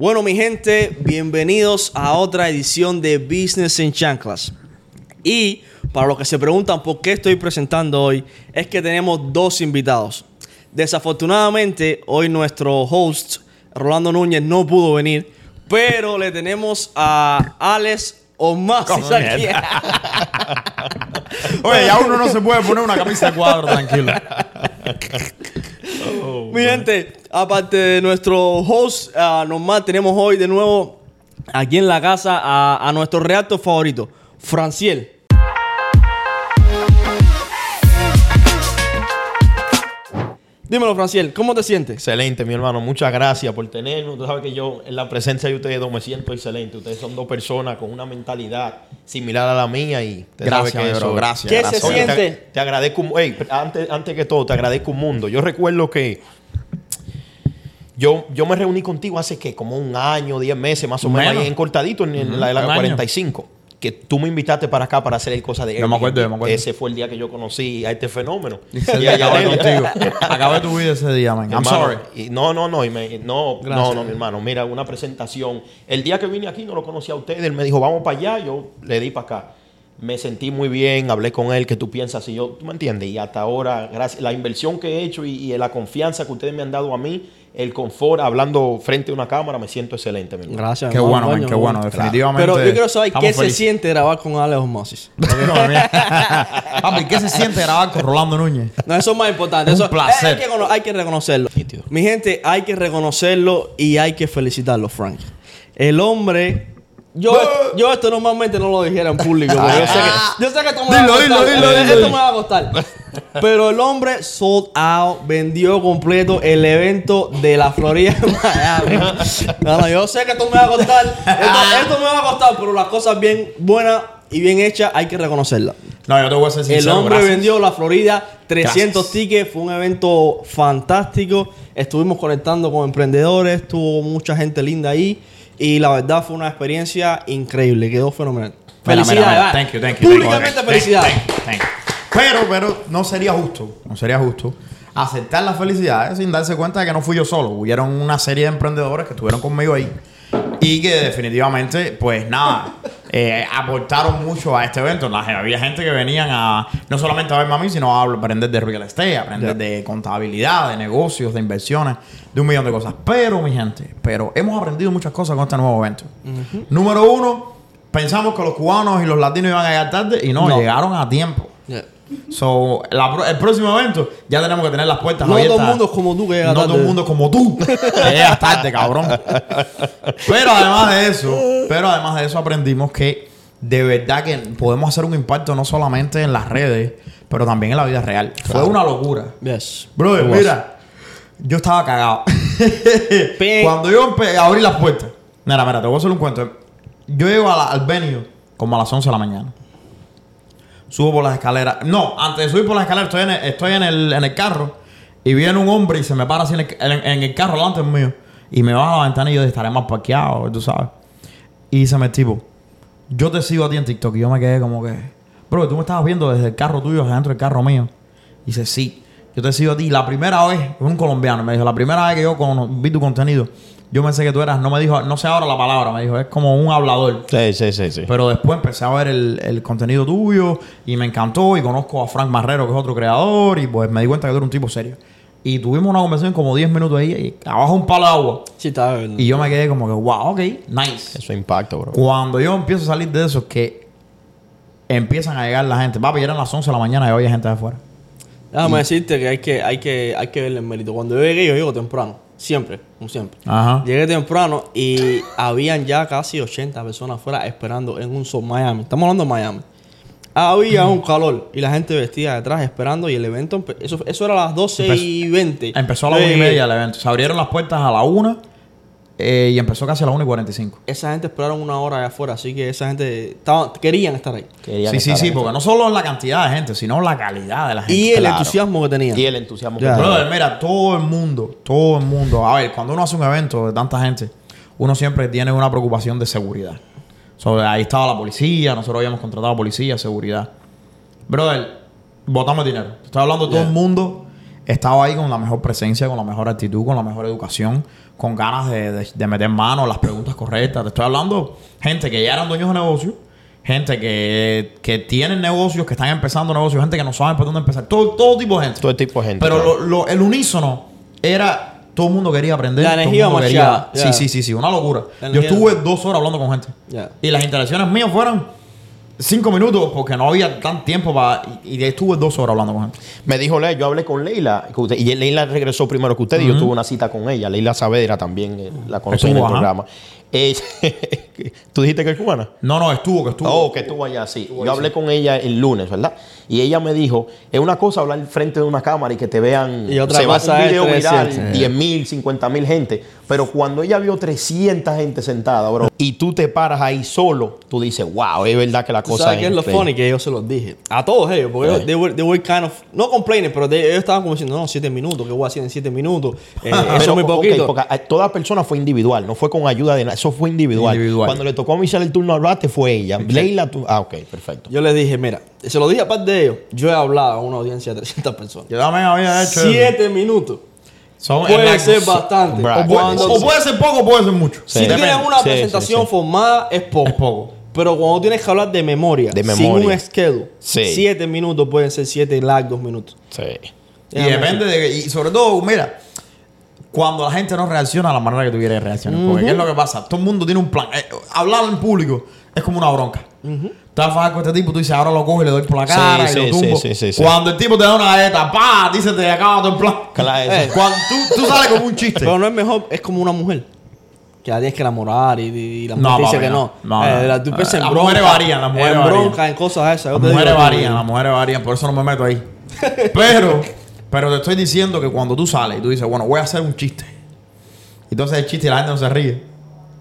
Bueno, mi gente, bienvenidos a otra edición de Business en Chanclas. Y para los que se preguntan por qué estoy presentando hoy, es que tenemos dos invitados. Desafortunadamente, hoy nuestro host, Rolando Núñez, no pudo venir, pero le tenemos a Alex Omasis aquí. Oye, ya uno no se puede poner una camisa de cuadro, tranquilo. Mi gente, aparte de nuestro host ah, normal, tenemos hoy de nuevo aquí en la casa a, a nuestro reactor favorito, Franciel. Dímelo, Franciel, ¿cómo te sientes? Excelente, mi hermano. Muchas gracias por tenernos. Tú sabes que yo, en la presencia de ustedes dos, me siento excelente. Ustedes son dos personas con una mentalidad similar a la mía y te Gracias, sabes que eso- gracias. ¿Qué gracias. se Oye, te- siente? Te, agradezco. un- ey, antes, antes que todo, te agradezco un mundo. Yo recuerdo que yo, yo me reuní contigo hace que como un año, diez meses más o menos, Menos. ahí en cortadito, en, en la de la un año. 45. Que tú me invitaste para acá para hacer el cosa de Yo me acuerdo, Airbnb. yo me acuerdo. Ese fue el día que yo conocí a este fenómeno. Ese Y día a acabé contigo. Acabé tu vida ese día, man. I'm Hermano, sorry. y no, no, no, y me- no, Gracias. no, no, mi hermano. Mira, una presentación. El día que vine aquí no lo conocía a ustedes. Él me dijo, vamos para allá. Yo le di para acá. Me sentí muy bien, hablé con él, que tú piensas y yo, tú me entiendes. Y hasta ahora, gracias, la inversión que he hecho y, y la confianza que ustedes me han dado a mí, el confort, hablando frente a una cámara, me siento excelente, mi hermano. Gracias. Qué hermano, bueno, man, qué bueno. Definitivamente. Pero yo quiero saber qué se siente grabar con Alex Omasis. Papi, ¿qué se siente grabar con Rolando Núñez? No, eso es más importante. Un Eso, placer. Hay que, cono- hay que reconocerlo. Mi gente, hay que reconocerlo y hay que felicitarlo, Frank. El hombre. Yo, yo esto normalmente no lo dijera en público. porque yo, sé que, yo sé que esto me va a dilo, costar. dilo, esto dilo, dilo. me va a costar. Pero el hombre sold out, vendió completo el evento de la Florida en Miami. No, no, yo sé que esto me va a costar. Esto, esto me va a costar, pero las cosas bien buenas y bien hechas hay que reconocerlas. No, yo te voy a ser El sincero. hombre gracias. vendió la Florida 300 Gracias. tickets. Fue un evento fantástico. Estuvimos conectando con emprendedores. Tuvo mucha gente linda ahí. Y la verdad fue una experiencia increíble. Quedó fenomenal. Felicidades. Thank you, thank you. Públicamente felicidades. Thank you, thank you. Pero, pero no sería justo, no sería justo aceptar las felicidades sin darse cuenta de que no fui yo solo. Hubieron una serie de emprendedores que estuvieron conmigo ahí y que definitivamente, pues nada, eh, aportaron mucho a este evento. La- había gente que venían a no solamente a verme a mí, sino a aprender de real estate, aprender de contabilidad, de negocios, de inversiones, de un millón de cosas. Pero, mi gente, pero hemos aprendido muchas cosas con este nuevo evento. Número uno, pensamos que los cubanos y los latinos iban a llegar tarde y no, No. llegaron a tiempo. Yeah. So, la el próximo evento ya tenemos que tener las puertas No abiertas. todo el mundo es como tú que llega No tarde. todo el mundo es como tú. que llegas tarde, cabrón. Pero además de eso, pero además de eso aprendimos que de verdad que podemos hacer un impacto no solamente en las redes, pero también en la vida real. Fue una locura. Yes. Brother, mira, yo estaba cagado. Cuando yo abrí las puertas, mira, mira, te voy a hacer un cuento. Yo llego la- al venue como a las 11 de la mañana. Subo por las escaleras. No, antes de subir por las escaleras, estoy en el, estoy en el, en el carro y viene un hombre y se me para así en el, en, el carro delante mío. Y me baja la ventana y yo estaré más parqueado, tú sabes. Y dice el tipo, yo te sigo a ti en TikTok. Y yo me quedé como que, bro, tú me estabas viendo desde el carro tuyo hacia dentro del carro mío. Y dice, sí, yo te sigo a ti. La primera vez, un colombiano me dijo, la primera vez que yo vi tu contenido, yo pensé que tú eras, no me dijo, no sé ahora la palabra, me dijo, es como un hablador. Sí, sí, sí, sí. Pero después empecé a ver el, el contenido tuyo y me encantó y conozco a Frank Marrero, que es otro creador, y pues me di cuenta que tú eres un tipo serio. Y tuvimos una conversación como 10 minutos ahí, y abajo un palo de agua. Sí, está bien. Y yo me quedé como que, wow, ok, nice. Eso impacta, bro. Cuando yo empiezo a salir de eso, que empiezan a llegar la gente. Papi, ya eran las 11 de la mañana y había gente de afuera. Déjame decirte que hay que, hay que, hay que verle el mérito. Cuando yo llegué, yo llego temprano. Siempre, como siempre. Ajá. Llegué temprano y habían ya casi 80 personas afuera esperando en un sol Miami. Estamos hablando de Miami. Había un calor y la gente vestida detrás esperando y el evento, eso, eso era a las 12 y 20. Empezó a las Yo 1 y media el evento. Se abrieron las puertas a la 1 eh, y empezó casi a las 1 y 45. Esa gente esperaron una hora allá afuera, así que esa gente estaba, querían estar ahí. Querían Sí, sí, estar sí, porque no solo la cantidad de gente, sino la calidad de la gente. Y el claro. entusiasmo que tenían. Y el entusiasmo Ya. que Brother, mira, todo el mundo, todo el mundo. A ver, cuando uno hace un evento de tanta gente, uno siempre tiene una preocupación de seguridad. So, ahí estaba la policía, nosotros habíamos contratado policía, seguridad. Brother, botamos dinero. Estoy hablando de todo Yeah. el mundo estaba ahí con la mejor presencia, con la mejor actitud, con la mejor educación, con ganas de, de- de meter mano, las preguntas correctas. Te estoy hablando gente que ya eran dueños de negocios, gente que, que tienen negocios, que están empezando negocios, gente que no saben por dónde empezar. Todo, todo tipo de gente. Todo tipo de gente. Pero claro. lo- lo- el unísono era. Todo el mundo quería aprender. La todo el energía mundo demasiada, quería-. Sí, sí, sí, sí. Una locura. Yo estuve dos horas hablando con gente. Y las interacciones mías fueron cinco minutos porque no había tan tiempo para. Y, y estuve dos horas hablando con gente. Me dijo Leila, yo hablé con Leila, que usted- y Leila regresó primero que usted, y yo tuve una cita con ella. Leila Saavedra también eh, la conocí en el programa. Eh, ¿Tú dijiste que es cubana? No, no, estuvo, que estuvo. Oh, que estuvo allá, sí. Yo hablé con ella el lunes, ¿verdad? Y ella me dijo, es una cosa hablar frente de una cámara y que te vean... Y otra se va cosa un es video viral, 300. 10 mil, 50 mil gente. Pero cuando ella vio 300 gente sentada, bro, y tú te paras ahí solo, tú dices, wow, es verdad que la ¿Tú cosa sabes qué es lo increíble". funny? Que yo se los dije. A todos ellos. Porque Eh. ellos, they, were, they were kind of... No complaining, pero they- ellos estaban como diciendo, no, siete minutos. ¿Qué voy a hacer en siete minutos? Eh, eso Pero, es muy ok, poquito. porque a- toda persona fue individual, no fue con ayuda de nada, eso fue individual. Individual. Cuando le tocó a Michelle el turno hablarte fue ella. Leila, tú. Ah, ok, perfecto. Yo les dije, mira, se lo dije aparte de ellos. Yo he hablado a una audiencia de 300 personas. Yo también había hecho. eso. Siete minutos. Son- Puede exacto. ser bastante. Bra- O cuando- O puede ser poco o puede ser mucho. Sí. si tú tienes una Sí, presentación sí, sí. formada, es poco. Es poco. Pero cuando tienes que hablar de memoria, De sin memoria. un schedule, Sí. siete minutos pueden ser siete lag, dos minutos. Sí. Y depende de. Y sobre todo, mira, cuando la gente no reacciona a la manera que tú quieres que reaccione. Porque ¿qué es lo que pasa? Todo el mundo tiene un plan. Eh, hablar en público es como una bronca. Te vas a fajar con este tipo, tú dices, ahora lo cojo y le doy por la Sí, cara sí, y lo tumbo. sí, sí, sí, sí. Cuando el tipo te da una galleta, pa, dice, te acaba todo el plan. Claro, Eh. Cuando tú, tú sales como un chiste. Pero no es mejor, es como una mujer. Que la tienes que enamorar y, y la No, mujer dice papi, que no. no. No, Eh, no. la- tú piensas en Las bronca, mujeres varían, las mujeres en varían. bronca, en cosas esas. Yo Las te mujeres varían, las mujeres varían, por eso no me meto ahí. Pero, pero te estoy diciendo que cuando tú sales y tú dices, bueno, voy a hacer un chiste. Entonces el chiste y la gente no se ríe.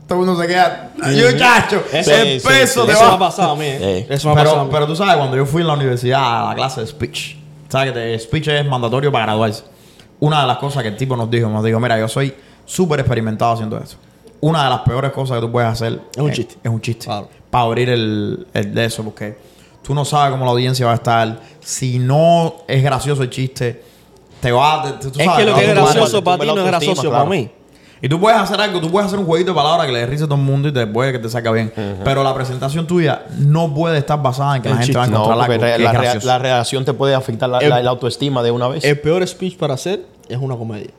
Todo el mundo se queda. Yo, chacho, el Sí, peso sí, te Eso me va. ha pasado a mí. eh. Eso me ha pasado a Pero, mí. pero tú sabes, cuando yo fui en la universidad a la clase de speech, sabes que te- speech es mandatorio para graduarse. Una de las cosas que el tipo nos dijo, nos dijo, mira, yo soy súper experimentado haciendo esto. Una de las peores cosas que tú puedes hacer Es un chiste. Es un chiste. Claro. Para abrir el, el de eso, porque tú no sabes cómo la audiencia va a estar. Si no es gracioso el chiste, te va a... te- tú es sabes, que lo que es gracioso para ti la no es gracioso claro. para mí. Y tú puedes hacer algo, tú puedes hacer un jueguito de palabras que le risa a todo el mundo y te puede que te saca bien. Pero la presentación tuya no puede estar basada en que la gente va a. No, encontrar porque algo re- que la, rea- gracioso. la reacción te puede afectar la, El- la- la autoestima de una vez. El peor speech para hacer es una comedia.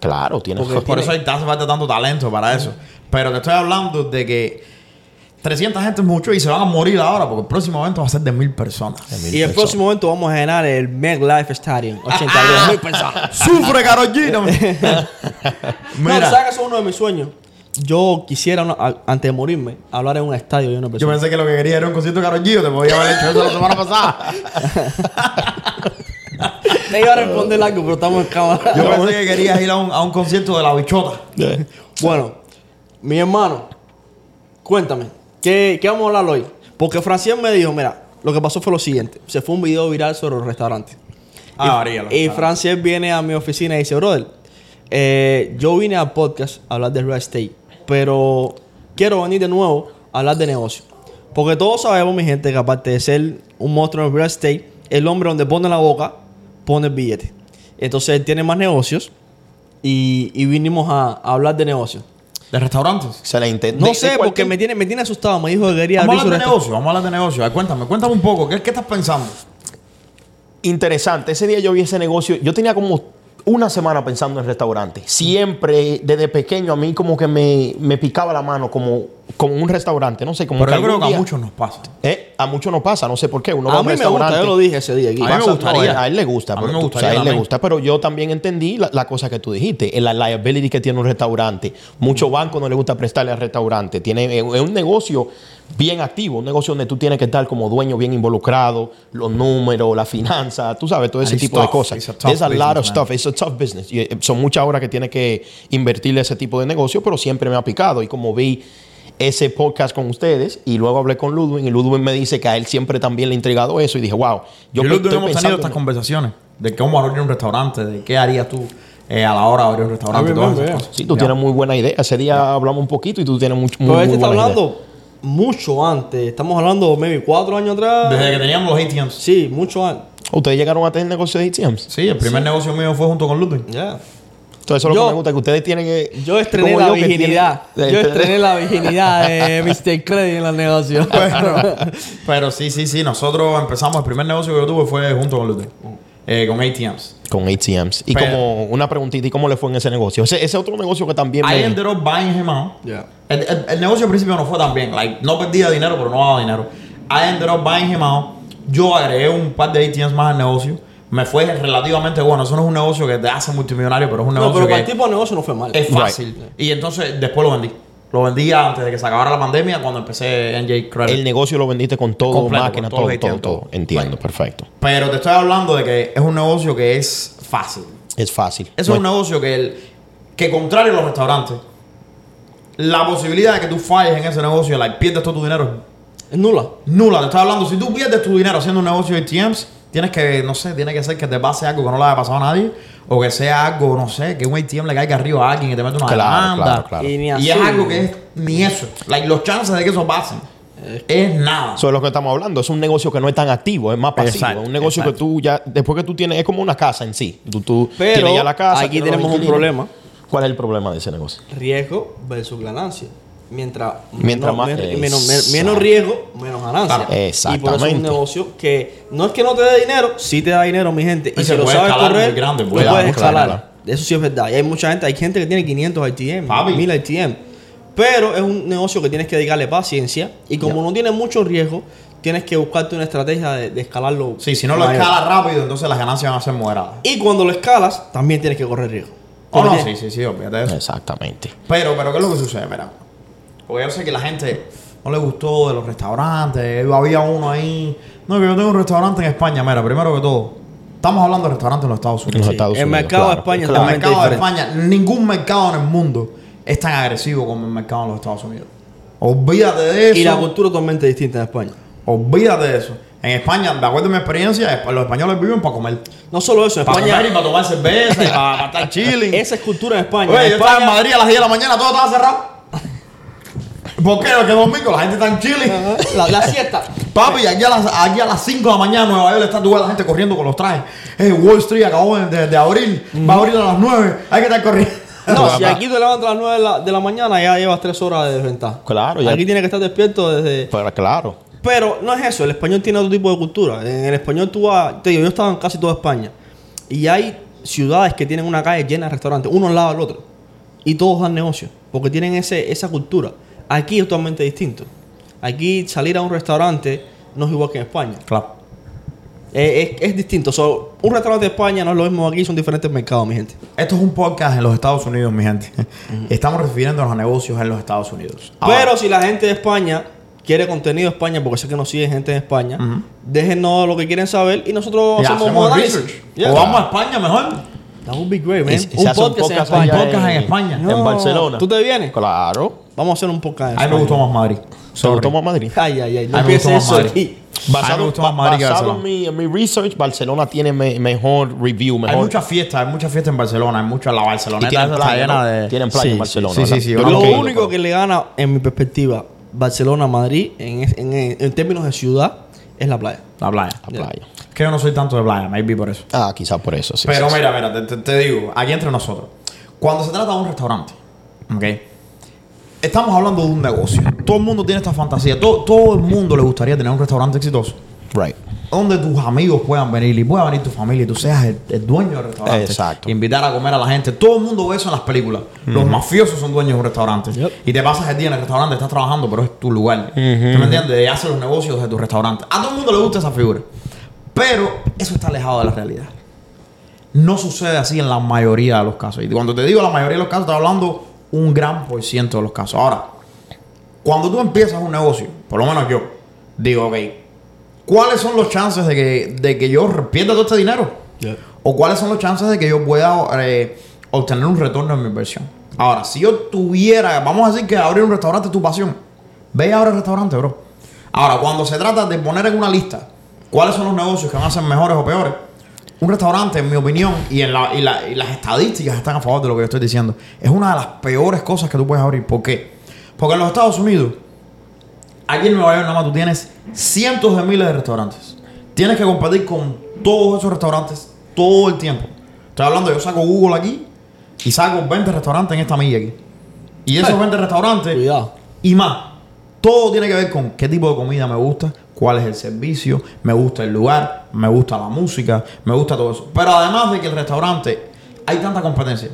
claro, tienes Porque Por eso hay, te hace falta tanto talento para eso. Pero te estoy hablando de que 300 gente es mucho y se van a morir ahora porque el próximo evento va a ser de mil personas. Mil Y el personas. próximo momento vamos a llenar el MetLife Stadium. 82 mil personas. ¡Sufre, Karol G! No, Mira, ¿sabes que eso es uno de mis sueños? Yo quisiera, una- a- antes de morirme, hablar en un estadio de yo personas. pensé que lo que quería era un concierto de Karol G. Te podía haber hecho eso la semana pasada. Te iba a responder algo, pero estamos en cámara. Yo pensé que querías ir a un, a un concierto de la bichota. Bueno, mi hermano, cuéntame, ¿qué, qué vamos a hablar hoy? Porque Franciel me dijo, mira, lo que pasó fue lo siguiente. Se fue un video viral sobre los restaurantes. Ah, y, María, los y viene a mi oficina y dice, brother, eh, yo vine al podcast a hablar de real estate, pero quiero venir de nuevo a hablar de negocio. Porque todos sabemos, mi gente, que aparte de ser un monstruo en real estate, el hombre donde pone la boca, pone el billete. Entonces él tiene más negocios y, y vinimos a, a hablar de negocios. ¿De restaurantes? Excelente. No De- de sé, porque me tiene, me tiene asustado. Me dijo que quería Vamos a abrir hablar de negocio, vamos a hablar de negocio. A ver, cuéntame, cuéntame un poco. ¿Qué, qué estás pensando? Interesante. Ese día yo vi ese negocio. Yo tenía como una semana pensando en restaurante. Siempre, desde pequeño, a mí como que me, me picaba la mano como, como un restaurante. No sé, como Pero que yo creo que a muchos nos pasa. Eh, A muchos no pasa, no sé por qué. Uno va A un mí me gusta, restaurante. yo lo dije ese día aquí. A mí me Pasa- gustaría. no, a él le gusta. A mí pero me tú- gustaría a él le gusta. Pero yo también entendí la, la cosa que tú dijiste. La liability que tiene un restaurante. Muchos bancos no les gusta prestarle al restaurante. Tiene, es un negocio bien activo. Un negocio donde tú tienes que estar como dueño bien involucrado. Los números, la finanza. Tú sabes, todo ese And tipo de cosas. It's a There's a lot of business, man. stuff. It's a tough business. Y, eh, son muchas horas que tienes que invertirle ese tipo de negocio. Pero siempre me ha picado. Y como vi ese podcast con ustedes y luego hablé con Ludwig y Ludwig me dice que a él siempre también le ha intrigado eso y dije, wow, Yo, yo, creo estoy que hemos tenido pensando estas en- conversaciones de cómo abrir un restaurante, de qué harías tú eh, a la hora de abrir un restaurante. Todas esas cosas. Sí, tú Ya. tienes muy buena idea. Ese día hablamos un poquito y tú tienes mucho, muy, Pero muy este está buena idea. hablando mucho antes. Estamos hablando, maybe, cuatro años atrás. Desde que teníamos los ATMs. Sí, mucho antes. ¿Ustedes llegaron a tener negocio de ATMs? Sí, el primer negocio mío fue junto con Ludwig. Ya. Entonces eso es lo Yo- que me gusta, que ustedes tienen... eh, Yo estrené la yo que tienen- virginidad. eh, Yo estrené la virginidad de Mr. Credit en los negocios. Pero sí, sí, sí. Nosotros empezamos, el primer negocio que yo tuve fue junto con Ludwig. eh, con ATMs. Con ATMs. Y Pero- como una preguntita, ¿y cómo le fue en ese negocio? Ese, ese otro negocio que también I me... ended up buying him out. Ya. El, el- el negocio al principio no fue tan bien. Like, no perdía dinero, pero no daba dinero. I ended up buying him out. Yo agregué un par de ATMs más al negocio. Me fue relativamente bueno. Eso no es un negocio que te hace multimillonario, pero es un No, negocio pero para el tipo de negocio no fue mal. es fácil. Y entonces después lo vendí. Lo vendí antes de que se acabara la pandemia cuando empecé NJ Credit. El negocio lo vendiste con todo, Completo, máquina, con todo todo, todo, todo. todo. Entiendo, Right. perfecto. Pero te estoy hablando de que es un negocio que es fácil. Es fácil. Eso es No un negocio que, el, que contrario a los restaurantes, la posibilidad de que tú falles en ese negocio, like, pierdes todo tu dinero, Es nula. nula. Te estoy hablando, si tú pierdes tu dinero haciendo un negocio de ATMs, tienes que, no sé, tiene que ser que te pase algo que no le haya pasado a nadie, o que sea algo, no sé, que un ATM le caiga arriba a alguien y te mete una Claro, demanda. claro, claro. Y ni Y así. es algo que es ni eso. Like, los chances de que eso pase es nada. Eso es lo que estamos hablando. Es un negocio que no es tan activo, es más pasivo. Exacto, es un negocio exacto. que tú ya, después que tú tienes, es como una casa en sí. Tú, tú Pero tienes ya la casa. aquí tenemos un problema. ¿Cuál es el problema de ese negocio? Riesgo versus ganancia. Mientras, Mientras menos, más- men- menos, menos riesgo, menos ganancia. Claro, Y por eso es un exactamente. negocio que no es que no te dé dinero, sí te da dinero, mi gente. Y, Y si se lo puede sabes escalar correr, grande, lo pues. puedes escalar. claro. Eso sí es verdad. Y hay mucha gente, hay gente que tiene 500 ITM, Papi. 1000 ITM. Pero es un negocio que tienes que dedicarle paciencia. Y como no tiene mucho riesgo, tienes que buscarte una estrategia de, de escalarlo. Sí, si no lo escalas rápido, entonces las ganancias van a ser moderadas. Y cuando lo escalas, también tienes que correr riesgo. Oh, no, sí, sí, sí, olvídate de eso. Exactamente. Pero, pero, ¿qué es lo que sucede? Mira, porque yo sé que la gente no le gustó de los restaurantes. Había uno ahí. No, que yo tengo un restaurante en España. Mira, primero que todo, estamos hablando de restaurantes en los Estados En Unidos. los Estados el Unidos, mercado de claro. España El Claro. mercado de. España, ningún mercado en el mundo es tan agresivo como el mercado en los Estados Unidos. Olvídate de eso. Y la cultura totalmente distinta en España. Olvídate de eso. En España, de acuerdo a mi experiencia, los españoles viven para comer. No solo eso, en Para España. comer y para tomar cerveza y para, para estar chilling. Esa es cultura en España. Oye, En yo estaba en Madrid a las 10 de la mañana, todo estaba cerrado. ¿Por qué? Porque es domingo, la gente está en Chile. La, la siesta. Papi, aquí a, las, aquí a las 5 de la mañana en Nueva York está tú ves a la gente corriendo con los trajes. Eh, Wall Street acabó de, de- de abrir, va a abrir a las 9, hay que estar corriendo. No, si aquí te levantas a las 9 de la, de la mañana, ya llevas 3 horas de desventaja. Claro, ya- Aquí tienes que estar despierto desde. Pero claro. Pero no es eso, el español tiene otro tipo de cultura. En el español tú vas. Te digo, yo estaba en casi toda España. Y hay ciudades que tienen una calle llena de restaurantes, uno al lado del otro. Y todos dan negocio. Porque tienen ese, esa cultura. Aquí es totalmente distinto. Aquí salir a un restaurante no es igual que en España. Claro. Es, es- es distinto. So, un restaurante de España no es lo mismo aquí, son diferentes mercados, mi gente. Esto es un podcast en los Estados Unidos, mi gente. Estamos refiriéndonos a negocios en los Estados Unidos. Ahora, Pero si la gente de España quiere contenido de España, porque sé que nos sigue gente de España, déjennos lo que quieren saber y nosotros hacemos, hacemos research. Yeah. O vamos a España mejor. That would be great, man. Y- y un podcast, en España. Un podcast en España. No. En Barcelona. ¿Tú te vienes? Claro. Vamos a hacer un podcast en A mí me gustó más Madrid. ¿Se Sorry. gustó más Madrid? Ay, ay, ay. No me empieces eso Madrid. aquí. Me Basado, ba- basado en, mi, en mi research, Barcelona tiene me- mejor review, Hay mejor. muchas fiestas, hay muchas fiestas en Barcelona, hay mucha la Barcelona. Tienen playa, ¿no? Tienen playa en Barcelona, Sí, sí, sí. Yo Lo creo que- único que le gana, en mi perspectiva, Barcelona a Madrid, en, en- en términos de ciudad, es la playa. La playa. La playa. Que yo no soy tanto de playa, maybe por eso. Ah, quizás por eso, sí. Pero sí, sí. mira, mira, te, digo, aquí entre nosotros. Cuando se trata de un restaurante, ¿ok? Estamos hablando de un negocio. Todo el mundo tiene esta fantasía. Todo, todo el mundo le gustaría tener un restaurante exitoso. Right. Donde tus amigos puedan venir y pueda venir tu familia y tú seas el, el dueño del restaurante. Exacto. Invitar a comer a la gente. Todo el mundo ve eso en las películas. Los mafiosos son dueños de un restaurante. Yep. Y te pasas el día en el restaurante, estás trabajando, pero es tu lugar. ¿Tú me entiendes? Y haces los negocios de tu restaurante. A todo el mundo le gusta esa figura. Pero eso está alejado de la realidad. No sucede así en la mayoría de los casos. Y cuando te digo la mayoría de los casos, estoy hablando un gran por ciento de los casos. Ahora, cuando tú empiezas un negocio, por lo menos yo, digo, ok, ¿cuáles son los chances de que, de que yo pierda todo este dinero? ¿O cuáles son los chances de que yo pueda eh, obtener un retorno en mi inversión? Ahora, si yo tuviera, vamos a decir que abrir un restaurante es tu pasión, ve y abre el restaurante, bro. Ahora, cuando se trata de poner en una lista cuáles son los negocios que van a ser mejores o peores, un restaurante, en mi opinión, y, en la- y la- y las estadísticas están a favor de lo que yo estoy diciendo, es una de las peores cosas que tú puedes abrir. ¿Por qué? Porque en los Estados Unidos, aquí en Nueva York nada más tú tienes cientos de miles de restaurantes. tienes que competir con todos esos restaurantes todo el tiempo. Estoy hablando, yo saco Google aquí y saco 20 restaurantes en esta milla aquí. Y esos Ay. 20 restaurantes Cuidado. y más, todo tiene que ver con qué tipo de comida me gusta, cuál es el servicio, me gusta el lugar, me gusta la música, me gusta todo eso. Pero además de que el restaurante hay tanta competencia,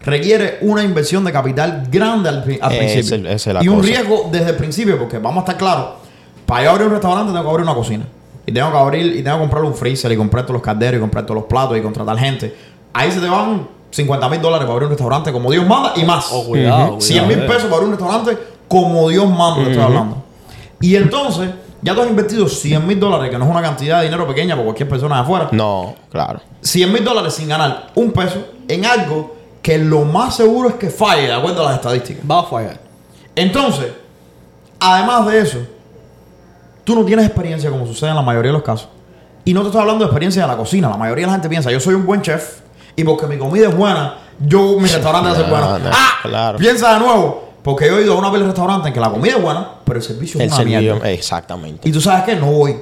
requiere una inversión de capital grande al, principio. y un cosa. riesgo desde el principio, porque vamos a estar claros, para yo abrir un restaurante tengo que abrir una cocina. Y tengo que abrir, y tengo que comprar un freezer, y comprar todos los calderos, y comprar todos los platos, y contratar gente. Ahí se te van 50 mil dólares para abrir un restaurante como Dios manda y más. Oh, cuidado, cuidado, 100 mil eh. pesos para abrir un restaurante como Dios manda, te estoy hablando. Y entonces, ya tú has invertido 100 mil dólares, que no es una cantidad de dinero pequeña para cualquier persona de afuera. No, claro. 100 mil dólares sin ganar un peso en algo que lo más seguro es que falle, de acuerdo a las estadísticas. Va a fallar. Entonces, además de eso, tú no tienes experiencia como sucede en la mayoría de los casos. Y no te estoy hablando de experiencia de la cocina. La mayoría de la gente piensa, yo soy un buen chef y porque mi comida es buena, yo mi restaurante va a ser Claro, bueno. ¡Ah! claro. Piensa de nuevo. Porque yo he ido a una vez al restaurante en que la comida es buena, pero el servicio es El una servicio, mierda. exactamente. Y tú sabes que no voy.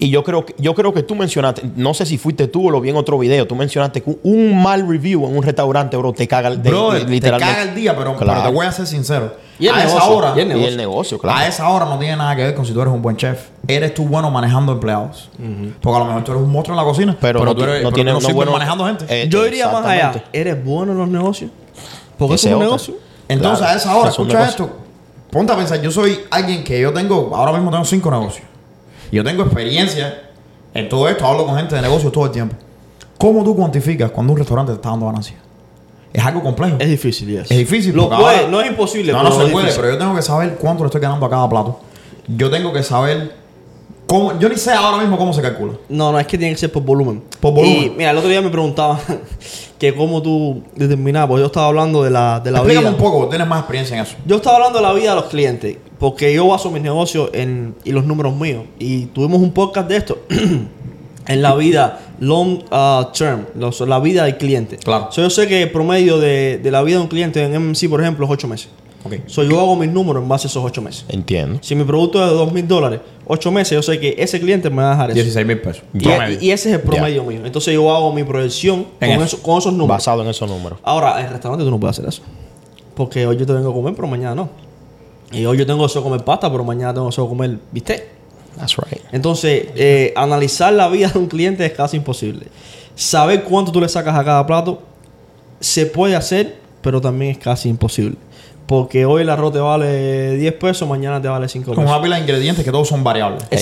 Y yo creo, que, yo creo que tú mencionaste, no sé si fuiste tú o lo vi en otro video, tú mencionaste que un mal review en un restaurante, bro, te caga el de, Bro, de- te literalmente. caga el día, pero, pero Claro. te voy a ser sincero. Y el a esa negocio, hora, y el Y el negocio, claro. A esa hora no tiene nada que ver con si tú eres un buen chef. Eres tú bueno manejando empleados. Porque a lo mejor tú eres un monstruo en la cocina, Pero no tú eres no pero tiene- tú no bueno- manejando gente. Eh, Yo iría más allá. ¿Eres bueno en los negocios? Porque es un otra. negocio. Entonces Claro, a esa hora, escucha esto. Ponte a pensar, yo soy alguien que yo tengo, ahora mismo tengo cinco negocios. Y yo tengo experiencia en todo esto, hablo con gente de negocios todo el tiempo. ¿Cómo tú cuantificas cuando un restaurante te está dando ganancia? Es algo complejo. Es difícil, yes. Es difícil. Lo puede, ahora- no es imposible. No, pero no se puede, pero yo tengo que saber cuánto le estoy ganando a cada plato. Yo tengo que saber cómo. Yo ni sé ahora mismo cómo se calcula. No, no, es que tiene que ser por volumen. Por volumen. Y mira, el otro día me preguntaba que cómo tú determinabas, porque yo estaba hablando de la, de la Explícame vida. un poco, tienes más experiencia en eso. Yo estaba hablando de la vida de los clientes, porque yo baso mis negocios en, y los números míos. Y tuvimos un podcast de esto en la vida long uh, term, los- la vida del cliente. Claro. So, yo sé que el promedio de, de la vida de un cliente en MC, por ejemplo, es 8 meses. Ok. So, yo hago mis números en base a esos 8 meses. Entiendo. Si mi producto es de 2 mil dólares, 8 meses, yo sé que ese cliente me va a dejar eso. 16 mil pesos. Y, ese es el promedio mío. Entonces yo hago mi proyección con, eso. eso- con esos números. Basado en esos números. Ahora, en el restaurante tú no puedes hacer eso. Porque hoy yo te vengo a comer, pero mañana no. Y hoy yo tengo de comer pasta, pero mañana tengo de comer bistec. That's right. Entonces, eh, analizar la vida de un cliente es casi imposible. Saber cuánto tú le sacas a cada plato se puede hacer, pero también es casi imposible. Porque hoy el arroz te vale 10 pesos, mañana te vale 5 Con pesos. una pila de ingredientes que todos son variables. Exactamente.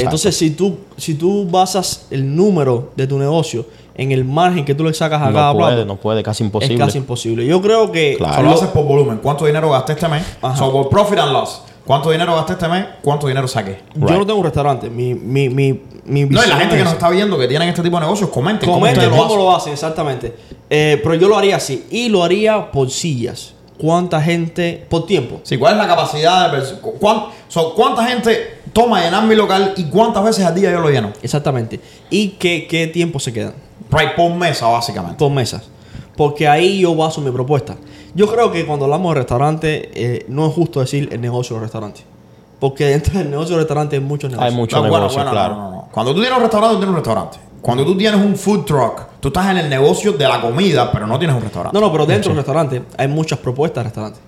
Exacto, exacto. Entonces, si tú, si tú basas el número de tu negocio en el margen que tú le sacas a No cada puede, plato, no puede, casi imposible. es casi imposible. Yo creo que Claro. Solo lo- haces por volumen. ¿Cuánto dinero gasté este mes? Ajá. So, por profit and loss. ¿Cuánto dinero gasté este mes? ¿Cuánto dinero saqué? yo no tengo un restaurante. Mi, mi, mi, mi No, y la gente es que nos está viendo que tienen este tipo de negocios, comenten. cómo Comenten cómo hacen. lo hacen, exactamente. Eh, pero yo lo haría así. Y lo haría por sillas. ¿Cuánta gente? Por tiempo. Sí, ¿cuál es la capacidad de cuán- so, ¿Cuánta gente toma llenar mi local y cuántas veces al día yo lo lleno? Exactamente. ¿Y qué, qué tiempo se quedan? Right, por mesa, básicamente. Por mesas. Porque ahí yo baso mi propuesta. Yo creo que cuando hablamos de restaurante, eh, no es justo decir el negocio del restaurante. Porque dentro del negocio del restaurante hay muchos negocios. Hay mucho No, bueno, negocio, bueno, claro. no, no, no. Cuando tú tienes un restaurante, tú tienes un restaurante. Cuando tú tienes un food truck, tú estás en el negocio de la comida, pero no tienes un restaurante. No, no, pero dentro del restaurante hay muchas propuestas de restaurante.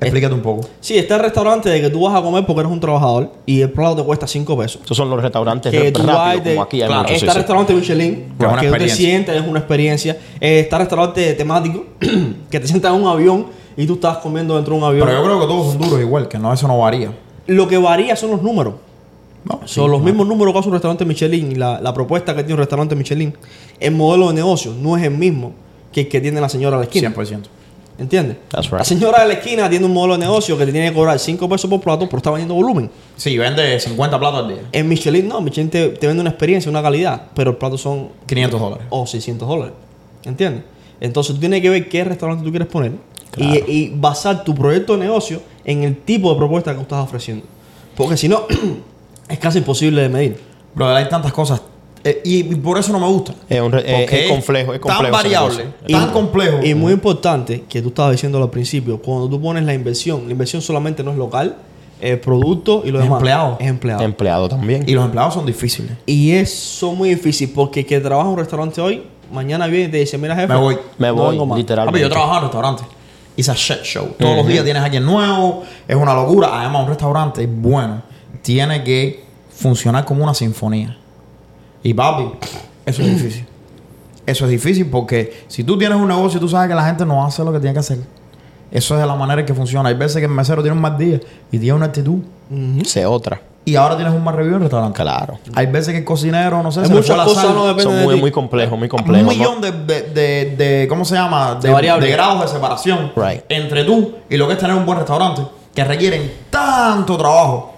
Explícate un poco. Sí, está el restaurante de que tú vas a comer porque eres un trabajador y el plato te cuesta 5 pesos. Esos son los restaurantes Que tú rápidos, vas de- como aquí hay Claro, muchos. está sí. restaurante Michelin, Que tú te sientes, es una experiencia. Eh, está restaurante temático, que te sientas en un avión y tú estás comiendo dentro de un avión. Pero yo creo que todos son duros igual, que no, eso no varía. Lo que varía son los números. No, Son los mismos números que hace un restaurante Michelin y la, la propuesta que tiene un restaurante Michelin. El modelo de negocio no es el mismo que el que tiene la señora de la esquina. 100%. ¿Entiendes? Right. La señora de la esquina tiene un modelo de negocio que te tiene que cobrar 5 pesos por plato, pero está vendiendo volumen. Sí, vende 50 platos al día. En Michelin no, Michelin te, te vende una experiencia, una calidad, pero el plato son 500 dólares. o 600 dólares. ¿Entiendes? Entonces tú tienes que ver qué restaurante tú quieres poner Claro. y, y basar tu proyecto de negocio en el tipo de propuesta que tú estás ofreciendo. Porque si no, es casi imposible de medir. Bro, hay tantas cosas. Eh, y, y por eso no me gusta. Es un es complejo, es complejo Tan variable, tan complejo. Y muy importante, que tú estabas diciendo al principio, cuando tú pones la inversión, la inversión solamente no es local, el producto y lo Es demás. empleado. Es empleado. Empleado también. Y los empleados son difíciles. Y eso es muy difícil porque el que trabaja en un restaurante hoy, mañana viene y te dice, mira jefe, Me voy. Me no voy, vengo más". Papi, literalmente. yo trabajaba en restaurantes. It's a shit show. Todos los días tienes a alguien nuevo. Es una locura. Además, un restaurante bueno tiene que funcionar como una sinfonía. Y papi, eso es difícil. Eso es difícil porque si tú tienes un negocio, tú sabes que la gente no hace lo que tiene que hacer. Eso es de la manera en que funciona. Hay veces que el mesero tiene un mal día y tiene una actitud. Sé otra. Y ahora tienes un mal review en el restaurante. Claro. Hay veces que el cocinero, no sé, Hay se le muchas cosas sal. no dependen Son de muy, ti. muy complejos, muy complejos. Un ¿no? millón de, de, de, de- ¿cómo se llama? De, De variables. de grados de separación Right. entre tú y lo que es tener un buen restaurante que requieren tanto trabajo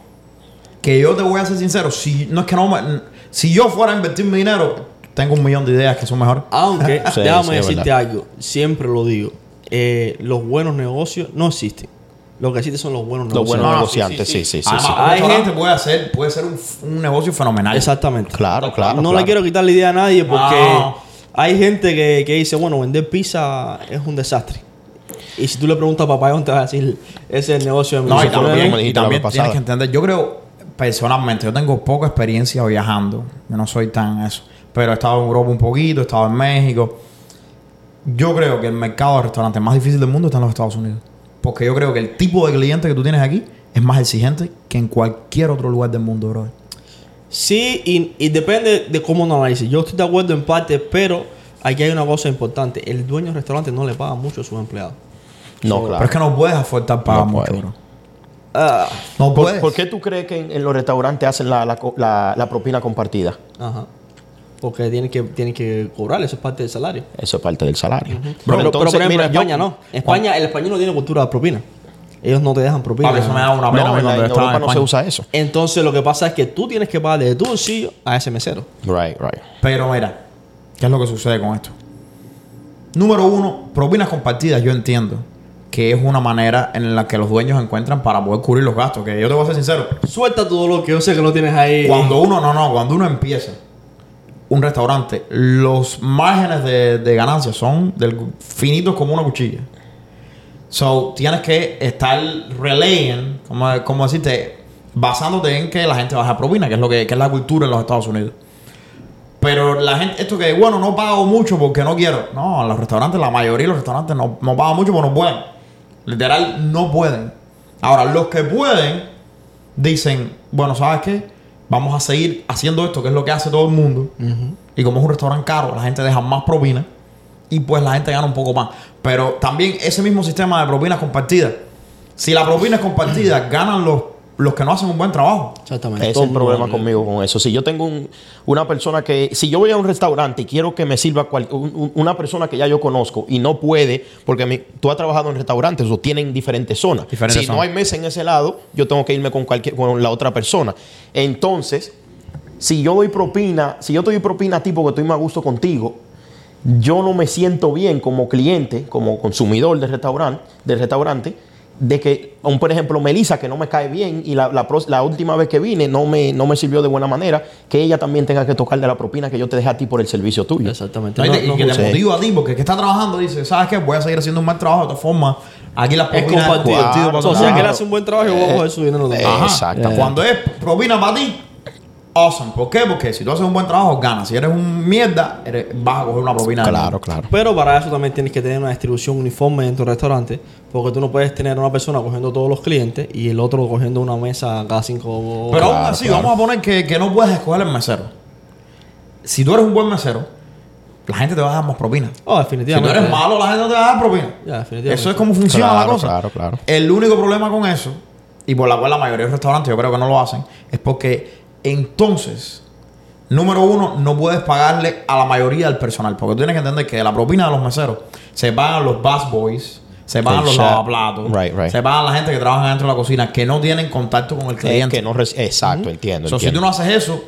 que yo te voy a ser sincero, si no es que no me- si yo fuera a invertir mi dinero, tengo un millón de ideas que son mejores. Aunque, Sí, déjame sí, decirte verdad. algo, siempre lo digo, eh, los buenos negocios no existen. Lo que existen son los buenos Los negocios. buenos No, no, negociantes, sí, sí, sí. Además, sí. un Hay gente- puede ser, puede ser un, un negocio fenomenal. Exactamente. Claro, claro. no claro. le quiero quitar la idea a nadie porque No. hay gente que, que dice, bueno, vender pizza es un desastre. Y si tú le preguntas a papá, te va a decir, ese es el negocio de mi No, y hijo". fue lo también, y también tienes que entender. Yo creo, personalmente, yo tengo poca experiencia viajando. Yo no soy tan eso. Pero he estado en Europa un poquito, he estado en México. Yo creo que el mercado de restaurantes más difícil del mundo está en los Estados Unidos. Porque yo creo que el tipo de cliente que tú tienes aquí es más exigente que en cualquier otro lugar del mundo, bro. Sí, y, y depende de cómo lo analices. Yo estoy de acuerdo en parte, pero aquí hay una cosa importante. El dueño del restaurante no le paga mucho a sus empleados. No, Pero claro. es que no puedes afuertar pagar No mucho, puede. bro. Ah, No ¿Por, puedes. por qué tú crees que en, en los restaurantes hacen la, la co- la- la propina compartida? ajá. Porque tienen que, tienen que cobrar, eso es parte del salario. Eso es parte del salario. pero, pero, entonces, por ejemplo, mira, en yo- España no. En España, el español no tiene cultura de propina. Ellos no te dejan propina. Papi, eso me da una pena No, en, en Europa no se usa eso. Entonces, lo que pasa es que tú tienes que pagar de tu bolsillo a ese mesero. Right, right. Pero mira, ¿qué es lo que sucede con esto? Número uno, propinas compartidas, yo entiendo que es una manera en la que los dueños encuentran para poder cubrir los gastos. Que yo te voy a ser sincero, Suelta todo lo que yo sé que lo tienes ahí. cuando uno, no, no, cuando uno empieza un restaurante, los márgenes de, de ganancia son del, finitos como una cuchilla. So, tienes que estar relaying, como, como decirte, basándote en que la gente baja propina, que es lo que, que es la cultura en los Estados Unidos. Pero la gente, esto que, bueno, no pago mucho porque no quiero. No, los restaurantes, la mayoría de los restaurantes no, no pagan mucho porque no pueden. Literal, no pueden. Ahora, los que pueden, dicen, bueno, ¿sabes qué? Vamos a seguir haciendo esto, que es lo que hace todo el mundo. Y como es un restaurante caro, la gente deja más propina y pues la gente gana un poco más. Pero también ese mismo sistema de propinas compartidas, si la propina es compartida, ganan los, los que no hacen un buen trabajo. Exactamente. Ese es el problema conmigo con eso. Si yo tengo un- una persona que, si yo voy a un restaurante y quiero que me sirva cual- un- un- una persona que ya yo conozco y no puede, porque mi- tú has trabajado en restaurantes o tienen diferentes zonas. Diferentes si no hay mesa en ese lado, yo tengo que irme con, cualquier, con la otra persona. Entonces, si yo doy propina, si yo te doy propina a ti porque estoy más a gusto contigo, yo no me siento bien como cliente, como consumidor del restaurante, del restaurante, de que, un, por ejemplo, Melissa, que no me cae bien y la, la pros- la última vez que vine no me, no me sirvió de buena manera, que ella también tenga que tocar de la propina que yo te dejé a ti por el servicio tuyo. Exactamente. ¿no? Y No, te- y no que te motiva a ti, porque el que está trabajando dice, ¿sabes qué? Voy a seguir haciendo un buen trabajo de todas formas. Aquí las Es propinas compartido. compartido para O sea, aquel lados. hace un buen trabajo, yo voy a coger su dinero de eh, Ajá. Exactamente. Cuando es propina para ti, awesome. ¿Por qué? Porque si tú haces un buen trabajo, ganas. Si eres un mierda, eres- vas a coger una propina. Claro, claro. Pero para eso también tienes que tener una distribución uniforme en tu restaurante, porque tú no puedes tener una persona cogiendo todos los clientes y el otro cogiendo una mesa cada cinco Pero aún Claro, así, claro. vamos a poner que, que no puedes escoger el mesero. Si tú eres un buen mesero, la gente te va a dar más propina. Oh, Si tú definitivamente. eres malo, la gente no te va a dar propina. Ya, definitivamente. Eso es como funciona Claro, la cosa. claro, claro. El único problema con eso, y por la cual la mayoría de los restaurantes yo creo que no lo hacen, es porque entonces, número uno, no puedes pagarle a la mayoría del personal. Porque tú tienes que entender que la propina de los meseros se pagan los bus boys, se pagan los lavaplatos, Right, right. se pagan la gente que trabaja dentro de la cocina, que no tienen contacto con el Es cliente. que no Exacto, entiendo. So, si tú no haces eso,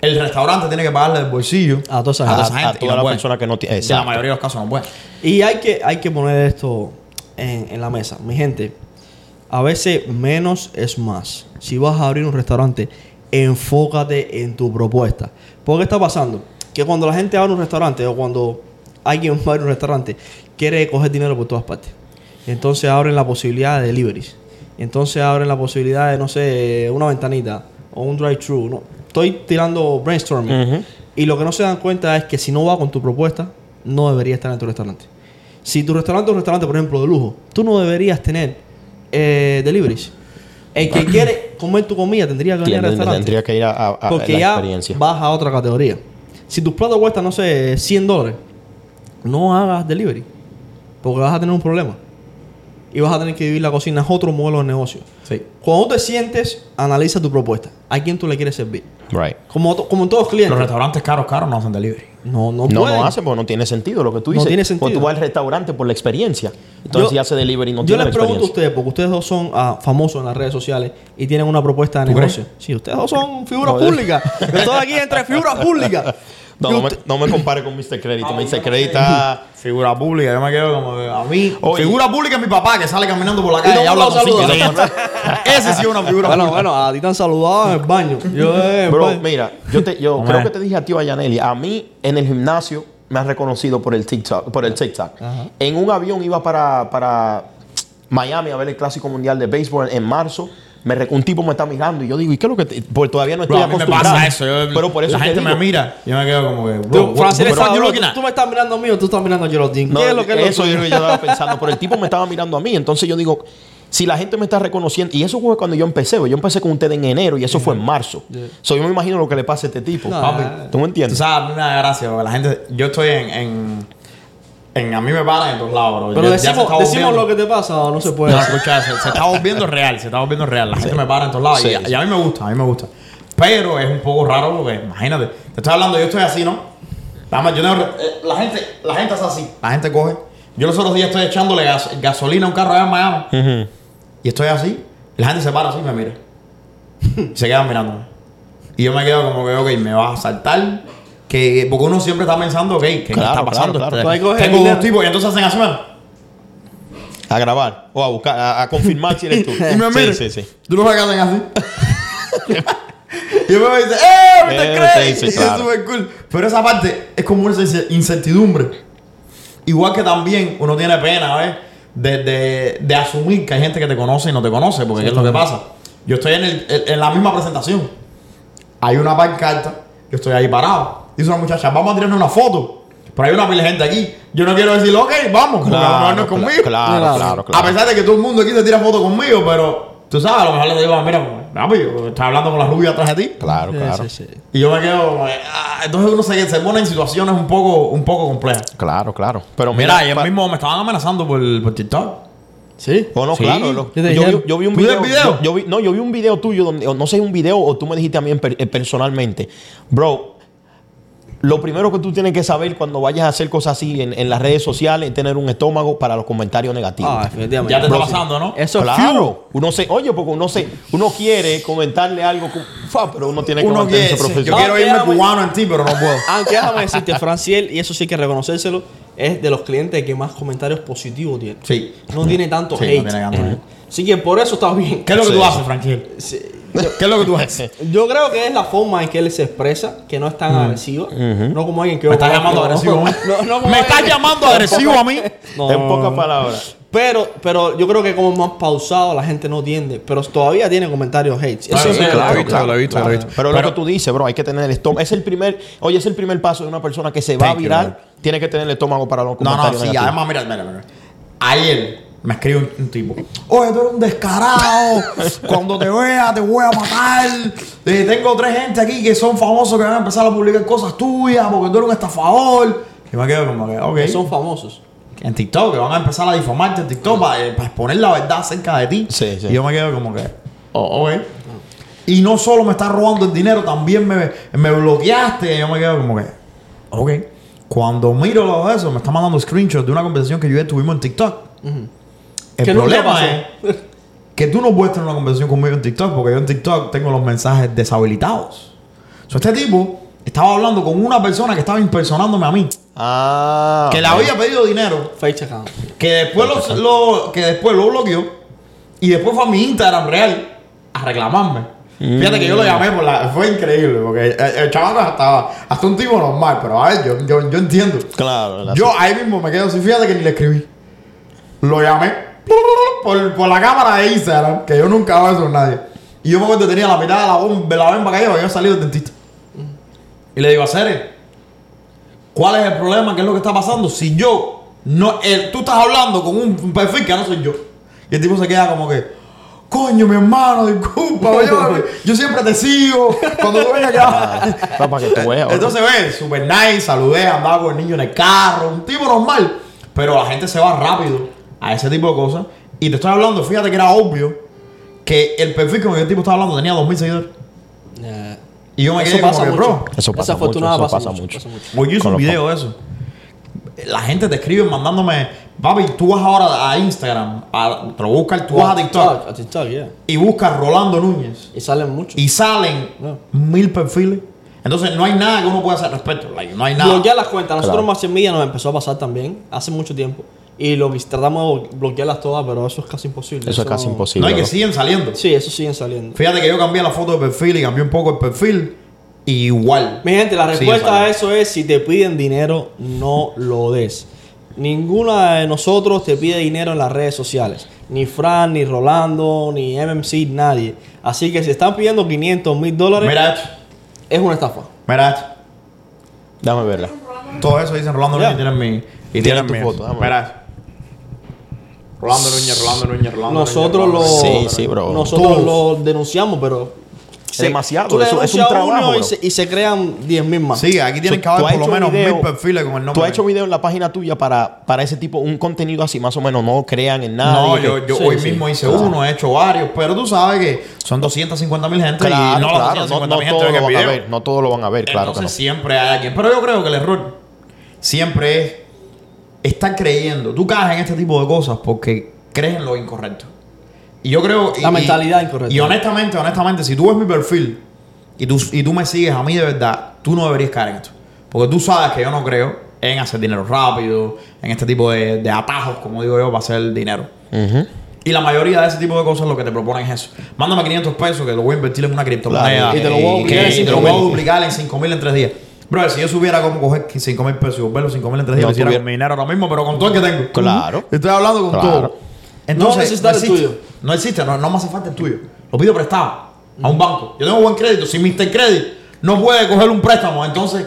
el restaurante tiene que pagarle del bolsillo A toda esa a gente. A- a toda no la puede. persona que no tiene- En la mayoría de los casos no puede. Y hay que, hay que poner esto en, en la mesa. Mi gente, a veces menos es más. Si vas a abrir un restaurante, enfócate en tu propuesta. ¿Por qué está pasando? Que cuando la gente abre un restaurante o cuando alguien va a un restaurante, quiere coger dinero por todas partes. Entonces abren la posibilidad de deliveries. Entonces abren la posibilidad de, no sé, una ventanita o un drive-thru. ¿no? Estoy tirando brainstorming. Y lo que no se dan cuenta es que si no va con tu propuesta, no debería estar en tu restaurante. Si tu restaurante es un restaurante, por ejemplo, de lujo, tú no deberías tener eh, deliveries. El que quiere comer tu comida tendría que venir al restaurante. Tendría que ir a, a- a Porque la ya vas a otra categoría. Si tus platos cuestan, no sé, 100 dólares, no hagas delivery. Porque vas a tener un problema. Y vas a tener que vivir la cocina. Es otro modelo de negocio. Sí. Cuando te sientes, analiza tu propuesta. ¿A quién tú le quieres servir? Right. Como, como en todos los clientes. Los restaurantes caros, caros no hacen delivery. no, no, No, no hace porque no tiene sentido lo que tú No dices. tiene Cuando sentido. tú vas al restaurante por la experiencia. Entonces, Yo- si hace delivery, no Yo tiene les la pregunto a ustedes, porque ustedes dos son ah, famosos en las redes sociales y tienen una propuesta de ¿Tú negocio. Sí, ustedes dos son figuras No, yo- públicas. Yo estoy aquí entre figuras públicas. No, no me, no me compare con Mr. Crédito. Mr. Crédito está... Figura pública, yo me quedo como a mí. Oye. figura pública es mi papá que sale caminando por la calle y, habla con cinco. Ese sí es una figura Bueno, pública. bueno, a ti te han saludado en el baño. Yo, eh, Bro, pues, mira, yo, te, yo creo que te dije a ti, Ayaneli, a mí en el gimnasio me han reconocido por el TikTok. Por el TikTok. En un avión iba para, para Miami a ver el Clásico Mundial de Béisbol en marzo. Me re- un tipo me está mirando y yo digo, ¿y qué es lo que te-?" Porque todavía no estoy Bro, a mí me acostumbrado. pasa eso. yo- pero por eso la te gente digo, me mira yo me quedo como que. Bro, tú, Francis, bro, tú, me estás mirando a mí o tú estás mirando a Geraldine. No, ¿Qué es lo que es lo eso tuyo? yo, yo estaba pensando, pero el tipo me estaba mirando a mí, entonces yo digo, si la gente me está reconociendo, y eso fue cuando yo empecé, yo empecé con ustedes en enero y eso fue en marzo. So, yo me imagino lo que le pasa a este tipo. No, Papi, ¿Tú me entiendes? sabes, a mí me da gracia porque la gente. Yo estoy en. en, en- a mí me paran en todos lados, bro. Pero decimos, decimos lo que te pasa o no se puede. No, escucha, se, se está volviendo real, se está volviendo real. La gente me para en todos lados. Sí, y, sí. y a mí me gusta, a mí me gusta. Pero es un poco raro porque, imagínate, te estoy hablando, yo estoy así, ¿no? Dame, yo no- eh, la, gente, la gente es así. La gente coge. Yo los otros días estoy echándole gas- gasolina a un carro allá en Miami. Y estoy así. Y la gente se para así y me mira. Y se quedan mirándome. Y yo me quedo como que, ok, me vas a saltar. Que, porque uno siempre está pensando, ok, ¿qué, Claro, está pasando? claro, claro. Tengo dos tipos y entonces hacen así, man. A grabar o a buscar, a, a confirmar si eres tú. Y me. Sí, sí, sí. Tú no hacen así. y me dice, ¡eh! ¿Me Eh, te crees? sí, sí, Y es súper cool. Pero esa parte es como una incertidumbre. Igual que también uno tiene pena, ¿ves? De, de, de asumir que hay gente que te conoce y no te conoce, porque ¿qué es lo que pasa? Yo estoy en, el- en- en la misma presentación. Hay una pancarta, yo estoy ahí parado. Dice una muchacha, vamos a tirarnos una foto. Pero hay una pila de gente aquí. Yo no quiero decir, ok, vamos, no es conmigo. Claro, Claro. claro, A claro. pesar de que todo el mundo aquí se tira foto conmigo, pero tú sabes, a lo mejor le digo, mira, papi, yo estoy hablando con la rubia atrás de ti. Claro, Sí, claro. sí, sí. Y yo me quedo, ah, entonces uno se, se pone en situaciones un poco, un poco complejas. Claro, claro. Pero Mira, mira, ayer pa- mismo me estaban amenazando por, por TikTok. Sí. O no, Sí. claro. lo- ¿Qué te yo, vi, yo vi un ¿Tú ves video. el video? Yo, yo vi, no, yo vi un video tuyo donde, o no sé, un video o tú me dijiste a mí en eh, personalmente. Bro, lo primero que tú tienes que saber cuando vayas a hacer cosas así en, en las redes sociales es tener un estómago para los comentarios negativos. Ah, definitivamente. Ya te está pasando, ¿no? Eso es. Claro, uno se, oye, porque uno se, uno quiere comentarle algo, pero uno tiene que Uno mantenerse quiere, yo profesional. quiero Ah, irme déjame- cubano en ti, pero no puedo. Aunque déjame decirte, Franciel, y eso sí hay que reconocérselo, es de los clientes que más comentarios positivos tiene. Sí. No tiene tanto Sí, no hate. tiene tanto hate. Así que por eso está bien. ¿Qué es lo que Sí. tú haces, Frankie? Sí. ¿Qué es lo que tú haces? Yo creo que es la forma en que él se expresa, que no es tan agresiva. No como alguien que Me estás llamando no, agresivo, no, no ¿Me estás llamando agresivo a mí? No, en pocas palabras. Pero, pero yo creo que como más pausado, la gente no tiende. Pero todavía tiene comentarios hate. Eso Claro, sí, sí, claro, lo he visto, claro. lo he visto, lo he visto. Pero, lo que tú dices, bro, hay que tener el estómago. Es el primer, oye, es el primer paso de una persona que se va a virar. tiene que tener el estómago para los No, comentarios no, sí, negativos. además, mira, mira, mira. Ayer me escribe un, un tipo. Oye, tú eres un descarado. Cuando te vea, te voy a matar. Eh, tengo tres gente aquí que son famosos que van a empezar a publicar cosas tuyas porque tú eres un estafador. Y me quedo como que, ok. Que son famosos. En TikTok, que van a empezar a difamarte en TikTok para, eh, para exponer la verdad acerca de ti. Sí, sí. Y yo me quedo como que, oh, ok. Y no solo me estás robando el dinero, también me, me bloqueaste. Y yo me quedo como que, ok. Cuando miro todo eso, me está mandando screenshots de una conversación que yo y tuvimos en TikTok. El Que problema es que tú no puedes tener una conversación conmigo en TikTok porque yo en TikTok tengo los mensajes deshabilitados. So, este tipo estaba hablando con una persona que estaba impersonándome a mí, Ah. que le había pedido dinero Fake account. que después lo, lo- que después lo bloqueó y después fue a mi Instagram real a reclamarme. Fíjate que yo lo llamé por la. Fue increíble, porque el, el chavaco hasta, hasta un tipo normal, pero a ver, yo, yo, yo entiendo. Claro. la- Yo ahí mismo me quedo así, fíjate que ni le escribí. Lo llamé por, por la cámara de Instagram, que yo nunca hago eso con nadie. Y yo me acuerdo que tenía la mitad de la, bom- de la bemba caída, había salido del dentista. Y le digo, a Cere, ¿cuál es el problema? ¿Qué es lo que está pasando? Si yo, no, el- tú estás hablando con un perfil que no soy yo. Y el tipo se queda como que, coño, mi hermano, disculpa, yo, yo siempre te sigo. Cuando tú vengas acá. Para que tú veas. Entonces, ves, super nice, saludé, andaba con el niño en el carro, un tipo normal. Pero la gente se va rápido a ese tipo de cosas. Y te estoy hablando, fíjate que era obvio que el perfil con el que el tipo estaba hablando tenía 2.000 seguidores. Eh, Y yo me eso quedé como pasa que, mucho. bro, Eso pasa mucho, eso pasa, pasa mucho. mucho. pasa mucho. Voy yo hice Con un los video de eso. La gente te escribe mandándome, papi, tú vas ahora a Instagram, a, te lo buscas, tú vas a TikTok A TikTok, yeah. y buscas Rolando Núñez Y salen muchos. y salen No. mil perfiles. Entonces no hay nada que uno pueda hacer al respecto. like, no hay nada. Bloquear las cuentas. Nosotros Claro. más en Media nos empezó a pasar también hace mucho tiempo. Y lo que tratamos de bloquearlas todas, pero eso es casi imposible. Eso es casi no- imposible. No hay que siguen saliendo. Sí, eso siguen saliendo. Fíjate que yo cambié la foto de perfil y cambié un poco el perfil. Y igual. Mi gente, la respuesta a eso es si te piden dinero, no lo des. Ninguna de nosotros te pide dinero en las redes sociales. Ni Fran, ni Rolando, ni MMC, nadie. Así que si están pidiendo 500 mil dólares, Mira esto. es una estafa. Mira esto. Déjame verla. Todo eso dicen Rolando y tienen mi. Y Tienen tienen mi. foto, déjame Mira esto. Rolando Núñez, Rolando Núñez, Rolando Nosotros Núñez, lo, Rolando Sí, Núñez. sí, bro. nosotros Todos. lo denunciamos, pero demasiado, tú le eso- es un denuncias a uno trabajo, y bro. se, y se crean 10 mil más. Sí, aquí tienen Tú- que haber has por lo hecho menos video- mil perfiles con el nombre. Tú has hecho video en la página tuya para, para ese tipo, un contenido así, más o menos, no crean en nada. No, yo, hoy sí. mismo hice Claro. uno, he hecho varios, pero tú sabes que son 250 mil gente Claro, y no las claro, no, 250 no mil gente todos ven lo el van a video. ver, no todos lo van a ver, claro que Entonces no. siempre hay alguien. Pero yo creo que el error siempre es estar creyendo. Tú caes en este tipo de cosas porque crees en lo incorrecto. Y yo creo... y- La y- mentalidad incorrecta. Y honestamente, honestamente, si tú ves mi perfil y tú, y tú me sigues a mí de verdad, tú no deberías caer en esto. Porque tú sabes que yo no creo en hacer dinero rápido, en este tipo de, de atajos, como digo yo, para hacer dinero. Y la mayoría de ese tipo de cosas lo que te proponen es eso. Mándame 500 pesos que lo voy a invertir en una criptomoneda. Claro, y te lo voy a que- duplicar en que te lo 5.000. voy a duplicar en 5 mil en 3 días. Bro, si yo supiera cómo coger 5 mil pesos y volver los 5 mil en 3 días, No mi dinero ahora mismo, pero con todo el que tengo. Claro. Estoy hablando con Claro. todo. Entonces, No necesitas el existe. tuyo. No existe, no, no me hace falta el tuyo. Lo pido prestado a un banco. Yo tengo buen crédito. Si Mr. Credit no puede coger un préstamo, entonces,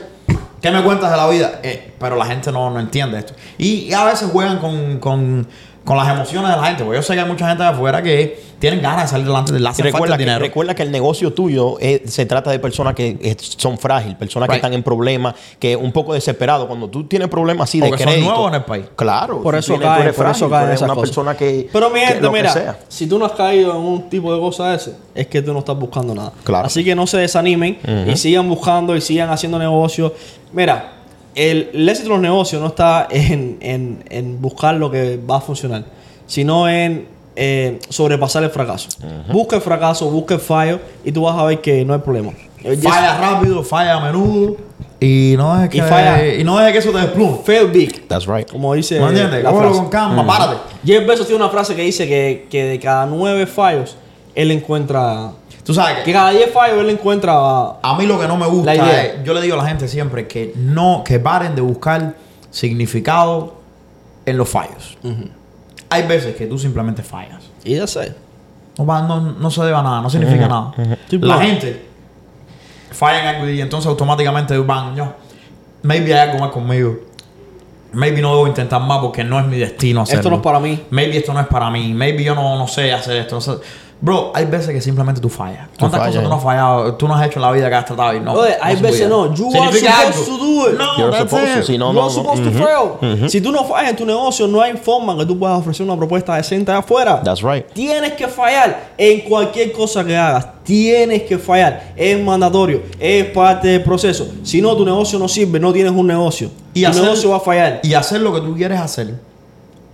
¿qué me cuentas de la vida? Eh, pero la gente no, no entiende esto. Y, y a veces juegan con, con, con las emociones de la gente. Porque yo sé que hay mucha gente de afuera que tienen ganas de salir delante de la Y recuerda, falta que, dinero. recuerda que el negocio tuyo es- se trata de personas que son frágiles, personas que están en problemas, que un poco desesperados. Cuando tú tienes problemas así de que son crédito. nuevos en el país. Claro. Por eso tienes- tú caen, eres por eso frágil, tú eres esas una cosas. persona que. Pero mi gente, que mira, sea. si tú no has caído en un tipo de cosas ese, es que tú no estás buscando nada. Claro. Así que no se desanimen y sigan buscando y sigan haciendo negocios. Mira, el, el éxito de los negocios no está en, en- en buscar lo que va a funcionar, sino en eh, sobrepasar el fracaso. Busca el fracaso, busca el fallo y tú vas a ver que no hay problema. Eh, yes, Falla rápido, falla a menudo. Y no dejes que, Y falla. y no dejes que eso te desplume. Fail big. That's right. Como dice ¿No entiendes? la Cógelo frase. con calma, párate. Jeff Bezos tiene una frase que dice que, que de cada nueve fallos, él encuentra... Tú sabes Que que cada diez fallos, él encuentra... a mí lo que no me gusta La idea. es, yo le digo a la gente siempre que no, que paren de buscar significado en los fallos. Hay veces que tú simplemente fallas. Y ya sé. No, va- no, no se debe a nada, no significa nada. Sí, La gente falla en algo y entonces automáticamente van, yo, maybe hay algo más conmigo. Maybe no debo intentar más porque no es mi destino hacerlo. Esto no es para mí. Maybe esto no es para mí. Maybe yo no, no sé hacer esto. no sé. Bro, hay veces que simplemente tú fallas. ¿Cuántas fallas, cosas tú no has fallado? Tú no has hecho en la vida que has tratado y no. Oye, hay veces no. You are supposed algo. to do it. No, You're supposed to, si no, supposed to fail. Si tú no fallas en tu negocio, no hay forma que tú puedas ofrecer una propuesta decente allá afuera. That's right. Tienes que fallar en cualquier cosa que hagas. Tienes que fallar. Es mandatorio. Es parte del proceso. Si no, tu negocio no sirve. No tienes un negocio. Y tu hacer- negocio va a fallar. Y hacer lo que tú quieres hacer.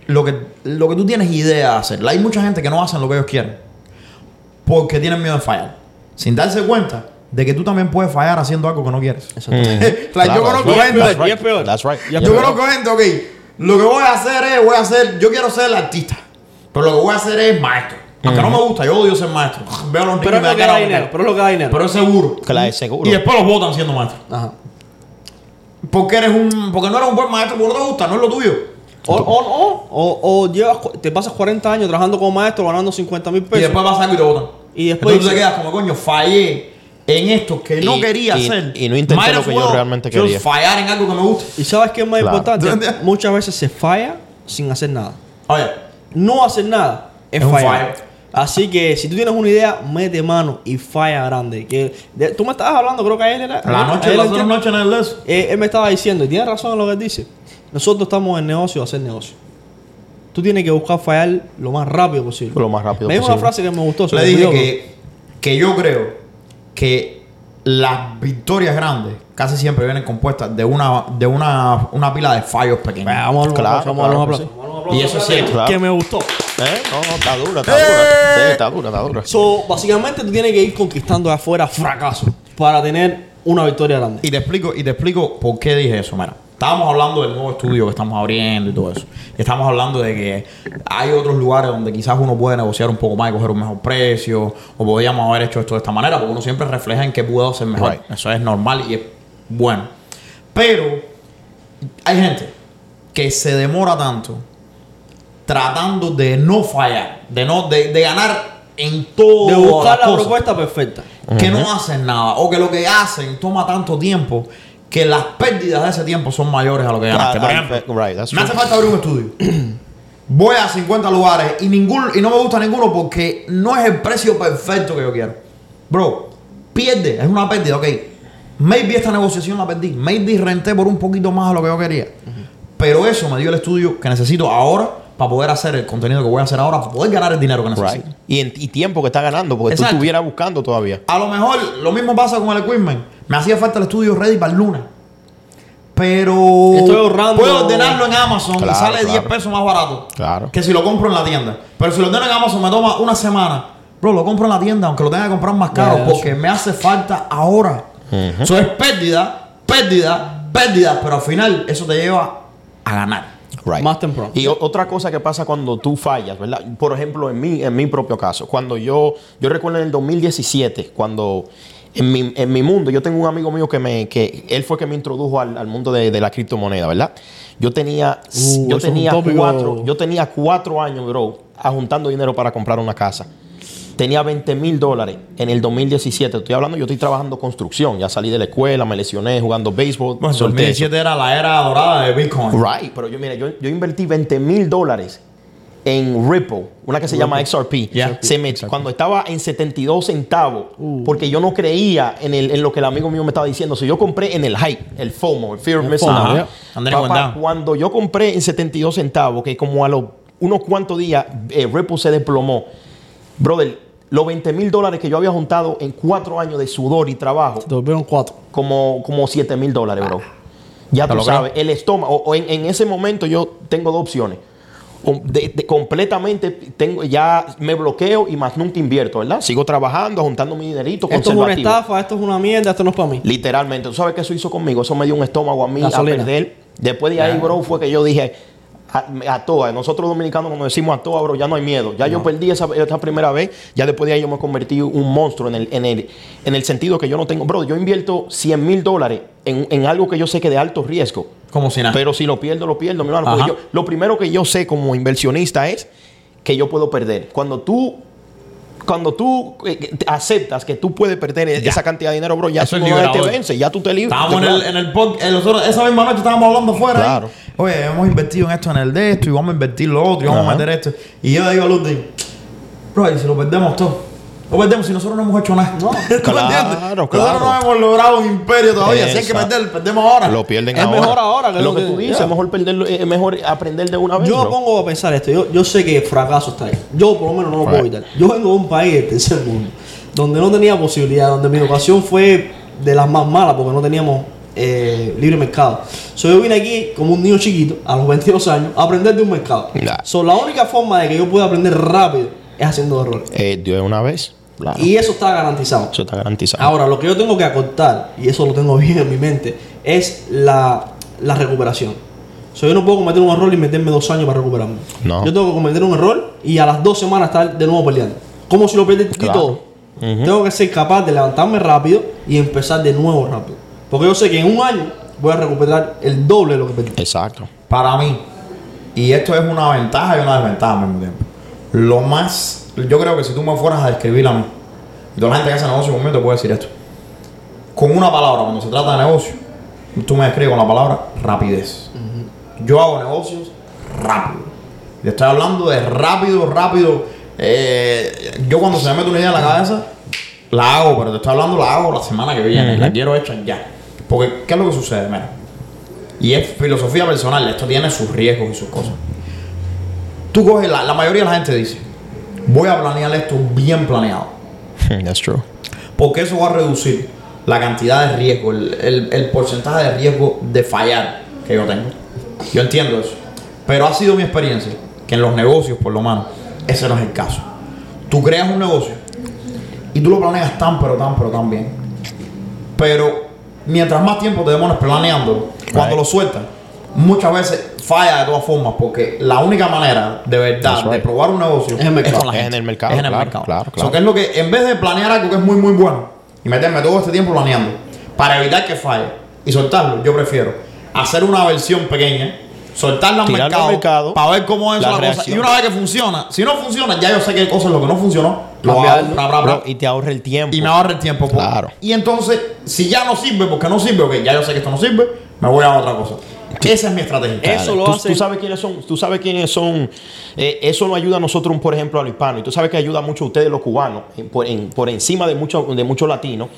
Lo que, lo que tú tienes idea de hacer. Hay mucha gente que no hacen lo que ellos quieren. Porque tienen miedo de fallar. Sin darse cuenta de que tú también puedes fallar haciendo algo que no quieres. Like, Claro, yo conozco that's right, gente. that's right, Y es peor. That's right. Y es Yo peor. conozco gente, ok. Lo que voy a hacer es, voy a hacer, yo quiero ser el artista. Pero lo que voy a hacer es maestro. Aunque no me gusta, yo odio ser maestro. Veo a los Pero y es lo que da dinero. Pero es lo que da dinero. Pero es seguro. Claro, es seguro. Y después los votan siendo maestro. Ajá. Porque eres un. Porque no eres un buen maestro, porque no te gusta, no es lo tuyo. O, o, o, o, o llevas, te pasas 40 años trabajando como maestro, ganando 50 mil Y pesos. después pasa algo y te botan. Y después Entonces te dice- quedas como, coño, fallé en esto que no quería y- hacer. y no intenté lo que yo realmente quería. fallar en algo que me gusta. ¿Y sabes qué es más Claro. importante? Muchas veces se falla sin hacer nada. Oye, No hacer nada es, Es fallar. fallo. Así que si tú tienes una idea, mete mano y falla grande. Que de- tú me estabas hablando, creo que a él era. la noche, él otras noches en el les. Eh, él me estaba diciendo, y tiene razón en lo que él dice. Nosotros estamos en negocio hacer negocio. Tú tienes que buscar fallar lo más rápido posible. Lo más rápido Me dijo una posible. frase que me gustó. Le dije que, que yo creo que las victorias grandes casi siempre vienen compuestas de una, de una, una pila de fallos pequeños. Vamos a Claro, aplauso, vamos claro a aplauso. Y eso es cierto, claro. Que me gustó. ¿Eh? No, no, está dura, está dura. Sí, está dura, está dura. So, básicamente tú tienes que ir conquistando afuera fracasos para tener una victoria grande. Y te explico, y te explico por qué dije eso. Mira, estábamos hablando del nuevo estudio que estamos abriendo y todo eso. Estamos hablando de que hay otros lugares donde quizás uno puede negociar un poco más y coger un mejor precio. O podríamos haber hecho esto de esta manera, porque uno siempre refleja en qué puedo hacer mejor. Right. Eso es normal y es bueno. Pero hay gente que se demora tanto tratando de no fallar, de no, de, de ganar en todo. De buscar la propuesta perfecta. que no hacen nada o que lo que hacen toma tanto tiempo que las pérdidas de ese tiempo son mayores a lo que ganaste. Por ejemplo, right, that's me hace falta abrir un estudio. Voy a 50 lugares y ningún y no me gusta ninguno porque no es el precio perfecto que yo quiero. Bro, pierde, es una pérdida, ok. Maybe esta negociación la perdí. Maybe renté por un poquito más de lo que yo quería. Pero eso me dio el estudio que necesito ahora para poder hacer el contenido que voy a hacer ahora, para poder ganar el dinero que necesito. Right. Y, en- y tiempo que está ganando, porque Exacto. tú estuvieras buscando todavía. A lo mejor lo mismo pasa con el equipment. Me hacía falta el estudio ready para el lunes. Pero Estoy ahorrando. puedo ordenarlo en Amazon Claro, y sale claro. 10 pesos más barato Claro. que si lo compro en la tienda. Pero si lo ordeno en Amazon me toma una semana. Bro, lo compro en la tienda, aunque lo tenga que comprar más caro, porque me hace falta ahora. Eso es pérdida, pérdida, pérdida, pero al final eso te lleva a ganar. Right. Más temprano. Y otra cosa que pasa cuando tú fallas, ¿verdad? Por ejemplo, en mi, en mi propio caso, cuando yo, yo recuerdo en el 2017, cuando en mi, en mi mundo, yo tengo un amigo mío que me, que él fue que me introdujo al, al mundo de, de la criptomoneda, ¿verdad? Yo tenía, Uh, yo tenía cuatro, yo tenía cuatro años, bro, ajuntando dinero para comprar una casa. Tenía 20 mil dólares en el 2017. Estoy hablando, yo estoy trabajando construcción. Ya salí de la escuela, me lesioné jugando béisbol. Bueno, solté eso. 2017 era la era dorada de Bitcoin. Right, pero yo, mira, yo, yo invertí 20 mil dólares en Ripple, una que se llama XRP. Yeah. Se me- cuando estaba en 72 centavos, Uh. porque yo no creía en, el, en lo que el amigo mío me estaba diciendo. So, yo compré en el hype, el FOMO, el Fear of Missing Out. cuando yo compré en 72 centavos, que como a los unos cuantos días eh, Ripple se desplomó, brother, los 20 mil dólares que yo había juntado en cuatro años de sudor y trabajo, Te volvieron cuatro. como, como 7 mil dólares, bro. Ya ¿Te tú lo creo? sabes, el estómago, o, o en, en ese momento yo tengo dos opciones. O de- de- completamente tengo, ya me bloqueo y más nunca invierto, ¿verdad? Sigo trabajando, juntando mi dinerito Esto es una estafa, esto es una mierda, esto no es para mí. Literalmente. ¿Tú sabes qué eso hizo conmigo? Eso me dio un estómago a mí Gasolina. a perder. Después de ahí, bro, fue que yo dije, a, a toa. Nosotros dominicanos cuando decimos a toa, bro, ya no hay miedo. Ya yo perdí esa, esa primera vez. Ya después de ahí yo me convertí en un monstruo en el, en el, en el sentido que yo no tengo... Bro, yo invierto 100 mil dólares en, en algo que yo sé que de alto riesgo. Como si nada. Pero si lo pierdo, lo pierdo, mi hermano. yo- lo primero que yo sé como inversionista es que yo puedo perder. Cuando tú... Cuando tú eh, aceptas que tú puedes perder esa cantidad de dinero, bro, ya Eso tú no te vence, ya tú te libras. Estábamos en el, en el pod- en los otros- esa misma noche estábamos hablando afuera. ahí. Claro. Oye, hemos invertido en esto, en el de esto, y vamos a invertir lo otro, y vamos a meter esto. Y yo le digo a Ludwig, bro, y si lo perdemos todo. Lo perdemos si nosotros no hemos hecho nada. ¿Tú me entiendes? Claro, Nosotros claro. no hemos logrado un imperio todavía. Si hay que Exacto. perder, perdemos ahora. Lo pierden Es ahora. mejor ahora que lo lo que que- tú dices. Es mejor, perderlo, es mejor aprender de una vez. Yo me pongo a pensar esto. Yo, yo sé que el fracaso está ahí. Yo por lo menos no lo puedo evitar. Yo vengo de un país del tercer mundo, donde no tenía posibilidad, donde mi educación fue de las más malas porque no teníamos eh, libre mercado. So, yo vine aquí como un niño chiquito, a los 22 años, a aprender de un mercado. Nah. So, la única forma de que yo pueda aprender rápido es haciendo errores. Eh, de una vez. Claro. Y eso está garantizado. Eso está garantizado. Ahora, lo que yo tengo que acortar, y eso lo tengo bien en mi mente, es la, la recuperación. O sea, yo no puedo cometer un error y meterme dos años para recuperarme. No. Yo tengo que cometer un error y a las dos semanas estar de nuevo peleando. Como si lo perdí Claro. todo. Tengo que ser capaz de levantarme rápido y empezar de nuevo rápido. Porque yo sé que en un año voy a recuperar el doble de lo que perdí. Exacto. Para mí, Y esto es una ventaja y una desventaja al mismo tiempo. Lo más, yo creo que si tú me fueras a describir a mí, y toda la gente que hace negocio conmigo te puede decir esto. Con una palabra, cuando se trata de negocio, tú me describes con la palabra rapidez. Yo hago negocios rápido. Te estoy hablando de rápido, rápido. Eh, yo cuando se me mete una idea en la cabeza, la hago, pero te estoy hablando, la hago la semana que viene. La quiero hecha ya. Porque, ¿qué es lo que sucede? Mira. Y es filosofía personal. Esto tiene sus riesgos y sus cosas. Tú coges, la, la mayoría de la gente dice, voy a planear esto bien planeado. That's true. Porque eso va a reducir la cantidad de riesgo, el, el- el porcentaje de riesgo de fallar que yo tengo. Yo entiendo eso. Pero ha sido mi experiencia que en los negocios, por lo menos, ese no es el caso. Tú creas un negocio y tú lo planeas tan, pero tan, pero tan bien. Pero mientras más tiempo te demoras planeándolo, cuando Right. lo sueltas, muchas veces falla de todas formas porque la única manera de verdad de probar un negocio Es el mercado. con la Es gente. en el mercado, Es en el claro, mercado. claro, So, claro. que es lo que, en vez de planear algo que es muy, muy bueno y meterme todo este tiempo planeando para evitar que falle y soltarlo, yo prefiero hacer una versión pequeña, soltarla al mercado, para ver cómo es la la, cosa. Y una vez que funciona, si no funciona, ya yo sé qué cosa es lo que no funcionó, lo Cambiarlo. y te ahorra el tiempo. y me ahorra el tiempo. po. Claro. Y entonces, si ya no sirve, porque no sirve, ok, ya yo sé que esto no sirve, me voy a otra cosa. Esa es mi estrategia. Eso lo tú, hace- tú sabes quiénes son, tú sabes quiénes son. eh, eso nos ayuda a nosotros, por ejemplo, a los hispanos. Y tú sabes que ayuda mucho a ustedes, los cubanos, en- por, en- por encima de muchos de muchos latinos.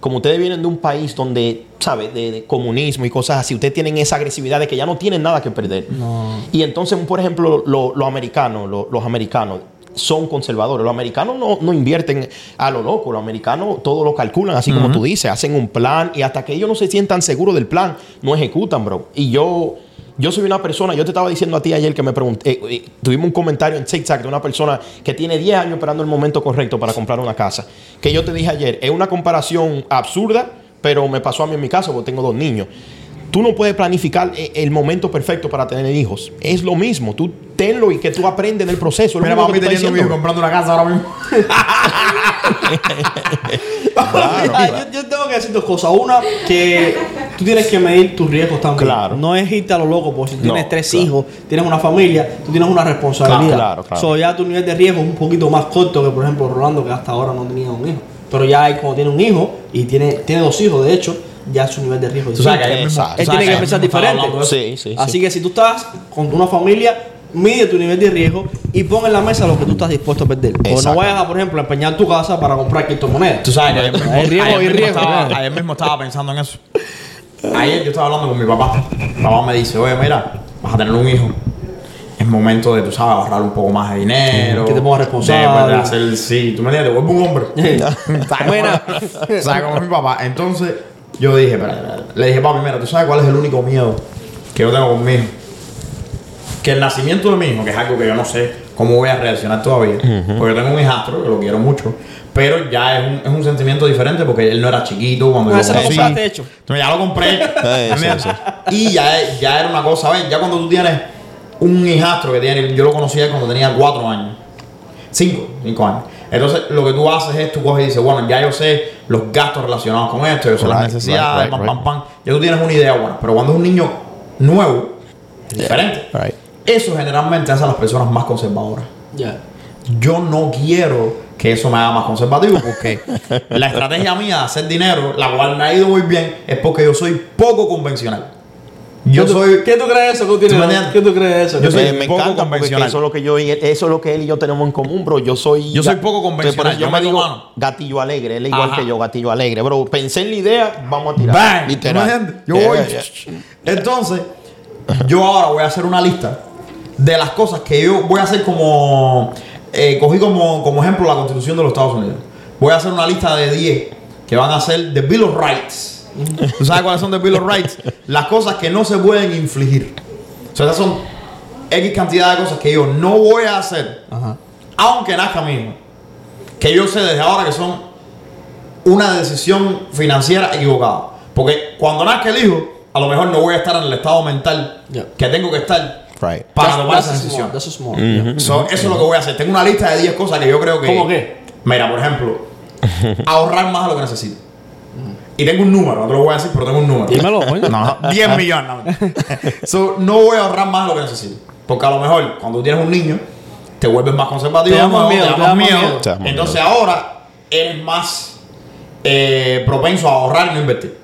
Como ustedes vienen de un país donde, ¿sabes? De, de comunismo y cosas así, ustedes tienen esa agresividad de que ya no tienen nada que perder. Y entonces, por ejemplo, lo- los americanos, lo- los americanos son conservadores. Los americanos no, no invierten a lo loco. Los americanos todo lo calculan, así como tú dices. Hacen un plan y hasta que ellos no se sientan seguros del plan, no ejecutan, bro. Y yo, yo soy una persona, yo te estaba diciendo a ti ayer que me pregunté, eh, eh, tuvimos un comentario en TikTok de una persona que tiene 10 años esperando el momento correcto para comprar una casa. Que yo te dije ayer, es una comparación absurda, pero me pasó a mí en mi caso porque tengo dos niños. Tú no puedes planificar eh, el momento perfecto para tener hijos. Es lo mismo. Tú tenlo y que tú aprendes del proceso. Mira, tú teniendo un hijo comprando una casa ahora mismo. Ah, yo, yo tengo que decir dos cosas. Una, que tú tienes que medir tus riesgos también. Claro. No es irte a lo loco, porque si tú No, tienes tres claro. hijos, tienes una familia, tú tienes una responsabilidad. Claro, claro. So, ya tu nivel de riesgo es un poquito más corto que, por ejemplo, Rolando, que hasta ahora no tenía un hijo. Pero ya como tiene un hijo y tiene, tiene dos hijos, de hecho, ya su nivel de riesgo es Tú sabes que Exacto. Él sabes tiene que pensar diferente. Sí, sí, Así sí. que si tú estás con una familia, mide tu nivel de riesgo y pon en la mesa lo que tú estás dispuesto a perder. O no Exacto. vayas a, por ejemplo, a empeñar tu casa para comprar criptomonedas. Tú sabes que ayer mismo, Hay riesgo ayer y mismo riesgo, estaba, claro. ayer mismo estaba pensando en eso. Ayer yo estaba hablando con mi papá. Mi papá me dice, oye, mira, vas a tener un hijo. Es momento de, tú sabes, ahorrar un poco más de dinero. Que te pongas responsable. De, hacer, sí, tú me entiendes, te vuelves un hombre. Buena. ¿Sabes cómo es mi papá? Entonces, yo dije, espera, espera. le dije, papi, mira, ¿tú sabes cuál es el único miedo que yo tengo con mi hijo? Que el nacimiento de mi hijo, que es algo que yo no sé cómo voy a reaccionar todavía, porque yo tengo un hijastro, que lo quiero mucho, pero ya es un, es un sentimiento diferente porque él no era chiquito cuando No, yo ese lo hecho. Entonces ya lo compré. Sí, Y ya, ya era una cosa, ¿ves? Ya cuando tú tienes un hijastro que tiene, yo lo conocí a él cuando tenía cuatro años. Cinco, cinco años. Entonces, lo que tú haces es, tú coges y dices, bueno, ya yo sé los gastos relacionados con esto, yo sé las necesidades, right, pam, right, pam, pam. Ya tú tienes una idea buena. Pero cuando es un niño nuevo, es diferente. Right. Eso generalmente hace a las personas más conservadoras. Ya. Yo no quiero que eso me haga más conservativo porque la estrategia mía de hacer dinero, la cual me ha ido muy bien, es porque yo soy poco convencional. Yo ¿Qué tú- soy. ¿Qué tú crees eso? ¿Qué tú, ¿Tú me tienes- entiendes? ¿Qué tú crees eso? Yo soy Eh, me poco encanta convencional. eso es lo que yo eso es lo que él y yo tenemos en común, bro. Yo soy Yo soy poco convencional, Yo yo me digo mano. gatillo alegre, él es igual Ajá. que yo, gatillo alegre, bro. Pensé en la idea, vamos a tirar. Bang, ¿tú me Literal. Yo Yeah, voy. yeah. Entonces, yo ahora voy a hacer una lista de las cosas que yo voy a hacer como. eh, cogí como, como ejemplo la constitución de los Estados Unidos. Voy a hacer una lista de 10 que van a ser The Bill of Rights. ¿Tú sabes cuáles son The Bill of Rights? Las cosas que no se pueden infligir. O sea, esas son X cantidad de cosas que yo no voy a hacer, Ajá. aunque nazca mi hijo. Que yo sé desde ahora que son una decisión financiera equivocada. Porque cuando nazca el hijo, a lo mejor no voy a estar en el estado mental Yeah. que tengo que estar Right. para That's- tomar that's esa small, decisión. that's small. So, eso es lo que voy a hacer. Tengo una lista de 10 cosas que yo creo que. ¿Cómo qué? Mira, por ejemplo, ahorrar más de lo que necesito. Y tengo un número, no te lo voy a decir, pero tengo un número. Dímelo, coño. No, 10 millones. No, so, no voy a ahorrar más de lo que necesito. Porque a lo mejor cuando tú tienes un niño, te vuelves más conservativo, Te da más miedo, te más miedo. Te Entonces miedo. ahora eres más eh, propenso a ahorrar y no invertir.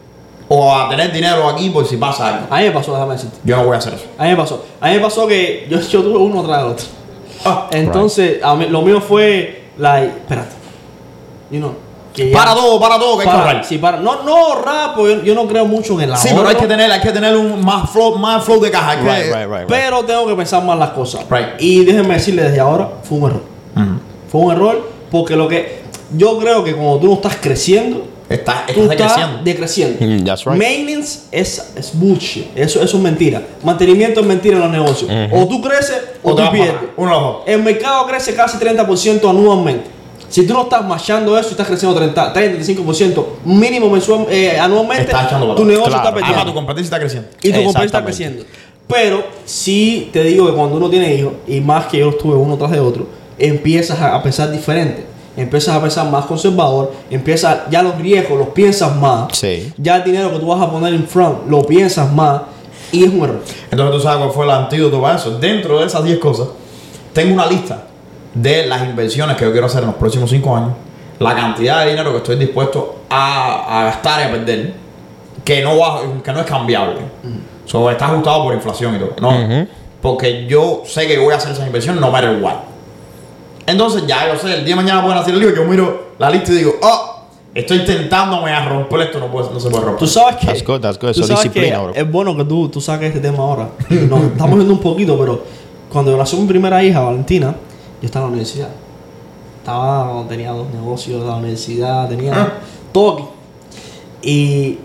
O a tener dinero aquí por si pasa algo. A mí me pasó, déjame decirte. Yo no voy a hacer eso. A mí me pasó. A mí me pasó que yo, yo tuve uno tras el otro. Ah, Entonces, a mí- lo mío fue la. Espérate. You know, que para todo, para todo, que hay que para- ahorrar. sí, para- no, no ahorrar, porque yo, yo no creo mucho en el ahorro. Sí, pero hay que tener, hay que tener un más flow, más flow de caja. Right, right, right. Pero tengo que pensar más las cosas. Right. Y déjenme decirle desde ahora, fue un error. Fue un error porque lo que. Yo creo que cuando tú no estás creciendo, Está, tú está estás decreciendo. Mm, that's right. Maintenance es, es bullshit. Eso, eso es mentira. Mantenimiento es mentira en los negocios. O tú creces o, O tú pierdes. para-. El mercado crece casi 30% anualmente. Si tú no estás machando eso y estás creciendo 30, 35% mínimo mensual, eh, anualmente, tu negocio Claro. está perdiendo. tu competencia está creciendo. Y tu compañía está creciendo. Pero sí te digo que cuando uno tiene hijos, y más que yo estuve uno tras de otro, empiezas a a pensar diferente. Empiezas a pensar más conservador, empiezas, ya los riesgos los piensas más. Sí. Ya el dinero que tú vas a poner en front lo piensas más. Y es un error. Entonces tú sabes cuál fue el antídoto para eso. Dentro de esas 10 cosas, tengo una lista de las inversiones que yo quiero hacer en los próximos 5 años. La cantidad de dinero que estoy dispuesto a, a gastar y a perder. Que no, va, que no es cambiable. So, está ajustado por inflación y todo. No. Porque yo sé que voy a hacer esas inversiones no matter what. Entonces ya yo sé, el día de mañana pueden hacer el lío. Yo miro la lista y digo, oh, estoy intentándome a romper esto. No, puede- no se puede romper. Tú sabes que. That's good, that's good. Eso disciplina, que bro. Es bueno que tú, tú saques este tema ahora. Nos estamos viendo un poquito, pero cuando yo nació mi primera hija, Valentina, yo estaba en la universidad. Estaba, tenía dos negocios la universidad, tenía Ah. todo aquí. Y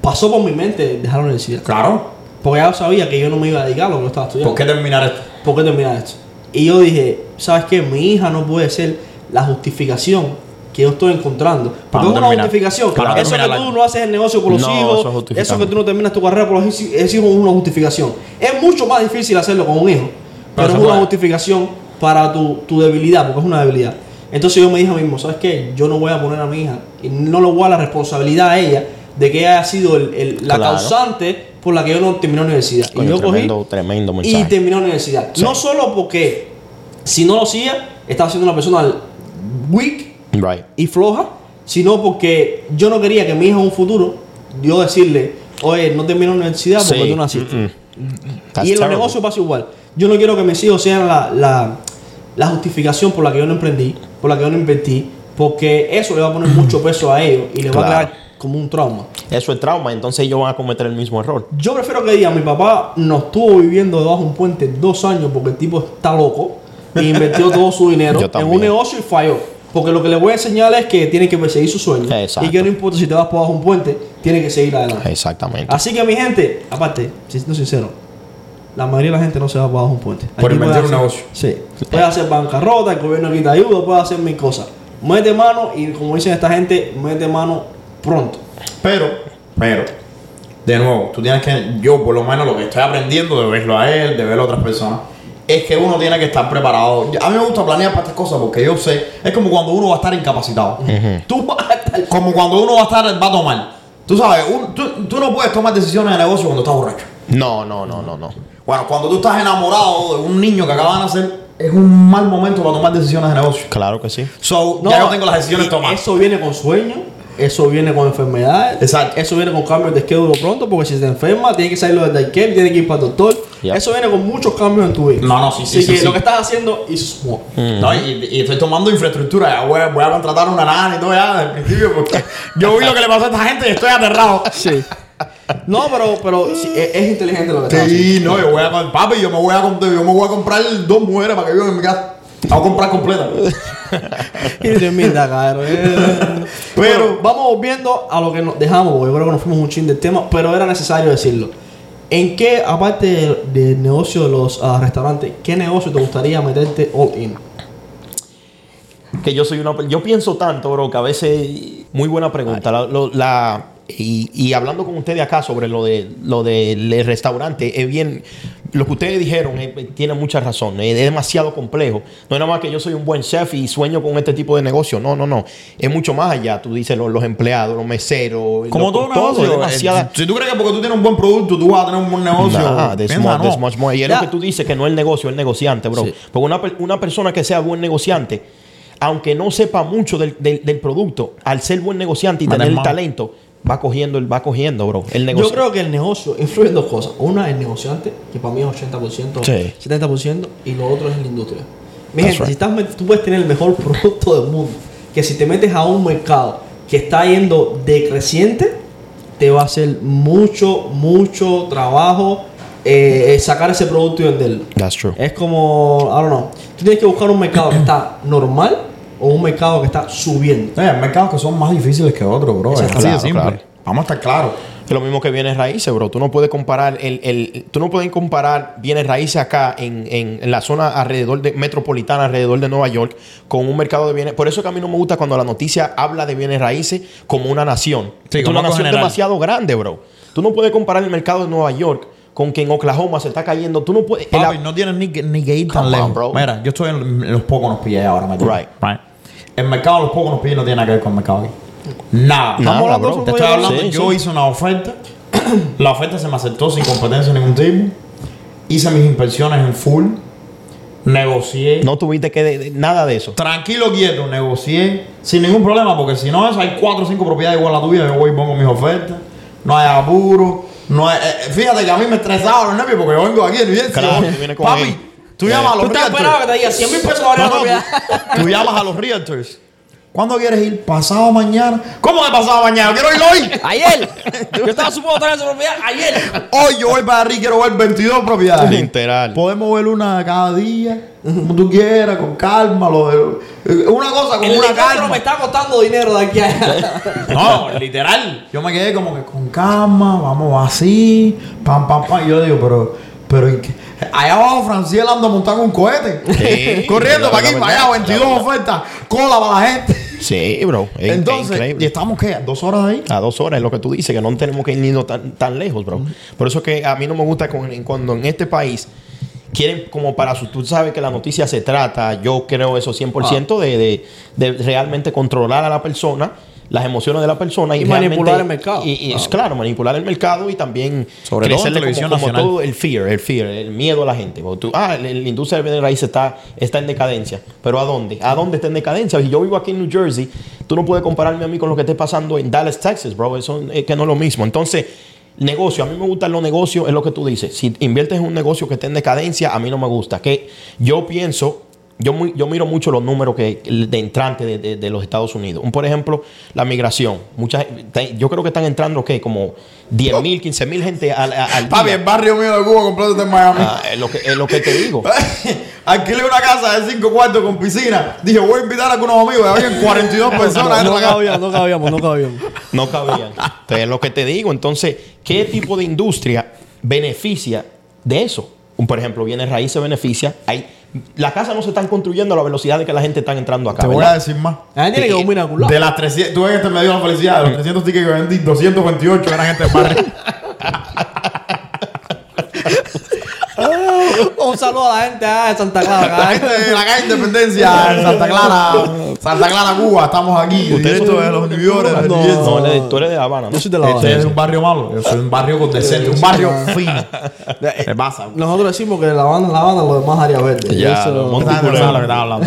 pasó por mi mente dejar la universidad. Claro. Porque ya sabía que yo no me iba a dedicar a lo que estaba estudiando. ¿Por qué terminar esto? ¿Por qué terminar esto? Y yo dije, ¿sabes qué? Mi hija no puede ser la justificación que yo estoy encontrando. Porque es una terminar. justificación. Para eso que tú no haces el negocio por los No, hijos, eso que tú no terminas tu carrera por los hijos, es una justificación. Es mucho más difícil hacerlo con un hijo, pero, es una puede. justificación para tu, tu debilidad, porque es una debilidad. Entonces yo me dije a mí mismo, ¿sabes qué? Yo no voy a poner a mi hija y no le voy a dar la responsabilidad a ella de que ella haya sido el- el- la Claro. causante por la que yo no terminé la universidad. Coño, y yo cogí tremendo, tremendo mensaje. y terminó la universidad. Sí. No solo porque si no lo hacía, estaba siendo una persona weak Right. y floja, sino porque yo no quería que mi hija en un futuro, yo decirle, oye, no terminó la universidad porque Sí. tú. That's y en los terrible. negocios pasa igual. Yo no quiero que mis hijos sean la, la, la justificación por la que yo no emprendí, por la que yo no invertí, porque eso le va a poner mucho peso a ellos y les va a crear como un trauma. Eso es trauma, entonces ellos van a cometer el mismo error. Yo prefiero que digan, mi papá nos estuvo viviendo debajo de un puente dos años porque el tipo está loco e invirtió todo su dinero en un negocio y falló. Porque lo que le voy a enseñar es que tiene que perseguir su sueño. Exacto. Y que no importa si te vas por abajo de un puente, tiene que seguir adelante. Exactamente. Así que mi gente, aparte, siendo sincero, la mayoría de la gente no se va por abajo un puente. Por puede un hacer- negocio. Sí. Puede hacer bancarrota, el gobierno quita ayuda, puede hacer mil cosas. Mete mano y como dicen esta gente, mete mano pronto. Pero, pero, de nuevo, tú tienes que, yo por lo menos lo que estoy aprendiendo de verlo a él, de verlo a otras personas, es que uno tiene que estar preparado. A mí me gusta planear para estas cosas porque yo sé, es como cuando uno va a estar incapacitado. Tú vas a estar Como cuando uno va a estar, va a tomar. Tú sabes, un- tú, tú no puedes tomar decisiones de negocio cuando estás borracho. No, no, no, no, no. Bueno, cuando tú estás enamorado de un niño que acaba de nacer, es un mal momento para tomar decisiones de negocio. Claro que sí. So, No, ya yo tengo las decisiones tomadas. Eso viene con sueño, eso viene con enfermedades, Exacto. eso viene con cambios de schedule pronto, porque si te enferma, tiene que salirlo del daycare, tiene que ir para el doctor. Ya. Eso viene con muchos cambios en tu vida. No, no, sí, sí, Así sí, que sí. lo que estás haciendo is small. No, y, y estoy tomando infraestructura. Ya voy, a- voy a contratar una nana y todo ya desde el principio porque yo vi lo que le pasó a esta gente y estoy aterrado. Sí. No, pero, pero sí, es, es inteligente lo que haciendo. Sí, no, yo voy a papi, yo me voy a, yo me voy a comprar dos mujeres para que vivan en mi casa. La voy a comprar completa. Y. Eh. Pero- vamos viendo a lo que nos dejamos, porque yo creo que nos fuimos un chin del tema, pero era necesario decirlo. ¿En qué, aparte de- del negocio de los ah, restaurantes, qué negocio te gustaría meterte all in? Que yo soy una. Yo pienso tanto, bro, que a veces. Muy buena pregunta. La, lo- la- y, y hablando con ustedes acá sobre lo de lo del restaurante, es bien. lo que ustedes dijeron eh, tiene mucha razón. Es demasiado complejo. No es nada más que yo soy un buen chef y sueño con este tipo de negocio. No, no, no. Es mucho más allá. Tú dices los, los empleados, los meseros. Como todo es negocio. demasiada- eh, Si tú crees que porque tú tienes un buen producto, tú vas a tener un buen negocio. Nah, there's piensa, more, no. there's much more. Y es lo que tú dices, que no es el negocio, es el negociante, bro. Sí. Porque una, una persona que sea buen negociante, aunque no sepa mucho del, del- del producto, al ser buen negociante y tener el talento, va cogiendo, el- va cogiendo, bro. El negocio. Yo creo que el negocio influye en dos cosas. Una, el negociante, que para mí es 80%, Sí. 70%, y lo otro es la industria. Mi gente, right. si estás tú puedes tener el mejor producto del mundo, que si te metes a un mercado que está yendo decreciente, te va a hacer mucho, mucho trabajo eh, sacar ese producto y venderlo. That's true. Es como, I don't know, tú tienes que buscar un mercado que está normal o un mercado que está subiendo. Eh, Hay mercados que son más difíciles que otros, bro. Es Exacto. así de Claro. Vamos a estar claros. Es lo mismo que bienes raíces, bro. Tú no puedes comparar el, el- tú no puedes comparar bienes raíces acá en, en- en la zona alrededor de metropolitana, alrededor de Nueva York, con un mercado de bienes. Por eso que a mí no me gusta cuando la noticia habla de bienes raíces como una nación. Sí, es como una nación general. demasiado grande, bro. Tú no puedes comparar el mercado de Nueva York con que en Oklahoma se está cayendo. Tú no puedes. no tienes ni, ni que ir tan lejos. bro. Mira, yo estoy en, los pocos nos pillé ahora, me Right. El mercado los pocos nos pillé no tiene nada que ver con el mercado aquí. Nada. Nada, Estamos hablando- bro. Te estoy hablando, Sí, yo sí. hice una oferta. la oferta se me aceptó sin competencia de ningún tipo. Hice mis inversiones en full. Negocié. no tuviste que de- de- nada de eso. Tranquilo, quieto, negocié sin ningún problema, porque si no, eso hay cuatro o cinco propiedades igual a la tuya. Yo voy y pongo mis ofertas. No hay apuro. No hay, eh, fíjate que a mí me estresaba los nervios porque yo vengo aquí de New Jersey. Claro, yo- tú vienes con Papi, él. Tú Yeah. llamas a Tú los estás realtors. esperando que te diga 100 mil pesos por No, la no, propiedad. tú, tú llamas a los realtors. ¿Cuándo quieres ir? ¿Pasado mañana? ¿Cómo que pasado mañana? Yo quiero ir hoy. Ayer, yo estaba supuesto tener esa propiedad ayer. Hoy yo voy para arriba y quiero ver 22 propiedades. Literal. Podemos ver una cada día, como tú quieras, con calma. Lo de- una cosa con El una helicóptero calma. me está costando dinero de aquí a allá. No, literal. Yo me quedé como que con calma, vamos así, pam, pam, pam. Y yo digo, pero, pero ¿y qué? Allá abajo Franciel anda montando un cohete. Sí, Corriendo para aquí, para allá, la 22 verdad. ofertas, cola para la gente. Sí, bro. Es- es Entonces. ¿y estamos qué? ¿Dos horas ahí? A dos horas es lo que tú dices, que no tenemos que irnos tan, tan lejos, bro. Por eso que a mí no me gusta cuando en este país quieren como para su... Tú sabes que la noticia se trata, yo creo eso 100% de, de, de realmente controlar a la persona, las emociones de la persona y, manipular el mercado. Y, y es claro, manipular el mercado y también Sobre todo en televisión como, como nacional. todo el fear, el fear, el miedo a la gente. Porque tú, ah, la, la industria de bienes raíces está, está en decadencia. Pero ¿a dónde? ¿A dónde está en decadencia? Si yo vivo aquí en New Jersey, tú no puedes compararme a mí con lo que esté pasando en Dallas, Texas, bro. Eso es que no es lo mismo. Entonces, negocio, a mí me gustan los negocios, es lo que tú dices. Si inviertes en un negocio que esté en decadencia, a mí no me gusta. Que yo pienso yo, muy- yo miro mucho los números que, de entrantes de, de- de los Estados Unidos. Un, por ejemplo, la migración. Yo creo que están entrando, ¿qué? Como 10 mil, 15 mil gente al, al Papi, día. el barrio mío de Cuba completo está en Miami. Ah, es, lo que, es lo que te digo. Alquilé una casa de 5 cuartos con piscina. Dije, voy a invitar a algunos amigos. Y habían 42 personas en no la casa. cabíamos, no cabíamos, no cabíamos. No cabían. Entonces, es lo que te digo. Entonces, ¿qué tipo de industria beneficia de eso? Un, por ejemplo, bienes raíces beneficia. Hay, las casas no se están construyendo a la velocidad de que la gente está entrando acá. Te voy a ¿verdad? decir más. La gente tiene que a De las 300, tú ves que este me dio la felicidad. De los 300 tickets que vendí, 228 eran gente del barrio. Un saludo a la gente ah, de Santa Clara. La gente de la calle Independencia, en Santa Clara, Santa Clara, Cuba. Estamos aquí. Directo de los de No. Tú eres de La Habana. ¿no? Yo soy de La Habana. Este es un barrio malo. Yo soy un barrio con decente. Un barrio fino. ¿Qué pasa? Nosotros decimos que la banda es la banda, lo demás área verde. Ya, Eso- lo que estás hablando.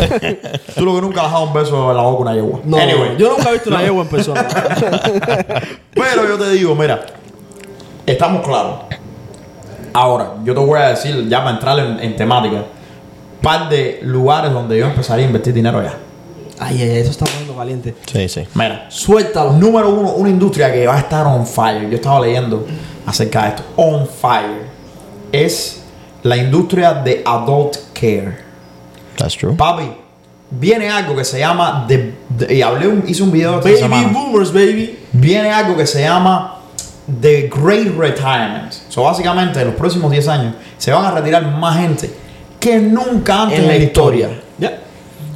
Tú lo que nunca le has dado un beso en la boca a una yegua. No, Anyway. yo nunca he visto una yegua en persona. Pero yo te digo, mira, estamos claros. Ahora, yo te voy a decir, ya para entrar en, en temática, par de lugares donde yo empezaría a invertir dinero ya. Ay, ay, ay, eso está poniendo caliente. Sí, sí. Mira, Suéltalo. número uno, una industria que va a estar on fire. Yo estaba leyendo acerca de esto. On fire. Es la industria de adult care. That's true. Papi, viene algo que se llama. The, the- y hablé, un- hice un video esta Baby boomers, baby. viene algo que se llama The Great Retirement. So, básicamente, en los próximos 10 años se van a retirar más gente que nunca antes En la historia. Ya.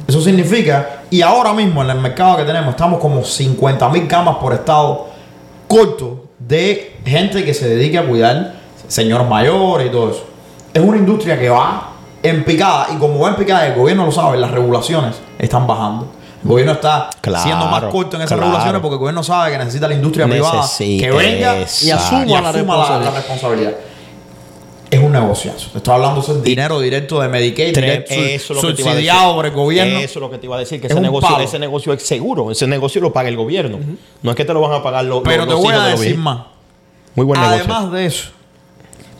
Eso significa, y ahora mismo en el mercado que tenemos, estamos como 50 mil camas por estado corto de gente que se dedique a cuidar señores mayores y todo eso. es una industria que va en picada y como va en picada, el gobierno lo sabe, las regulaciones están bajando. El gobierno está Claro, siendo más corto en esas claro. regulaciones porque el gobierno sabe que necesita la industria privada Necesita, que venga. Y asuma y la asuma la, responsabilidad. la responsabilidad. Es un negociazo. Te estoy hablando de dinero directo de Medicaid, Tre- directo, eso es lo que te iba a subsidiado decir. por el gobierno. Eso es lo que te iba a decir, que Es ese negocio, palo. ese negocio es seguro. Ese negocio lo paga el gobierno. No es que te lo van a pagar los, Pero los, te voy a decir más. Muy buen negocio. Además de eso,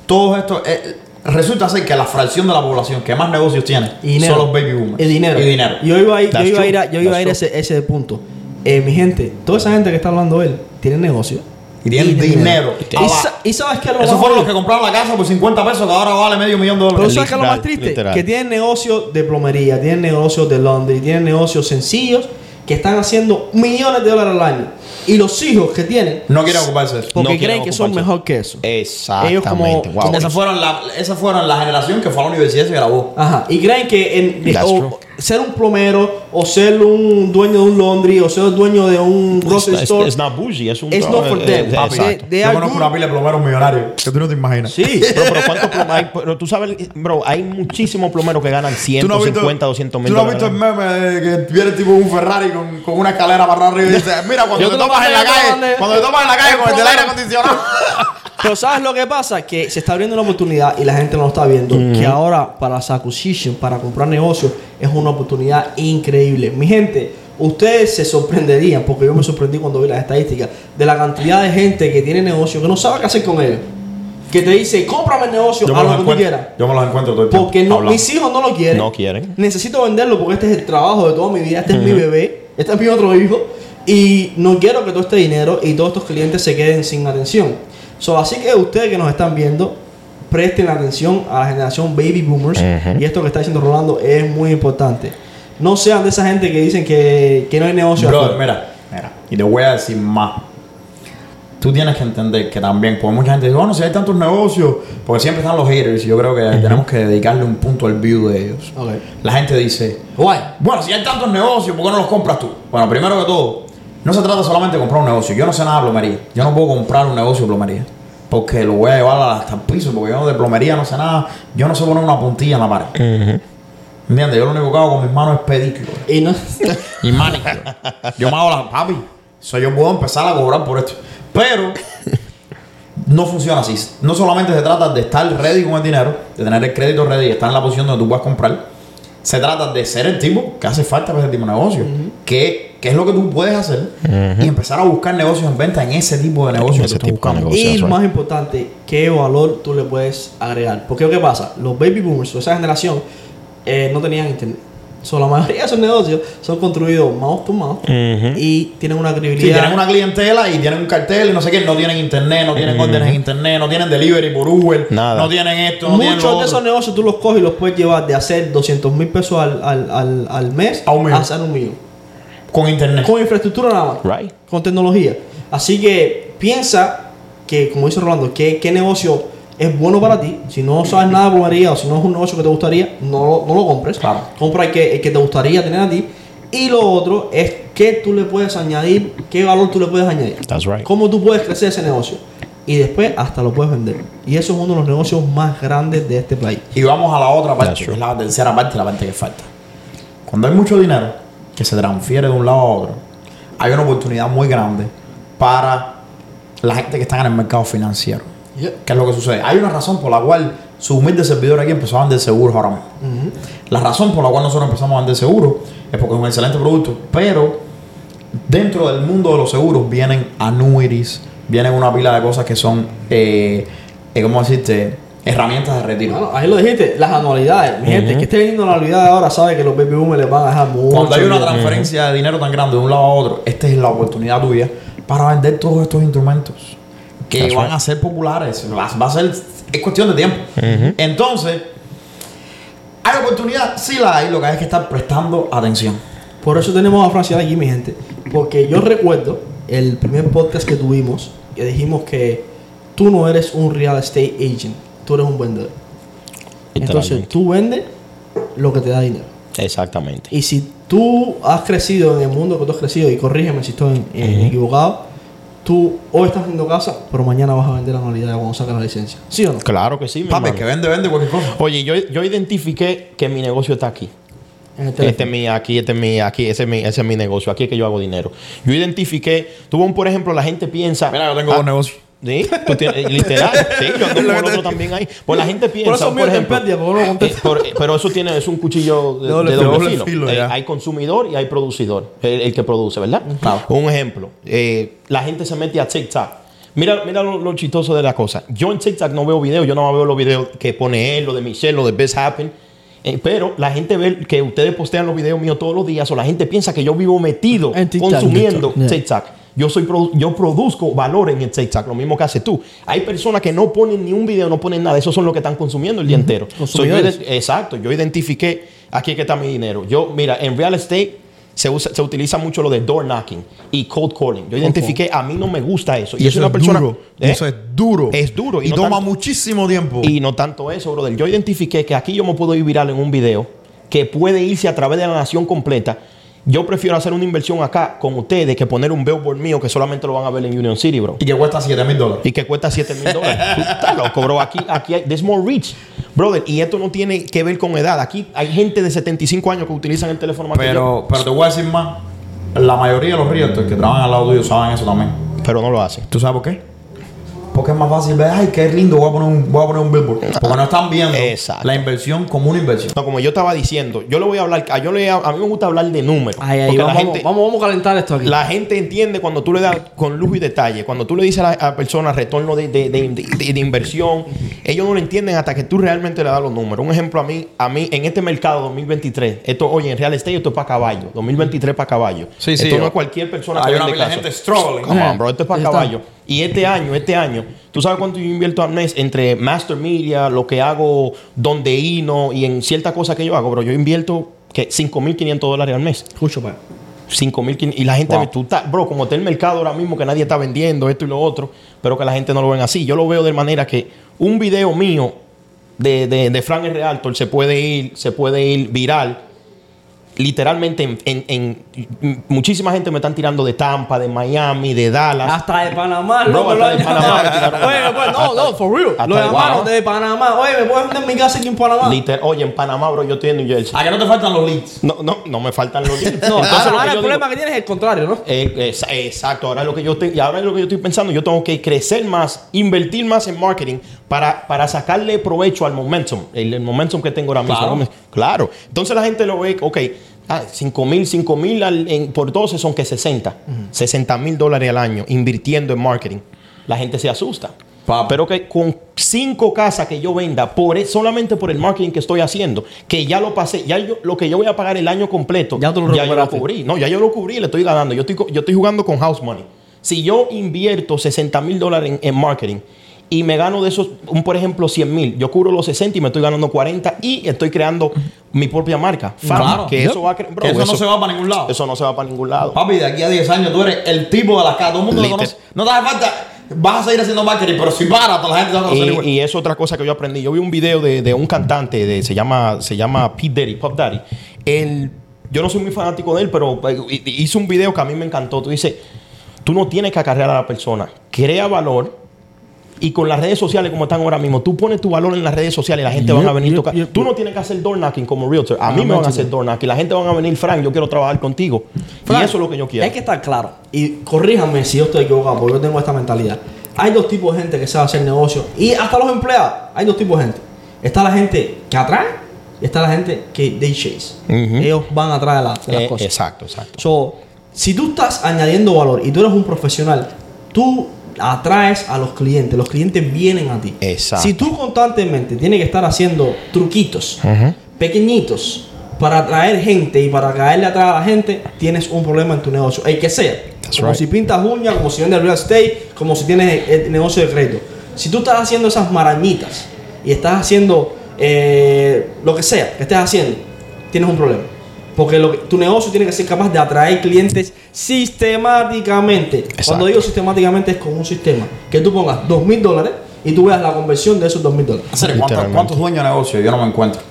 todo esto eh, resulta ser que la fracción de la población que más negocios tiene dinero. son los baby boomers. Y dinero. Y dinero. Yo iba a ir, yo iba a, ir a, true. yo iba a ir a That's ese, ese punto. Eh, mi gente, toda esa gente que está hablando él tiene negocio. Y tienen dinero. Y, Ah, sa- y sabes que lo Esos fueron los que compraron la casa por 50 pesos que ahora vale medio millón de Pero dólares. ¿sabes qué es lo más triste? literal. Que tienen negocios de plomería, tienen negocios de laundry, tienen negocios sencillos que están haciendo millones de dólares al año. Y los hijos que tienen, No quieren ocuparse de eso. porque No creen que son mejor que eso. Exactamente. Ellos como- Wow. como- Esas fueron, la, esas fueron la generación que fue a la universidad y se grabó. Ajá. Y creen que en- de- That's o true. Ser un plomero, o ser un dueño de un laundry, o ser dueño de un grocery It's, store. it's not bougie, es un It's not for eh, them, eh, papi. exacto. They Yo conozco una pila de plomeros millonarios que tú no te imaginas. Sí. Bro, pero ¿cuántos plomeros hay? Pero tú sabes, bro, hay muchísimos plomeros que ganan 150, 200 mil ¿Tú no has visto el meme de que viene tipo un Ferrari con, con una escalera para arriba y dice, mira, cuando te tomas en la calle, cuando te tomas en la calle con el del aire acondicionado. Pero ¿sabes lo que pasa? Que se está abriendo una oportunidad y la gente no lo está viendo. Que ahora para las acquisition, para comprar negocios, es una oportunidad increíble. Mi gente, ustedes se sorprenderían, porque yo me sorprendí cuando vi las estadísticas, de la cantidad de gente que tiene negocio que no sabe qué hacer con ellos. Que te dice, cómprame el negocio Yo a lo que tú quieras. yo me los encuentro todo el tiempo. Porque no, hablando. mis hijos no lo quieren. No quieren. Necesito venderlo porque este es el trabajo de toda mi vida. Este es mi bebé. Este es mi otro hijo. Y no quiero que todo este dinero y todos estos clientes se queden sin atención. So, así que ustedes que nos están viendo, presten atención a la generación baby boomers. Y esto que está diciendo Rolando es muy importante. No sean de esa gente que dicen que, que no hay negocio. Brother, afuera. mira, mira, y te voy a decir más. Tú tienes que entender que también, porque mucha gente dice, bueno, si hay tantos negocios, porque siempre están los haters, y yo creo que tenemos que dedicarle un punto al view de ellos. Ok. La gente dice, Guay. bueno, si hay tantos negocios, ¿por qué no los compras tú? Bueno, primero que todo, no se trata solamente de comprar un negocio. Yo no sé nada de plomería. Yo no puedo comprar un negocio de plomería. Porque lo voy a llevar hasta el piso, porque yo de plomería no sé nada. Yo no sé poner una puntilla en la pared. ¿Entiendes? Yo lo único que hago con mis manos es pedicure. Y no. Y manicure. yo me hago la papi. So, yo puedo empezar a cobrar por esto. Pero no funciona así. No solamente se trata de estar ready con el dinero, de tener el crédito ready y estar en la posición donde tú puedas comprar. Se trata de ser el tipo que hace falta para ese tipo de negocio. que, que es lo que tú puedes hacer y empezar a buscar negocios en venta en ese tipo de negocio En que estás buscando. Y right. más importante, ¿qué valor tú le puedes agregar? Porque ¿qué pasa? Los baby boomers, o esa generación, eh, no tenían internet. So, la mayoría de esos negocios son construidos mouth to mouth y tienen una Sí, credibilidad. tienen una clientela y tienen un cartel y no sé qué, no tienen internet, no tienen órdenes en internet, no tienen delivery por Uber, Nada. no tienen esto, no Muchos de esos negocios tú los coges y los puedes llevar de hacer 200 mil pesos al, al, al, al mes A un millón. hacer un millón. Con internet. Con infraestructura nada más. Right. Con tecnología. Así que piensa que, como dice Rolando, ¿qué, qué negocio es bueno para ti. Si no sabes nada de plomería o si no es un negocio que te gustaría, no lo, no lo compres. Claro. Compra el que, el que te gustaría tener a ti. Y lo otro es qué tú le puedes añadir, qué valor tú le puedes añadir. That's right. Cómo tú puedes crecer ese negocio. Y después hasta lo puedes vender. Y eso es uno de los negocios más grandes de este país. Y vamos a la otra parte, que es la tercera parte, la parte que falta. Cuando hay mucho dinero que se transfiere de un lado a otro, hay una oportunidad muy grande para la gente que está en el mercado financiero. ¿Qué es lo que sucede? Hay una razón por la cual su humilde servidor aquí empezó a vender seguros ahora mismo. La razón por la cual nosotros empezamos a vender seguros es porque es un excelente producto, pero dentro del mundo de los seguros vienen annuities, vienen una pila de cosas que son, eh, eh, ¿cómo decirte? Herramientas de retiro. Bueno, ahí lo dijiste, las anualidades. Mi gente, que esté vendiendo la anualidad ahora sabe que los baby boomers les van a dejar mucho. Cuando hay una transferencia de dinero tan grande de un lado a otro, esta es la oportunidad tuya para vender todos estos instrumentos que That's van right. a ser populares. Va, va a ser, es cuestión de tiempo. Entonces, ¿hay oportunidad? Sí la hay, lo que hay es que estar prestando atención. Por eso tenemos a Francia aquí, mi gente. Porque yo recuerdo el primer podcast que tuvimos que dijimos que tú no eres un real estate agent, tú eres un vendedor. Entonces tú vendes lo que te da dinero. Exactamente. Y si tú has crecido en el mundo que tú has crecido, y corrígeme si estoy equivocado, tú hoy estás haciendo casa, pero mañana vas a vender anualidades cuando saques la licencia. ¿Sí o no? Claro que sí, mi Papi, hermano. que vende, vende cualquier cosa. Oye, yo, yo identifiqué que mi negocio está aquí. Este es mi, aquí, este es mi, aquí, ese es mi, ese es mi negocio. Aquí es que yo hago dinero. Yo identifiqué, tuvo por ejemplo, la gente piensa. Mira, yo tengo ah, dos negocios. Sí, tú tienes, literal. Sí, yo ando con el otro también ahí. Pues la gente piensa, Por eso por, ejemplo. pérdida, no eh, por- pero eso tiene, es un cuchillo de, De doble de filo. doble, Doble filo. filo, Eh, ya. hay consumidor y hay producidor, el, el que produce, ¿verdad? Claro. Un ejemplo, eh, la gente se mete a TikTok. Mira, mira lo, lo chistoso de la cosa. Yo en TikTok no veo videos, yo no veo los videos que pone él, lo de Michelle, lo de Best Happen. Eh, pero la gente ve que ustedes postean los videos míos todos los días o la gente piensa que yo vivo metido En TikTok. consumiendo TikTok, yeah. Yo, soy yo produzco valor en el TikTok, lo mismo que haces tú. Hay personas que no ponen ni un video, no ponen nada. Esos son los que están consumiendo el día entero. So, yo exacto, yo identifiqué aquí que está mi dinero. Yo, mira, en real estate se, usa- se utiliza mucho lo de door knocking y cold calling. Yo identifiqué, a mí no me gusta eso. Y eso es duro. Y ¿Eh? Eso es duro. Es duro. Y, no toma tanto- muchísimo tiempo. y no tanto eso, brother. Yo identifiqué que aquí yo me puedo ir viral en un video que puede irse a través de la nación completa. Yo prefiero hacer una inversión acá con ustedes que poner un billboard mío que solamente lo van a ver en Union City, bro. Y que cuesta 7 mil dólares. Y que cuesta 7 mil dólares. Tú estás loco, bro. Aquí, aquí hay, there's more reach. Brother, y esto no tiene que ver con edad. Aquí hay gente de 75 años que utilizan el teléfono más. Pero, pero te voy a decir más. La mayoría de los realtors que trabajan al lado tuyo saben eso también. Pero no lo hacen. ¿Tú sabes por qué? Porque es más fácil ver, ay, qué lindo, voy a poner un, voy a poner un billboard. Porque no están viendo Exacto. la inversión como una inversión. No, como yo estaba diciendo, yo le voy a hablar, a, yo le, a mí me gusta hablar de números. Ay, ay, porque vamos, la gente, vamos, vamos a calentar esto aquí. La gente entiende cuando tú le das con lujo y detalle, cuando tú le dices a la, persona retorno de, de- de- de- de inversión, ellos no lo entienden hasta que tú realmente le das los números. Un ejemplo a mí, a mí en este mercado 2023, esto, oye, en real estate esto es para caballo, 2023 para caballo. Sí, sí, esto no es cualquier persona Hay que una de gente struggling. Come on, bro, esto es para caballo. Y este año, este año, ¿tú sabes cuánto yo invierto al mes entre Master Media, lo que hago donde Hino y en ciertas cosas que yo hago, bro? Yo invierto que 5.500 dólares al mes. Escucho, pa. 5.500 y la gente Wow. ve, tú estás, bro, como está el mercado ahora mismo que nadie está vendiendo esto y lo otro, pero que la gente no lo ven así. Yo lo veo de manera que un video mío de, de, de Realtor se puede ir, se puede ir viral. Literalmente en, en- en- muchísima gente me están tirando de Tampa, de Miami, de Dallas. Hasta de Panamá, Bro, loco, hasta de Panamá. Oye, pues, no, no, for real. Hasta Lo de- llamaron de Panamá. Oye, ¿me puedes vender mi casa aquí en Panamá? Liter- Oye, en Panamá, bro, yo estoy en New Jersey. ¿A que no te faltan los leads? No, no, no me faltan los leads. No, Entonces, ahora, lo ahora el digo- problema que tienes es el contrario, ¿no? Eh, es- exacto, ahora es lo que yo estoy, y ahora es lo que yo estoy pensando, yo tengo que crecer más, invertir más en marketing para, para sacarle provecho al momentum, el, el momentum que tengo ahora mismo. Claro. ¿no? Claro. Entonces la gente lo ve, ok, ah, 5 mil, 5 mil por 12 son que 60, 60 mil dólares al año invirtiendo en marketing. La gente se asusta. Pero que con cinco casas que yo venda, por e- solamente por el marketing que estoy haciendo, que ya lo pasé, ya yo, lo que yo voy a pagar el año completo, Ya tú lo yo lo cubrí. No, ya yo lo cubrí, le estoy ganando. Yo estoy, yo estoy jugando con house money. Si yo invierto 60 mil dólares en, en marketing y me gano de esos, un, por ejemplo, 100 mil, yo cubro los 60 y me estoy ganando 40 y estoy creando mi propia marca. Fama, Claro. que Yep. eso va a bro, eso, no se va para ningún lado. Eso no se va para ningún lado. Papi, de aquí a 10 años tú eres el tipo de la casa. Todo el mundo lo conoce. No te hace falta. Vas a seguir haciendo marketing, pero si para, toda la gente te va a conocer igual. Y, y es otra cosa que yo aprendí. Yo vi un video de, de un cantante, de, se llama se llama Pete Daddy, Pop Daddy. Él, yo no soy muy fanático de él, pero eh, hizo un video que a mí me encantó. Tú dices, tú no tienes que acarrear a la persona. Crea valor. Y con las redes sociales como están ahora mismo, tú pones tu valor en las redes sociales y la gente Yep, van a venir yep, tocar. yep, tú no tienes que hacer door knocking como realtor. A Ah, mí me van a hacer door knocking. La gente van a venir, Frank, yo quiero trabajar contigo. Frank, y eso es lo que yo quiero. Hay que estar claro. Y corríjame si yo estoy equivocado, porque yo tengo esta mentalidad. Hay dos tipos de gente que sabe hacer negocio. Y hasta los empleados. Hay dos tipos de gente. Está la gente que atrae y está la gente que they chase. Ujú. Ellos van atrás de, la- de las Eh, cosas. exacto, exacto. So, si tú estás añadiendo valor y tú eres un profesional, tú atraes a los clientes. Los clientes vienen a ti. Exacto. Si tú constantemente tienes que estar haciendo truquitos pequeñitos para atraer gente y para caerle atrás a la gente, tienes un problema en tu negocio. El que sea. That's como right. si pintas uñas, como si vendes real estate, como si tienes el, el negocio de crédito. Si tú estás haciendo esas marañitas y estás haciendo eh, lo que sea que estés haciendo, tienes un problema. Porque lo que- tu negocio tiene que ser capaz de atraer clientes sistemáticamente. Cuando digo sistemáticamente es con un sistema. Que tú pongas dos mil dólares y tú veas la conversión de esos dos mil dólares. ¿cuántos, Literalmente. ¿Cuántos dueños de negocio yo no me encuentro?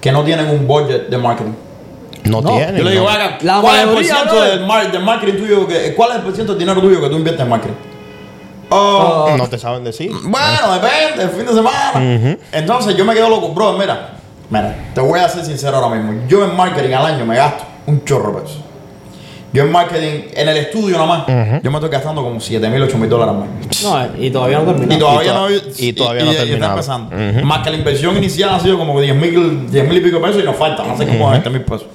Que no tienen un budget de marketing. No, No, tiene. Yo le digo, no. haga, ¿cuál es el del, mar- del marketing tuyo? Que, ¿Cuál es el porciento del dinero tuyo que tú inviertes en marketing? Oh, No te saben decir. Bueno, depende, el fin de semana. Entonces yo me quedo loco, bro, mira, mira, te voy a ser sincero ahora mismo. Yo en marketing al año me gasto un chorro de pesos. Yo en marketing, en el estudio nomás, yo me estoy gastando como 7 mil, 8 mil dólares al mes. No, y todavía no terminamos. Y todavía Y no to- y todavía no está terminado. empezando. Más que la inversión inicial ha sido como 10 mil 10 mil y pico pesos y nos faltan, hace como 20 mil pesos.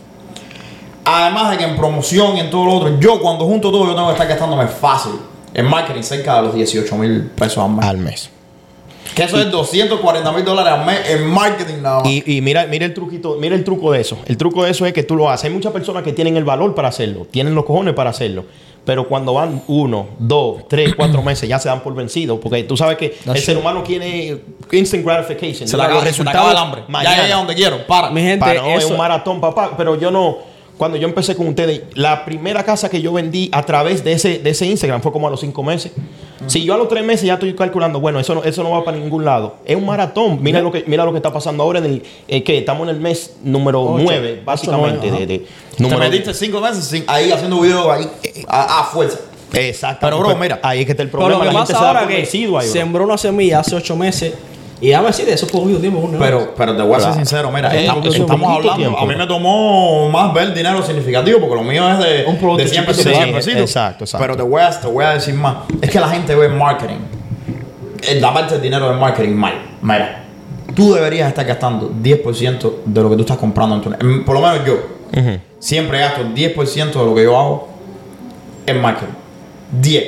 Además de que en promoción y en todo lo otro, yo cuando junto todo, yo tengo que estar gastándome fácil en marketing cerca de los 18 mil pesos al mes. Al mes. Que eso es 240 mil dólares al mes en marketing nada más. Y, y mira, mira el truquito, mira el truco de eso. El truco de eso es que tú lo haces. Hay muchas personas que tienen el valor para hacerlo, tienen los cojones para hacerlo. Pero cuando van uno, dos, tres, cuatro meses, ya se dan por vencidos. Porque tú sabes que el ser humano quiere instant gratification. se le acaba, el hambre. mañana. Ya llegué a donde quiero. Para. Mi gente, Para, no, es un maratón, papá. Pero yo no. Cuando yo empecé con ustedes, la primera casa que yo vendí a través de ese, de ese Instagram fue como a los cinco meses. Si yo a los tres meses ya estoy calculando, bueno, eso no, eso no va para ningún lado. Es un maratón. Mira lo que, mira lo que está pasando ahora en el eh, que estamos en el mes número Ocho. 9, básicamente. Ocho, nueve, de, de- Te metiste cinco meses sin- ahí haciendo videos ahí a, a fuerza. Exacto. Pero, bro, mira. ahí es que está el Pero problema. lo que la gente pasa se da ahora por que ahí, bro. sembró una semilla hace ocho meses y déjame decir, eso es poquito tiempo. un negocio. Pero, pero te voy a ser sincero, mira, Eh, estamos, estamos hablando. tiempo. A mí me tomó más ver dinero significativo porque lo mío es de, Un producto de 100 pesos, chiquito. 100 Sí, pesitos. exacto, exacto. Pero te voy, a, te voy a decir más. Es que la gente ve marketing, en la parte del dinero del marketing mal. Mira, tú deberías estar gastando 10% de lo que tú estás comprando en tu Por lo menos yo. Siempre gasto 10% de lo que yo hago en marketing. 10.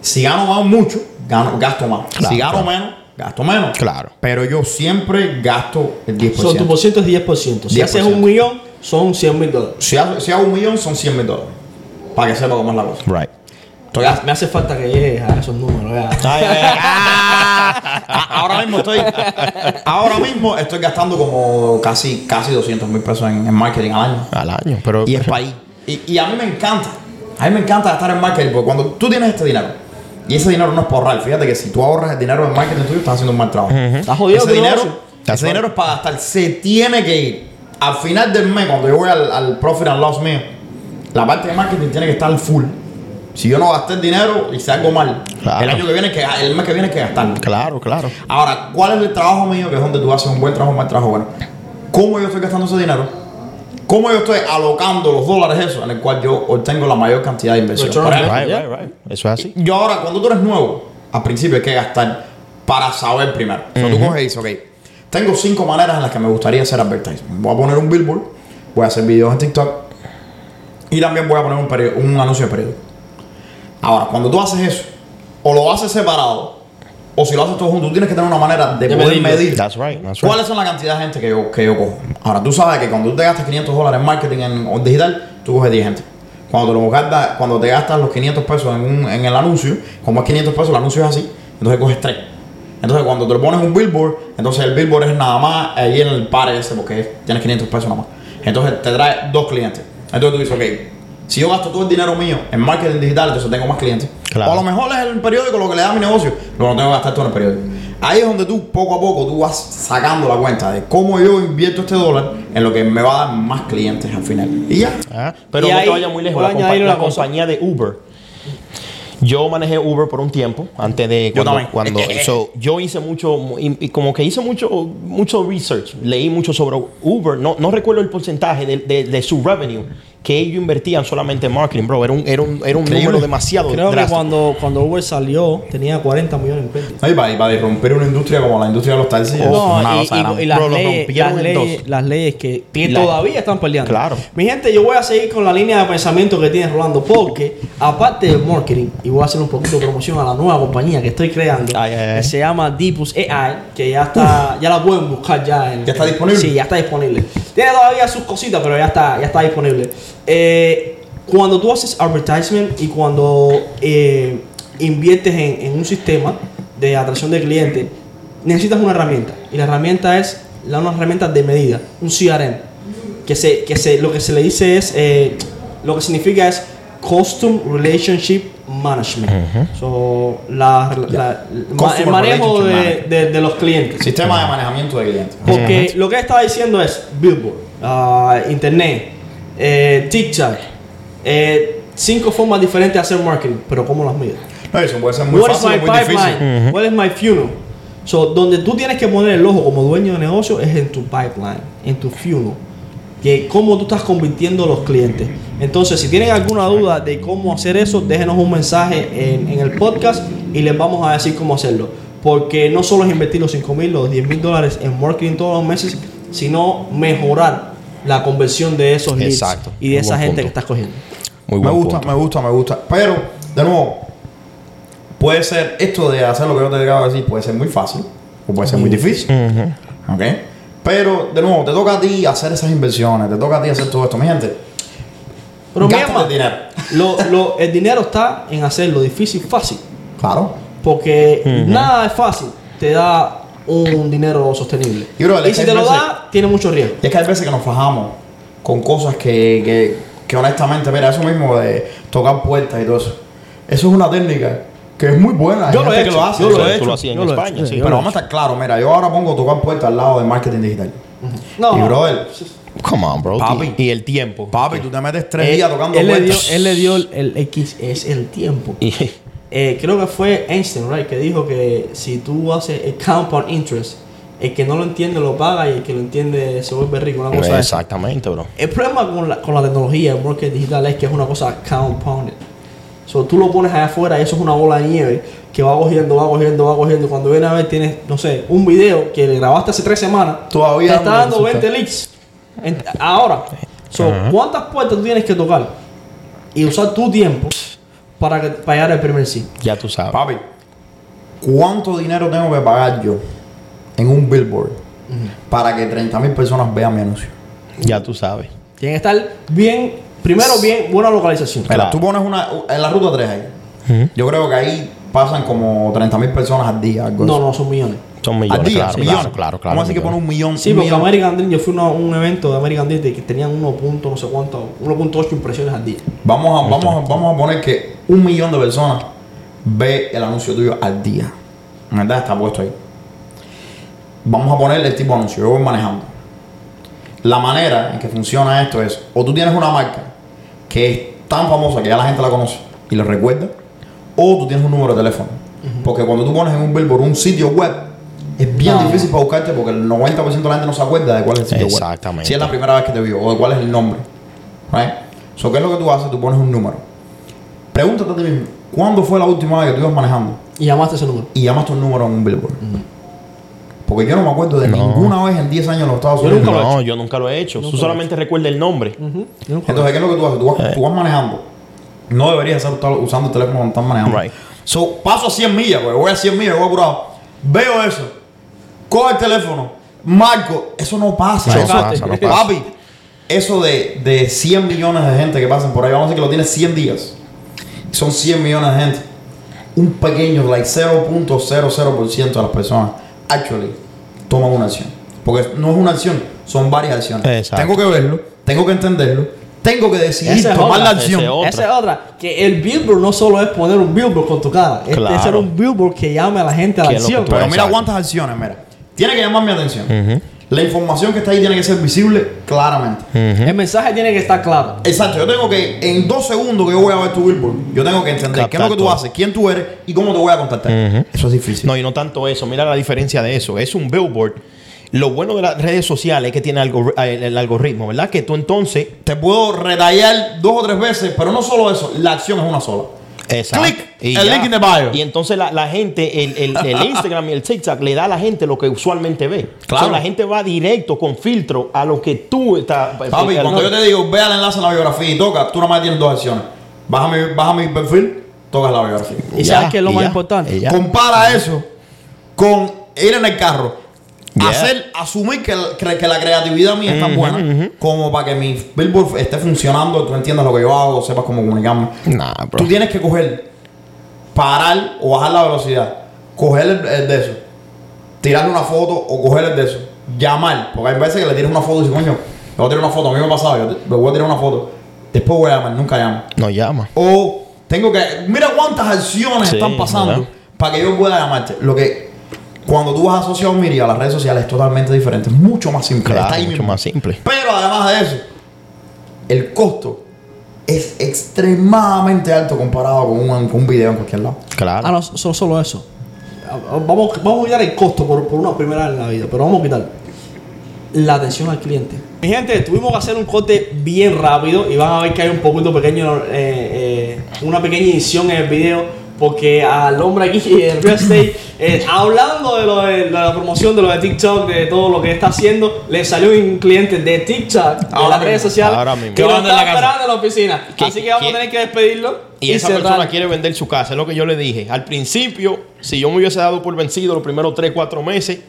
Si gano más mucho, gano, gasto más. Claro, si gano claro. menos, gasto menos. Claro. Pero yo siempre gasto el 10%. So, tu por ciento es 10%. Si 10%. haces un millón, son 100 mil dólares. Si hago, si hago un millón, son 100 mil dólares. Para que sepa cómo es la cosa. Right. Estoy me hace falta que llegues a esos números. ya. Ay, ay, ay. Ah, ahora mismo estoy ahora mismo estoy gastando como casi casi 200 mil pesos en, en marketing al año Al año. Pero, y es para ahí y, y a mí me encanta a mí me encanta gastar en marketing porque cuando tú tienes este dinero y ese dinero no es por ahorrar fíjate que si tú ahorras el dinero en marketing tuyo estás haciendo un mal trabajo Estás jodido ese dinero ese dinero es para gastar se tiene que ir al final del mes cuando yo voy al, al profit and loss mío la parte de marketing tiene que estar full si yo no gasté el dinero y si algo mal Claro. el año que viene que el mes que viene hay que gastarlo Claro, claro. Ahora, ¿cuál es el trabajo mío? Que es donde tú haces un buen trabajo, un mal trabajo. Bueno, ¿cómo yo estoy gastando ese dinero? ¿Cómo yo estoy alocando los dólares esos en el cual yo obtengo la mayor cantidad de inversión? Right, right, right. Eso es así. yo ahora, cuando tú eres nuevo, al principio hay que gastar para saber primero. O sea, tú coges y dices, ok, tengo cinco maneras en las que me gustaría hacer advertising. Voy a poner un billboard, voy a hacer videos en TikTok y también voy a poner un, un anuncio de periódico. Ahora, cuando tú haces eso, o lo haces separado, o si lo haces todo junto, tú tienes que tener una manera de, De poder medirlo. medir That's right, that's right. cuáles son la cantidad de gente que yo, que yo cojo. Ahora, tú sabes que cuando tú te gastas 500 dólares en marketing en o digital, tú coges 10 gente. Cuando te, lo gastas, cuando te gastas los 500 pesos en, un- en el anuncio, como es 500 pesos, el anuncio es así, entonces coges 3. Entonces, cuando te lo pones un billboard, entonces el billboard es nada más ahí en el par ese, porque es- tienes 500 pesos nada más. Entonces, te trae dos clientes. Entonces, tú dices, ok, si yo gasto todo el dinero mío en marketing digital, entonces tengo más clientes. Claro. O a lo mejor es el periódico lo que le da a mi negocio, pero no tengo que gastar todo en el periódico. Ahí es donde tú, poco a poco, tú vas sacando la cuenta de cómo yo invierto este dólar en lo que me va a dar más clientes al final. Y ya. Ah, pero Y no ahí te vayas muy lejos. La, compa- añadir la compañía de Uber. Yo manejé Uber por un tiempo antes de Yo cuando, también. cuando so, yo hice mucho y, y como que hice mucho mucho research, leí mucho sobre Uber. No, no recuerdo el porcentaje de, de- de su revenue que ellos invertían solamente en marketing, bro. Era un, era un, era un número demasiado Creo que cuando, cuando Uber salió tenía 40 millones en pérdidas. Ahí va, y va a irromper una industria como la industria de los taxis. No, una y, las, Bro, leyes, las, leyes, dos. las leyes que, que La- todavía están peleando. Claro. Mi gente, yo voy a seguir con la línea de pensamiento que tiene Rolando, porque aparte del marketing, y voy a hacer un poquito de promoción a la nueva compañía que estoy creando, Ay, ay, ay. que se llama Deepus AI, que ya está, ya la pueden buscar ya. En, ¿Ya está disponible? Sí, ya está disponible. Tiene todavía sus cositas, pero ya está, ya está disponible. Eh, cuando tú haces advertisement y cuando eh, inviertes en, en un sistema de atracción de clientes, necesitas una herramienta. Y la herramienta es la, una herramienta de medida, un CRM. Que, se, que se, lo que se le dice es, eh, lo que significa es Custom Relationship Management. So, la- la- el manejo de, de- de los clientes. Sistema de manejamiento de clientes. Porque lo que estaba diciendo es Billboard, ah, Internet, eh, TikTok, eh, cinco formas diferentes de hacer marketing, pero ¿cómo las mides? Eso puede ser muy What is fácil my muy difícil. pipeline? What is my funnel? So, donde tú tienes que poner el ojo como dueño de negocio es en tu pipeline, en tu funnel. Que cómo tú estás convirtiendo a los clientes. Entonces, si tienen alguna duda de cómo hacer eso, déjenos un mensaje en, en el podcast y les vamos a decir cómo hacerlo. Porque no solo es invertir los 5 mil, los 10 mil dólares en marketing todos los meses, sino mejorar la conversión de esos leads Exacto. y de Muy esa gente punto. que estás cogiendo. Muy Me gusta, punto. me gusta, me gusta. Pero, de nuevo, puede ser esto de hacer lo que yo te acabo de decir, puede ser muy fácil o puede ser muy difícil. ¿Ok? Pero, de nuevo, te toca a ti hacer esas inversiones, te toca a ti hacer todo esto. Mi gente, Pero el dinero. Lo, lo- el dinero está en hacerlo difícil fácil. claro. Porque nada es fácil. Te da un dinero sostenible. Y, bro, Y es si te lo veces- da, tiene mucho riesgo. Y es que hay veces que nos fajamos con cosas que, que, que honestamente, mira, eso mismo de tocar puertas y todo eso. Eso es una técnica que es muy buena. Yo lo he hecho, lo hace. yo lo he hecho, lo hacías en España, sí. Pero vamos a estar claros, mira, yo ahora pongo tocar puertas al lado de marketing digital. No, y brother, Come on, bro. Papi. Y el tiempo. papi, tú te metes tres Él, días tocando él le dio, puertas. él le dio el, el X, es el tiempo. Eh, creo que fue Einstein, right, que dijo que si tú haces el compound interest, el que no lo entiende lo paga y el que lo entiende se vuelve rico. Una cosa. Exactamente, bro. El problema con la, con la tecnología, el marketing digital, es que es una cosa compounded. So, tú lo pones allá afuera y eso es una bola de nieve que va cogiendo, va cogiendo, va cogiendo. Cuando viene a ver, tienes, no sé, un video que le grabaste hace tres semanas. Todavía te está dando resulta. 20 leads. En- ahora, so, ¿cuántas puertas tú tienes que tocar? Y usar tu tiempo para, que, para llegar al primer sí. Ya tú sabes. Papi, ¿cuánto dinero tengo que pagar yo en un billboard para que 30 mil personas vean mi anuncio? Ya tú sabes. Tiene que estar bien, primero bien, buena localización. Mira, Claro. tú pones una en la ruta 3 ahí. Yo creo que ahí pasan como 30 mil personas al día. Algo No, así. no, son millones. Son al millones, día, claro, millones. claro, claro, claro. Vamos a decir que pone un millón. Sí, un porque millón. American Dream, yo fui a un evento de American Dream que tenían 1. punto no sé cuánto, 1.8 impresiones al día. Vamos a, vamos, a, vamos a poner que un millón de personas ve el anuncio tuyo al día. En verdad está puesto ahí. Vamos a ponerle el tipo de anuncio. Yo voy manejando. La manera en que funciona esto es, o tú tienes una marca que es tan famosa que ya la gente la conoce y lo recuerda, o tú tienes un número de teléfono. Porque cuando tú pones en un billboard un sitio web, es bien No. difícil para buscarte porque el 90% de la gente no se acuerda de cuál es el sitio web. Exactamente. Si es la primera vez que te vio o de cuál es el nombre. Right? So, ¿qué es lo que tú haces? Tú pones un número. Pregúntate a ti mismo, ¿cuándo fue la última vez que tú ibas manejando Y llamaste ese número. y llamaste un número en un billboard? Porque yo no me acuerdo de No. ninguna vez en 10 años en los Estados Yo Unidos. nunca lo he No, hecho. yo nunca lo he hecho. Nunca Tú lo he solamente recuerdas el nombre. Yo nunca lo Entonces, ¿qué es lo que tú haces? Tú vas, Eh. tú vas manejando. No deberías estar usando el teléfono cuando estás manejando. Right. So, paso a 100 millas, porque voy a 100 millas, voy apurado. Veo eso. Coge el teléfono. Marco. Eso no pasa. No Eso- pasa, no pasa. Papi, eso de, de 100 millones de gente que pasan por ahí, vamos a decir que lo tienes 100 días. Son 100 millones de gente. Un pequeño, like 0.00% de las personas, actually, toman una acción. Porque no es una acción, son varias acciones. Exacto. Tengo que verlo, tengo que entenderlo, tengo que decidir tomar otra, la acción. esa es otra. Que el billboard no solo es poner un billboard con tu cara. Es hacer un billboard que llame a la gente a la Que acción. Pero mira cuántas acciones, mira. Tiene que llamar mi atención. La información que está ahí tiene que ser visible claramente. El mensaje tiene que estar claro. Exacto, yo tengo que, en dos segundos que yo voy a ver tu billboard, yo tengo que entender qué es lo que tú haces, quién tú eres y cómo te voy a contactar. Eso es difícil. No, y no tanto eso. Mira la diferencia de eso. Es un billboard. Lo bueno de las redes sociales es que tiene el, el algoritmo, ¿verdad? Que tú entonces. Te puedo retallar dos o tres veces, pero no solo eso, la acción es una sola. Exacto. Click Y el ya. link in the bio. Y entonces la, la gente, el, el- el Instagram y el TikTok le da a la gente lo que usualmente ve. Claro. O sea, la gente va directo con filtro a lo que tú estás. Papi, a lo cuando yo te digo, ve al enlace en la biografía y toca, tú nada más tienes dos acciones. Baja mi, baja mi perfil, tocas la biografía. ¿Y Ya, sabes qué es lo más ya, importante? Compara eso con ir en el carro. Yeah. Hacer, asumir que, que- que la creatividad mía es tan buena como para que mi billboard esté funcionando, tú entiendas lo que yo hago, sepas cómo comunicarme. Nah, bro. Tú tienes que coger, parar o bajar la velocidad, coger el, el de eso, tirarle una foto o coger el de eso, llamar, porque hay veces que le tiras una foto y dices, coño, le voy a tirar una foto, a mí me ha pasado, yo te- le voy a tirar una foto, después voy a llamar, nunca llamo. No llama. O tengo que. Mira cuántas acciones Sí, están pasando ¿verdad? para que yo pueda llamarte. Lo que. Cuando tú vas a social media, a las redes sociales, es totalmente diferente. Es mucho más simple. Claro, está ahí mucho mismo. más simple. Pero además de eso, el costo es extremadamente alto comparado con un, con un video en cualquier lado. Claro. Ah, no, solo, solo eso. Ah, Vamos, vamos a quitar el costo por, por una primera vez en la vida, pero vamos a quitar la atención al cliente. Mi gente, tuvimos que hacer un corte bien rápido y van a ver que hay un poquito pequeño, eh, eh, una pequeña edición en el video. Porque al hombre aquí en Real Estate, eh, hablando de, lo de, de la promoción de lo de TikTok, de todo lo que está haciendo, le salió un cliente de TikTok, de Ahora las mismo, redes sociales, ahora mismo. que lo en está la esperando en la oficina. Así que vamos a tener que despedirlo. Y esa cerrar. persona quiere vender su casa, es lo que yo le dije. Al principio, si yo me hubiese dado por vencido los primeros 3, 4 meses,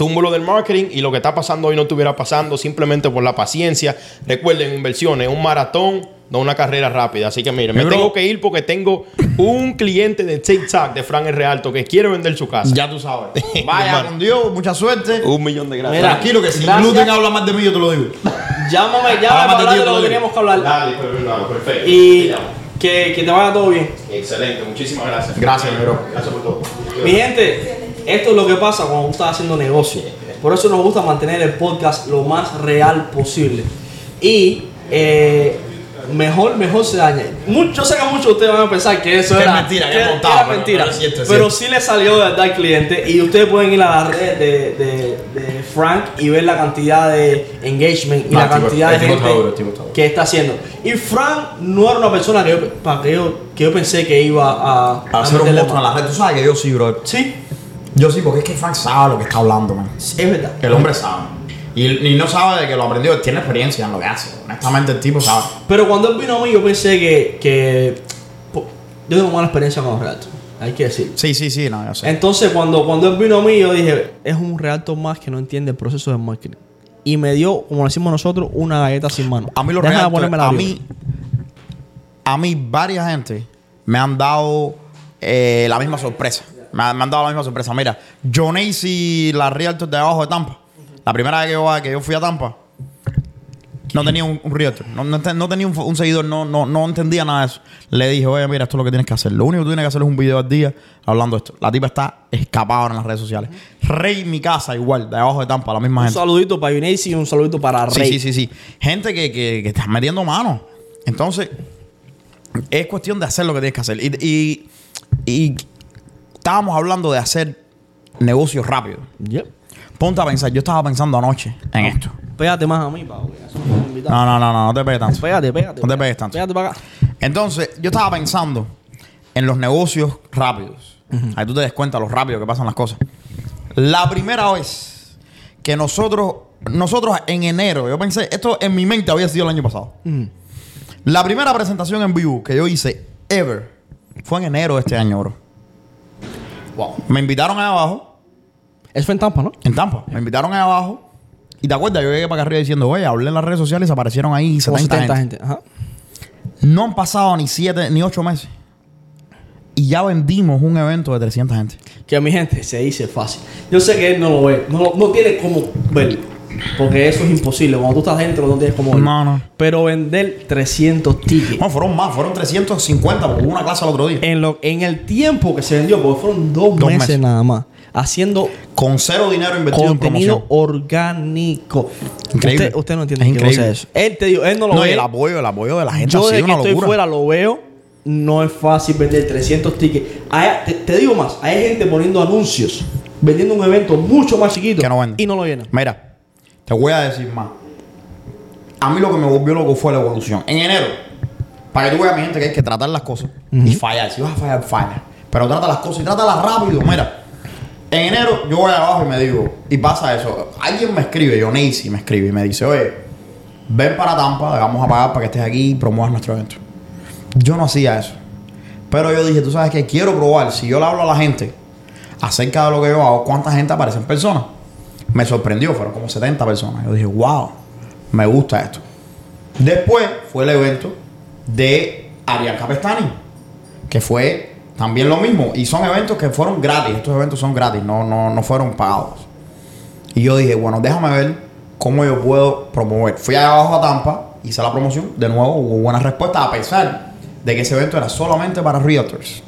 tumbo lo del marketing y lo que está pasando hoy no estuviera pasando simplemente por la paciencia. Recuerden, inversiones, un maratón, no una carrera rápida. Así que miren, me bro- tengo que ir porque tengo un cliente de TikTok de Fran R. Alto que quiere vender su casa. Ya tú sabes. Vaya con Dios, mucha suerte. Un millón de gracias. Mira, Tranquilo que si gracias. Gluten habla más de mí, yo te lo digo. Llámame, llámame para hablar de lo que teníamos que hablar. Dale, perfecto, perfecto. Y que, que te vaya todo bien. Excelente, muchísimas gracias. Gracias, mi bro. Gracias por todo. Mi gente, esto es lo que pasa cuando tú estás haciendo negocio. Por eso nos gusta mantener el podcast lo más real posible. Y eh, mejor, mejor se daña. Mucho, yo sé que muchos de ustedes van a pensar que eso Que es era mentira, que que es montado, era pero- mentira. pero es Pero sí le salió de verdad al cliente. Y ustedes pueden ir a la red de, de- de Frank y ver la cantidad de engagement y No, la tipo- cantidad de gente que está haciendo. Y Frank no era una persona que yo, para que yo, que yo pensé que iba a, A hacer un monstruo en la red. Tú sabes que yo sí, bro. Sí, Yo sí, porque es que Frank sabe lo que está hablando, man. es verdad. El hombre sabe. Y, y no sabe de que lo aprendió, tiene experiencia en lo que hace. Honestamente, el tipo sabe. Pero cuando él vino a mí, yo pensé que, que po- yo tengo mala experiencia con los realtos. Hay que decir. Sí, sí, sí, no, yo sé. Entonces, cuando, cuando él vino a mí, yo dije, es un realto más que no entiende el proceso de marketing. Y me dio, como decimos nosotros, una galleta sin mano. A mí los la a mí, a mí varias gente me han dado eh, la misma sorpresa. Me, han- me han dado la misma sorpresa. Mira, John y la realtor de abajo de Tampa. La primera vez que yo, que yo fui a Tampa, no tenía un, un realtor. No, no te- no tenía un, un seguidor, no, no, no entendía nada de eso. Le dije, oye, mira, esto es lo que tienes que hacer. Lo único que tú tienes que hacer es un video al día hablando de esto. La tipa está escapada ahora en las redes sociales. Rey mi casa, igual, de abajo de Tampa, la misma Un gente. saludito para Yuneisi y un saludito para Sí, Rey. sí, sí, sí. Gente que, que, que está metiendo mano. Entonces, es cuestión de hacer lo que tienes que hacer. Y, y, y estábamos hablando de hacer negocios rápidos. Yep. Ponte a pensar, yo estaba pensando anoche en esto. Pégate más a mí, invitados. No, no, no, no, no te pegues tanto. Pégate, pégate. No te pegues tanto. Pégate para acá. Entonces, yo estaba pensando en los negocios rápidos. Ahí tú te des cuenta lo rápido que pasan las cosas. La primera vez que nosotros, nosotros en enero, yo pensé, esto en mi mente había sido el año pasado. La primera presentación en vivo que yo hice ever fue en enero de este año, bro. Wow. Me invitaron ahí abajo, Eso fue en Tampa, ¿no? en Tampa. Me invitaron ahí abajo. Y te acuerdas, yo llegué para acá arriba diciendo, oye, hablé en las redes sociales aparecieron ahí Como 70, 70 gente. gente. Ajá. No han pasado ni 7 ni 8 meses. Y ya vendimos un evento de 300 gente. Que a mi gente se dice fácil. Yo sé que él no lo ve, no, no tiene cómo verlo. Porque eso es imposible. Cuando tú estás dentro no tienes verlo. No, no. Pero vender 300 tickets. Bueno, fueron más, fueron 350 porque hubo una clase el otro día. En, lo, en el tiempo que se vendió, porque fueron dos, Dos meses, meses. nada más. Haciendo Con cero dinero invertido en contenido promoción. orgánico. Increíble. Usted, usted no entiende Es qué cosa increíble. es eso. Él te digo, él no lo No, ve. el apoyo, el apoyo de la gente Yo ha sido que una estoy locura. fuera lo veo. No es fácil vender 300 tickets. Hay- te, te digo más, hay gente poniendo anuncios, vendiendo un evento mucho más chiquito Que no vende. y no lo llenan. Mira, te voy a decir más. A mí lo que me volvió loco fue la evolución. En enero, para que tú veas, mi gente, que hay que tratar las cosas y fallar. Si vas a fallar, falla. Pero trata las cosas y trátalas rápido. Mira, en enero yo voy abajo y me digo, y pasa eso. Alguien me escribe, yo Nacy me escribe y me dice, oye, ven para Tampa, vamos a pagar para que estés aquí y promuevas nuestro evento. Yo no hacía eso. Pero yo dije, tú sabes que quiero probar. Si yo le hablo a la gente acerca de lo que yo hago, ¿cuánta gente aparece en persona? Me sorprendió, fueron como 70 personas. Yo dije, wow, me gusta esto. Después fue el evento de Ariel Capestani, que fue también lo mismo. Y son eventos que fueron gratis. Estos eventos son gratis, no, no, no fueron pagados. Y yo dije, bueno, déjame ver cómo yo puedo promover. Fui allá abajo a Tampa, hice la promoción. De nuevo, hubo buena respuesta, a pesar de que ese evento era solamente para realtors.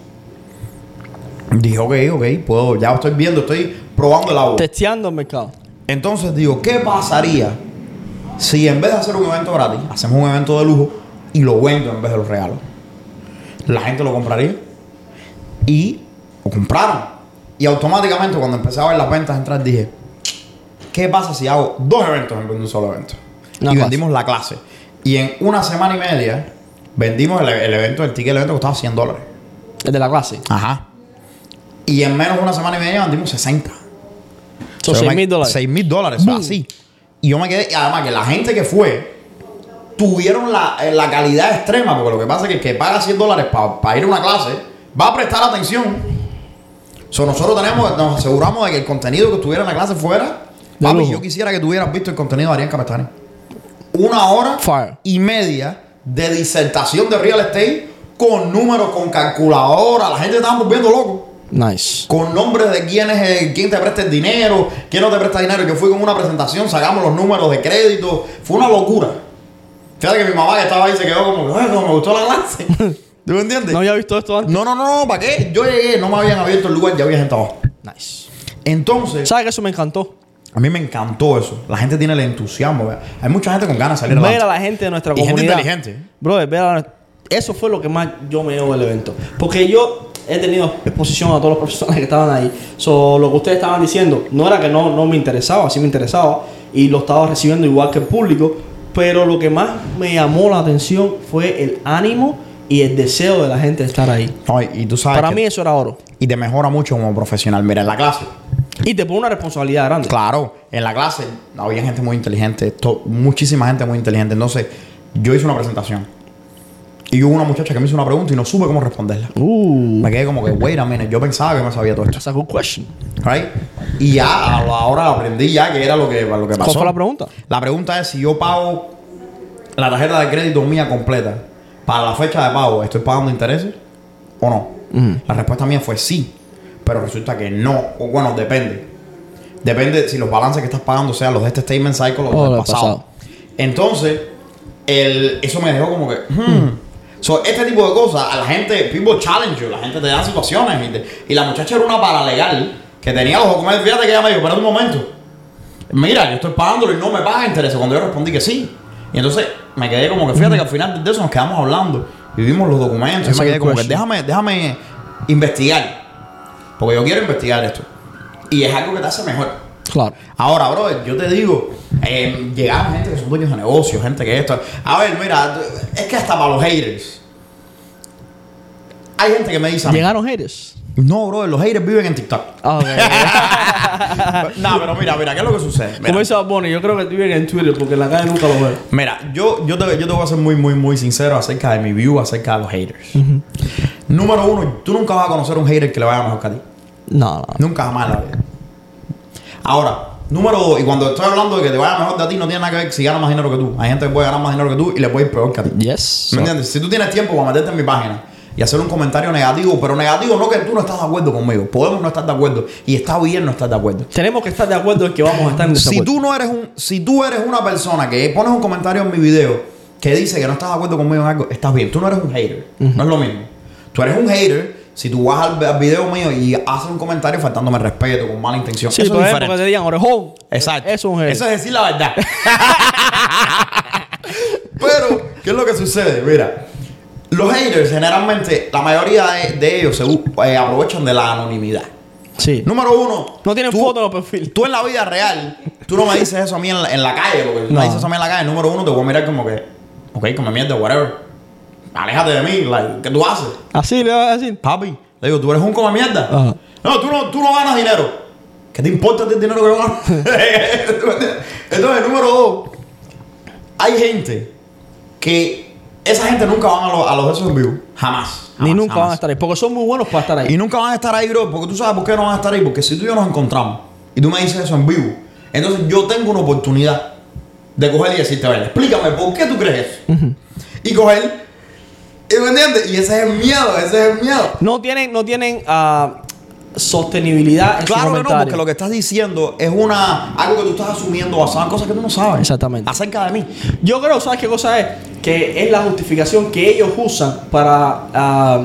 Dije, ok, ok, puedo, ya estoy viendo, estoy probando el agua. Testeando el mercado. Entonces digo, ¿qué pasaría si en vez de hacer un evento gratis, hacemos un evento de lujo y lo vendo en vez de los regalos. La gente lo compraría y lo compraron. Y automáticamente cuando empecé a ver las ventas entrar dije, ¿qué pasa si hago dos eventos en vez de un solo evento? Una y clase. vendimos la clase. Y en una semana y media vendimos el, el evento, el ticket del evento costaba 100 dólares. El de la clase. Ajá. Y en menos de una semana y media vendimos 60. Son O sea, 6 me- mil dólares. 6 mil dólares, o así. Y yo me quedé, y además que la gente que fue, tuvieron la, eh, la calidad extrema, porque lo que pasa es que el que paga 100 dólares para ir a una clase, va a prestar atención. So, nosotros tenemos, nos aseguramos de que el contenido que estuviera en la clase fuera. Papi, yo quisiera que tuvieras visto el contenido de Arián Capestani. Una hora Fire. y media de disertación de real estate con números, con calculadora. La gente estaba volviendo loco Nice. con nombres de quién es el- quién te presta el dinero, quién no te presta dinero. Yo fui con una presentación, sacamos los números de crédito. Fue una locura. Fíjate que mi mamá que estaba ahí se quedó como, "Ay, no me gustó la clase. ¿Tú me entiendes? ¿No había visto esto antes? No, no, no, no, ¿para qué? Yo llegué, no me habían abierto el lugar, ya había gente abajo. Nice. Entonces, ¿Sabes que eso me encantó? a mí me encantó eso. La gente tiene el entusiasmo. ¿verdad? Hay mucha gente con ganas de salir Ver adelante. a la gente de nuestra Y gente comunidad. inteligente. Brother, ver a la- Eso fue lo que más yo me llevo del evento. Porque yo he tenido exposición a todos los profesores que estaban ahí. So, lo que ustedes estaban diciendo, no era que no, no me interesaba, sí me interesaba. Y lo estaba recibiendo igual que el público. Pero lo que más me llamó la atención fue el ánimo y el deseo de la gente de estar ahí. No, y, y tú sabes Para que- mí eso era oro. y te mejora mucho como profesional. Mira, en la clase, Y te pone una responsabilidad grande. Claro, en la clase había gente muy inteligente, muchísima gente muy inteligente. Entonces, yo hice una presentación. Y hubo una muchacha que me hizo una pregunta y no supe cómo responderla. Uh, Me quedé como que, wait a minute, yo pensaba que me sabía todo esto. that's a good question. Right? Y ya a la hora aprendí ya que era lo que, lo que pasó. ¿Cuál fue la pregunta? La pregunta es si yo pago la tarjeta de crédito mía completa para la fecha de pago, ¿estoy pagando intereses o no? La respuesta mía fue sí, pero resulta que no. O bueno, depende. Depende si los balances que estás pagando sean los de este statement cycle o los del del pasado. pasado. Entonces, el, eso me dejó como que... hmm. So, este tipo de cosas, a la gente, people challenge you, la gente te da situaciones. Y, te- y la muchacha era una paralegal que tenía los documentos. Fíjate que ella me dijo, espera un momento. Mira, yo estoy pagándolo y no me paga intereses. Cuando yo respondí que sí. Y entonces me quedé como que, fíjate que al final de eso nos quedamos hablando. Y vimos los documentos. Y That's me quedé como que, question. déjame, déjame investigar. Porque yo quiero investigar esto. Y es algo que te hace mejor. Claro. Ahora, bro, yo te digo, eh, llegaron gente que son dueños de negocios, gente que esto. A ver, mira, es que hasta para los haters. Hay gente que me dice. ¿Llegaron haters? No, bro, los haters viven en TikTok. Ah, ok. no, pero mira, mira, ¿qué es lo que sucede? Mira, Como dice Bunny, yo creo que viven en Twitter porque en la calle nunca lo veo. mira, yo, yo, te, yo te voy a ser muy, muy, muy sincero acerca de mi view, acerca de los haters. Número uno, tú nunca vas a conocer un hater que le vaya mejor que a ti. No, no. Nunca jamás la vida. Ahora, número dos, y cuando estoy hablando de que te vaya mejor de a ti, no tiene nada que ver si gana más dinero que tú. Hay gente que puede ganar más dinero que tú y le puede ir peor que a ti. Yes. ¿Me entiendes? Si tú tienes tiempo para meterte en mi página y hacer un comentario negativo, pero negativo no que tú no estás de acuerdo conmigo. Podemos no estar de acuerdo. Y está bien no estar de acuerdo. Tenemos que estar de acuerdo en que vamos a estar en Si desacuerdo. tú no eres un, si tú eres una persona que pones un comentario en mi video que dice que no estás de acuerdo conmigo en algo, estás bien. Tú no eres un hater. No es lo mismo. Tú eres un hater si tú vas al, al video mío y haces un comentario faltándome respeto, con mala intención. Sí, Eso es diferente. te digan orejón. Exacto. Eso es. Eso es decir la verdad. Pero, ¿qué es lo que sucede? Mira, los haters generalmente, la mayoría de, de ellos se eh, aprovechan de la anonimidad. Sí. Número uno. No tienen foto en los perfiles. Tú en la vida real, tú no me dices eso a mí en la, en la calle, porque No. me dices eso a mí en la calle, número uno, te voy a mirar como que, ok, come mierda, whatever. Aléjate de mí, like, ¿qué tú haces? Así le vas a decir. Papi, le digo, tú eres un come mierda. Ajá. No, tú no, tú no ganas dinero. ¿Qué te importa el dinero que yo gano? Entonces, número dos, hay gente que esa gente nunca van a, los- a los esos en vivo. Jamás. Ni Jamás, nunca jamás. van a estar ahí. Porque son muy buenos para estar ahí. Y nunca van a estar ahí, bro, porque tú sabes por qué no van a estar ahí. Porque si tú y yo nos encontramos y tú me dices eso en vivo, entonces yo tengo una oportunidad de coger y decirte, a ver, explícame por qué tú crees eso. Y coger, ¿y ¿me entiendes? Y ese es el miedo, ese es el miedo. No tienen, no tienen ah, sostenibilidad en su Claro que no, porque lo que estás diciendo es una algo que tú estás asumiendo basado en cosas que tú no sabes. Exactamente. Acerca de mí. Yo creo, ¿sabes qué cosa es? Que es la justificación que ellos usan para ah,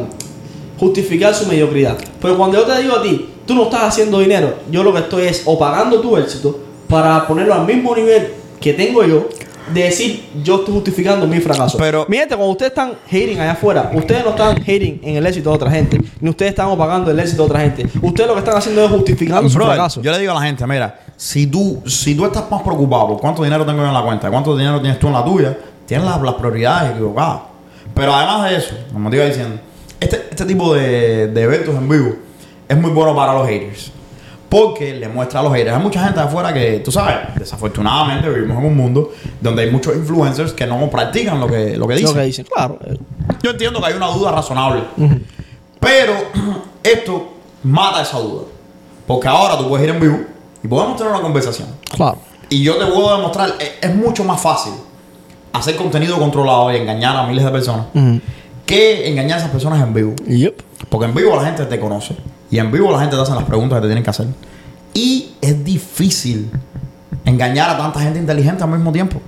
justificar su mediocridad. Pero cuando yo te digo a ti, tú no estás haciendo dinero, yo lo que estoy es o pagando tu éxito para ponerlo al mismo nivel que tengo yo decir yo estoy justificando mi fracaso. Pero- mi gente, cuando ustedes están hating allá afuera, ustedes no están hating en el éxito de otra gente, ni ustedes están opagando el éxito de otra gente. Ustedes lo que están haciendo es justificando su fracaso. yo le digo a la gente, mira, si tú, si tú estás más preocupado por cuánto dinero tengo yo en la cuenta, cuánto dinero tienes tú en la tuya, tienes las, las prioridades equivocadas. Pero además de eso, como te iba diciendo, este, este tipo de, de eventos en vivo es muy bueno para los haters. Porque le muestra a los haters. Hay mucha gente afuera que, tú sabes, desafortunadamente vivimos en un mundo donde hay muchos influencers que no practican lo que, lo que dicen. lo que dicen, claro. Yo entiendo que hay una duda razonable. Pero esto mata esa duda. Porque ahora tú puedes ir en vivo y podemos tener una conversación. Claro. Y yo te puedo demostrar, es, es mucho más fácil hacer contenido controlado y engañar a miles de personas que engañar a esas personas en vivo. Yep. Porque en vivo la gente te conoce. Y en vivo la gente te hace las preguntas que te tienen que hacer. Y es difícil engañar a tanta gente inteligente al mismo tiempo.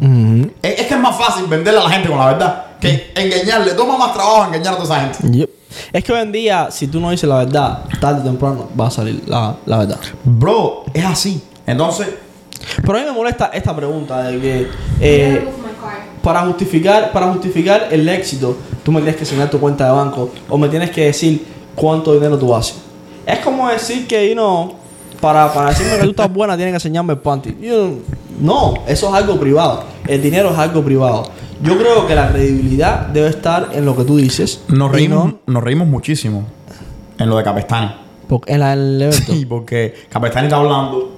es, es que es más fácil venderle a la gente con la verdad que engañarle. Toma más trabajo engañar a toda esa gente. Yep. Es que hoy en día, si tú no dices la verdad, tarde o temprano va a salir la, la verdad. Bro, es así. Entonces, Pero a mí me molesta esta pregunta de que eh, para justificar para justificar el éxito, tú me tienes que enseñar tu cuenta de banco o me tienes que decir cuánto dinero tú haces. Es como decir que, you know, para, para decirme que tú estás buena tienes que enseñarme el panty. You know, no, eso es algo privado. El dinero es algo privado. Yo creo que la credibilidad debe estar en lo que tú dices. nos reímos, no- nos reímos muchísimo en lo de Capestani. porque en la- el evento. Sí, porque Capestani está hablando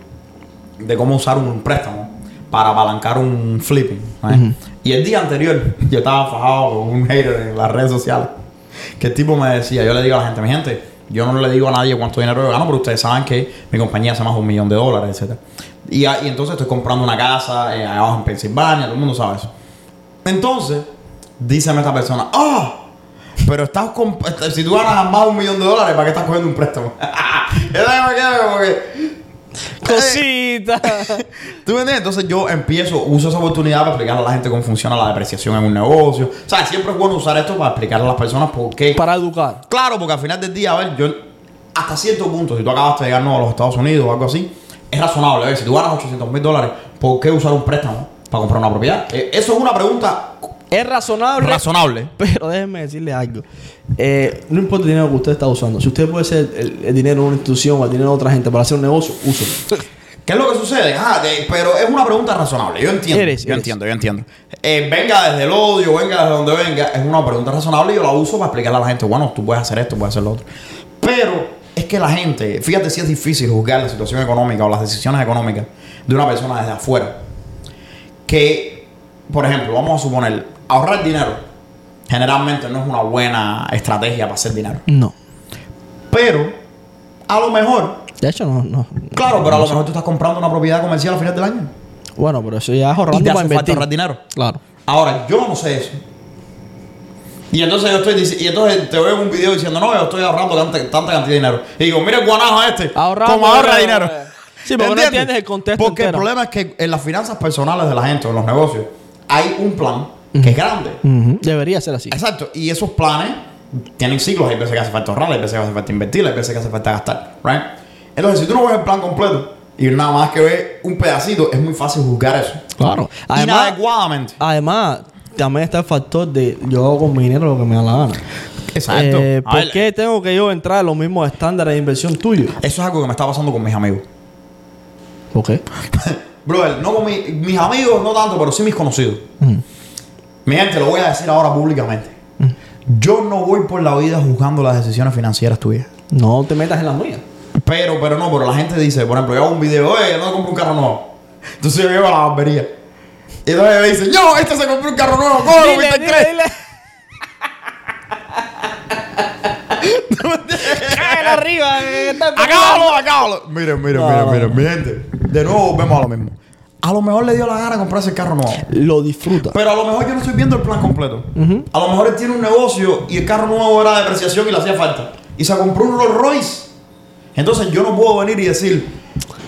de cómo usar un préstamo para apalancar un flipping. ¿eh? Y el día anterior yo estaba fajado con un hater en las redes sociales. Que el tipo me decía, yo le digo a la gente, mi gente, yo no le digo a nadie cuánto dinero yo gano, pero ustedes saben que mi compañía hace más de un millón de dólares, etc. Y, a- y entonces estoy comprando una casa eh, abajo en Pensilvania, todo el mundo sabe eso. Entonces, díceme esta persona, ¡ah! Pero estás si tú ganas más de un millón de dólares, ¿para qué estás cogiendo un préstamo? Eso me como que. Cosita. ¿Tú entiendes? Entonces yo empiezo, uso esa oportunidad para explicarle a la gente cómo funciona la depreciación en un negocio. O sea, siempre es bueno usar esto para explicarle a las personas por qué. para educar. Claro, porque al final del día, a ver, yo hasta cierto punto, si tú acabas de llegar nuevo a los Estados Unidos o algo así, es razonable. A ver, si tú ganas 800 mil dólares, ¿por qué usar un préstamo para comprar una propiedad? Eh, eso es una pregunta Es razonable. razonable. Pero déjenme decirle algo. Eh, no importa el dinero que usted está usando. Si usted puede ser el, el dinero de una institución o el dinero de otra gente para hacer un negocio, úselo. ¿Qué es lo que sucede? Ah, de- pero es una pregunta razonable. Yo entiendo. Eres, yo eres. entiendo, yo entiendo. Eh, venga desde el odio, venga desde donde venga, es una pregunta razonable y yo la uso para explicarle a la gente, bueno, tú puedes hacer esto, puedes hacer lo otro. Pero es que la gente, fíjate si es difícil juzgar la situación económica o las decisiones económicas de una persona desde afuera. Que, por ejemplo, vamos a suponer, ahorrar dinero generalmente no es una buena estrategia para hacer dinero. No. Pero, a lo mejor, De hecho, no. no claro, pero a lo mejor tú estás comprando una propiedad comercial al final del año. Bueno, pero eso ya es Y ahorrando te para hace falta ahorrar dinero. Claro. Ahora, yo no sé eso. Y entonces yo estoy y entonces te veo en un video diciendo, no, yo estoy ahorrando tanta, tanta cantidad de dinero. Y digo, mira el guanajo este. Ahorrando ¿Cómo ahorra dinero, eh. Sí, porque no entiendes el contexto Porque entero. el problema es que en las finanzas personales de la gente o en los negocios hay un plan que es grande. Debería ser así. Exacto. Y esos planes tienen ciclos. Hay veces que hace falta ahorrar, hay veces que hace falta invertir, hay veces que hace falta gastar. Right? Entonces, si tú no ves el plan completo y nada más que ves un pedacito, es muy fácil juzgar eso. Claro. Además, Inadecuadamente. además, también está el factor de yo hago con mi dinero lo que me da la gana. Exacto. Eh, ¿Por ver, qué tengo que yo entrar a los mismos estándares de inversión tuyos? Eso es algo que me está pasando con mis amigos. ¿Por qué? Brother, no con mi- mis amigos, no tanto, pero sí mis conocidos. Mi gente, lo voy a decir ahora públicamente. Yo no voy por la vida juzgando las decisiones financieras tuyas. No te metas en las mías. Pero, pero no, pero la gente dice, por ejemplo, yo hago un video, oye, no compro un carro nuevo. Entonces yo llego a la barbería. Y entonces me dicen, yo, este se compró un carro nuevo, ¿cómo lo viste en crédito?" Cállate arriba. está Acábalo, acábalo. Miren, miren, miren, miren, mi gente. De nuevo vemos a lo mismo. A lo mejor le dio la gana comprarse el carro nuevo. Lo disfruta. Pero a lo mejor yo no estoy viendo el plan completo. A lo mejor él tiene un negocio y el carro nuevo era de depreciación y le hacía falta. Y se compró un Rolls Royce. Entonces yo no puedo venir y decir,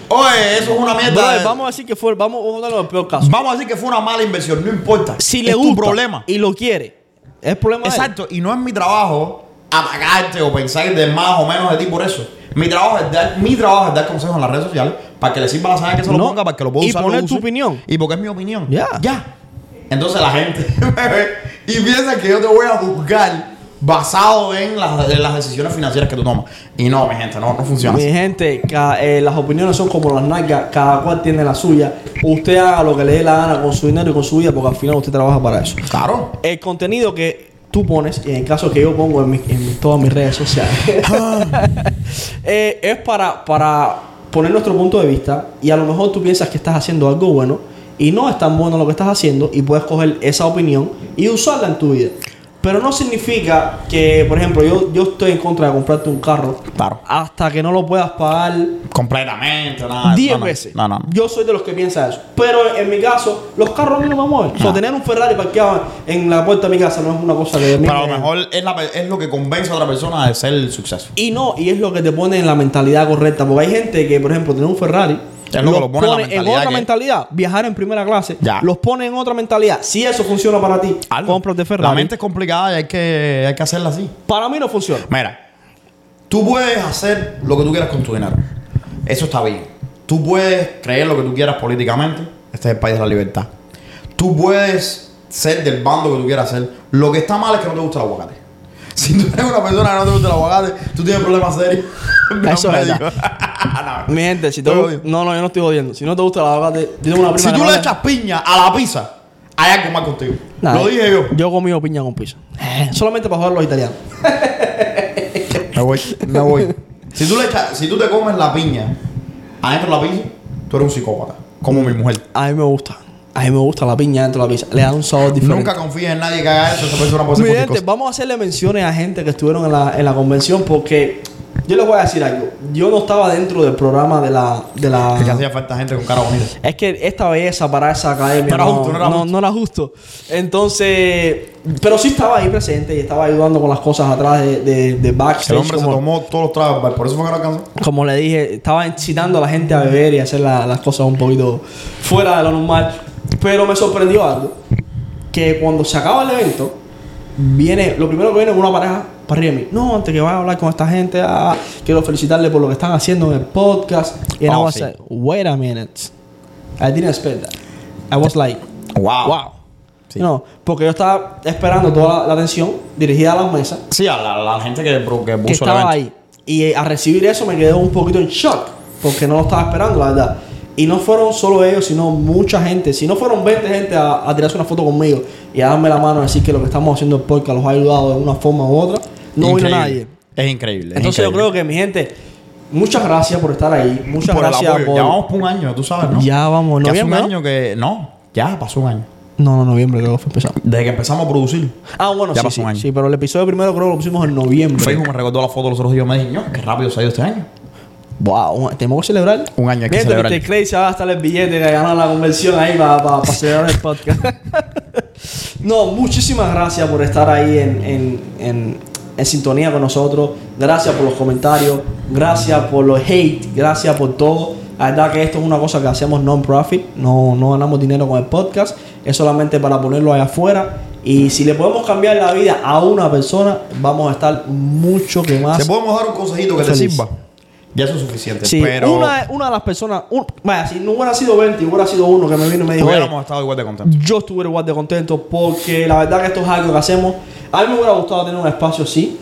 oye, eso es una mierda. Brother, de- vamos a decir que fue, vamos a el peor caso. Vamos a decir que fue una mala inversión, no importa. Si es le tu gusta problema. y lo quiere, es problema de él. Exacto, y no es mi trabajo atacarte o pensar de más o menos de ti por eso. Mi trabajo es dar, mi trabajo es dar consejos en las redes sociales para que le sirva la saber que se lo No, ponga, para que lo pueda y usar. poner lo tu opinión. Y porque es mi opinión. Ya. Ya. Entonces la gente me ve y piensa que yo te voy a juzgar basado en las, en las decisiones financieras que tú tomas. Y no, mi gente, no, no funciona Mi así. gente, eh, las opiniones son como las nalgas, cada cual tiene la suya. Usted haga lo que le dé la gana con su dinero y con su vida, porque al final usted trabaja para eso. Claro. El contenido que tú pones, y en el caso que yo pongo en, mi- en todas mis redes sociales, eh, es para, para poner nuestro punto de vista. Y a lo mejor tú piensas que estás haciendo algo bueno y no es tan bueno lo que estás haciendo, y puedes coger esa opinión y usarla en tu vida. Pero no significa que, por ejemplo, yo, yo estoy en contra de comprarte un carro Claro. hasta que no lo puedas pagar Completamente, nada. 10 no, veces. No, no. Yo soy de los que piensa eso. Pero en mi caso, los carros no me mueven. O sea, tener un Ferrari parqueado en la puerta de mi casa no es una cosa que Pero a lo me- mejor es, la- es lo que convence a otra persona de ser el suceso. Y no, y es lo que te pone en la mentalidad correcta. Porque hay gente que, por ejemplo, tener un Ferrari. Los lo pone en en otra que- mentalidad, viajar en primera clase, Ya. los pone en otra mentalidad. Si eso funciona para ti, Algo. cómprate Ferrari. La mente es complicada y hay que, hay que hacerla así. Para mí no funciona. Mira, tú puedes hacer lo que tú quieras con tu dinero. Eso está bien. Tú puedes creer lo que tú quieras políticamente. Este es el país de la libertad. Tú puedes ser del bando que tú quieras ser. Lo que está mal es que no te gusta el aguacate. Si tú eres una persona que no te gusta el aguacate, tú tienes problemas serios. Eso es médico. Mi gente, si te gusta-. No, no, yo no estoy jodiendo. Si no te gusta el aguacate, yo tengo una prima Si tú le echas piña a la pizza, hay algo mal contigo. Nah, Lo dije yo. Yo comí piña con pizza. Eh, Solamente para jugar los italianos. Me voy, me voy. Si tú, le echas, si tú te comes la piña adentro de la pizza, tú eres un psicópata. Como mi mujer. A mí me gusta. A mí me gusta la piña dentro de la pizza. Le da un sabor diferente. Nunca confíes en nadie que haga eso. Esa persona puede ser gente, vamos a hacerle menciones a gente que estuvieron en la, en la convención porque yo les voy a decir algo. Yo no estaba dentro del programa de la... De la Que hacía falta gente con cara bonita. es que esta belleza para esa academia No era justo, no era justo. no era justo. Entonces, pero sí estaba ahí presente y estaba ayudando con las cosas atrás de, de, de backstage. El hombre se tomó todos los tragos, por eso fue que no alcanzó. como le dije, estaba incitando a la gente a beber y a hacer la- las cosas un poquito fuera de lo normal. Pero me sorprendió algo. Que cuando se acaba el evento, viene, lo primero que viene es una pareja para arriba de mí. No, antes que vaya a hablar con esta gente, ah, quiero felicitarle por lo que están haciendo en el podcast. Y I Oh, was sí. like, wait a minute. I didn't expect that. I was like, Wow. wow. Sí. No, porque yo estaba esperando toda la, la atención dirigida a las mesas Sí, a la, la gente que, que puso que estaba ahí. Y eh, a recibir eso me quedé un poquito en shock, porque no lo estaba esperando, la verdad. Y no fueron solo ellos, sino mucha gente. Si no fueron 20 gente a, a tirarse una foto conmigo y a darme la mano a decir que lo que estamos haciendo el podcast los ha ayudado de una forma u otra, no vino Increíble. nadie. Es increíble. es Entonces yo creo que mi gente, muchas gracias por estar ahí. Muchas por gracias por... Ya vamos por un año, tú sabes, ¿no? Ya vamos, Que hace un ¿no? año que. No, ya pasó un año. No, no, noviembre creo que fue empezado. Desde que empezamos a producir. Ah, bueno, Ya sí, pasó sí, un año. sí, pero el episodio primero creo que lo pusimos en noviembre. Facebook me recordó la foto los otros días. Me dije, "Ño, qué rápido se ha ido este año. Wow, tenemos que celebrar. Un año que Mira, celebrar. Mr. Crazy se va a gastar el billete que ganó la convención ahí para celebrar el podcast. no, muchísimas gracias por estar ahí en, en, en, en sintonía con nosotros. Gracias por los comentarios. Gracias por los hate. Gracias por todo. La verdad que esto es una cosa que hacemos non-profit. No, no ganamos dinero con el podcast. Es solamente para ponerlo allá afuera. Y si le podemos cambiar la vida a una persona, vamos a estar mucho que más. ¿Te podemos dar un consejito que te sirva? Ya eso es suficiente. Sí, pero una, una de las personas, un- vaya, si no hubiera sido 20, hubiera sido uno que me vino y me dijo, "Hey, hubiéramos estado igual de contentos. yo estuviera igual de contento porque la verdad que esto es algo que hacemos. A mí me hubiera gustado tener un espacio así,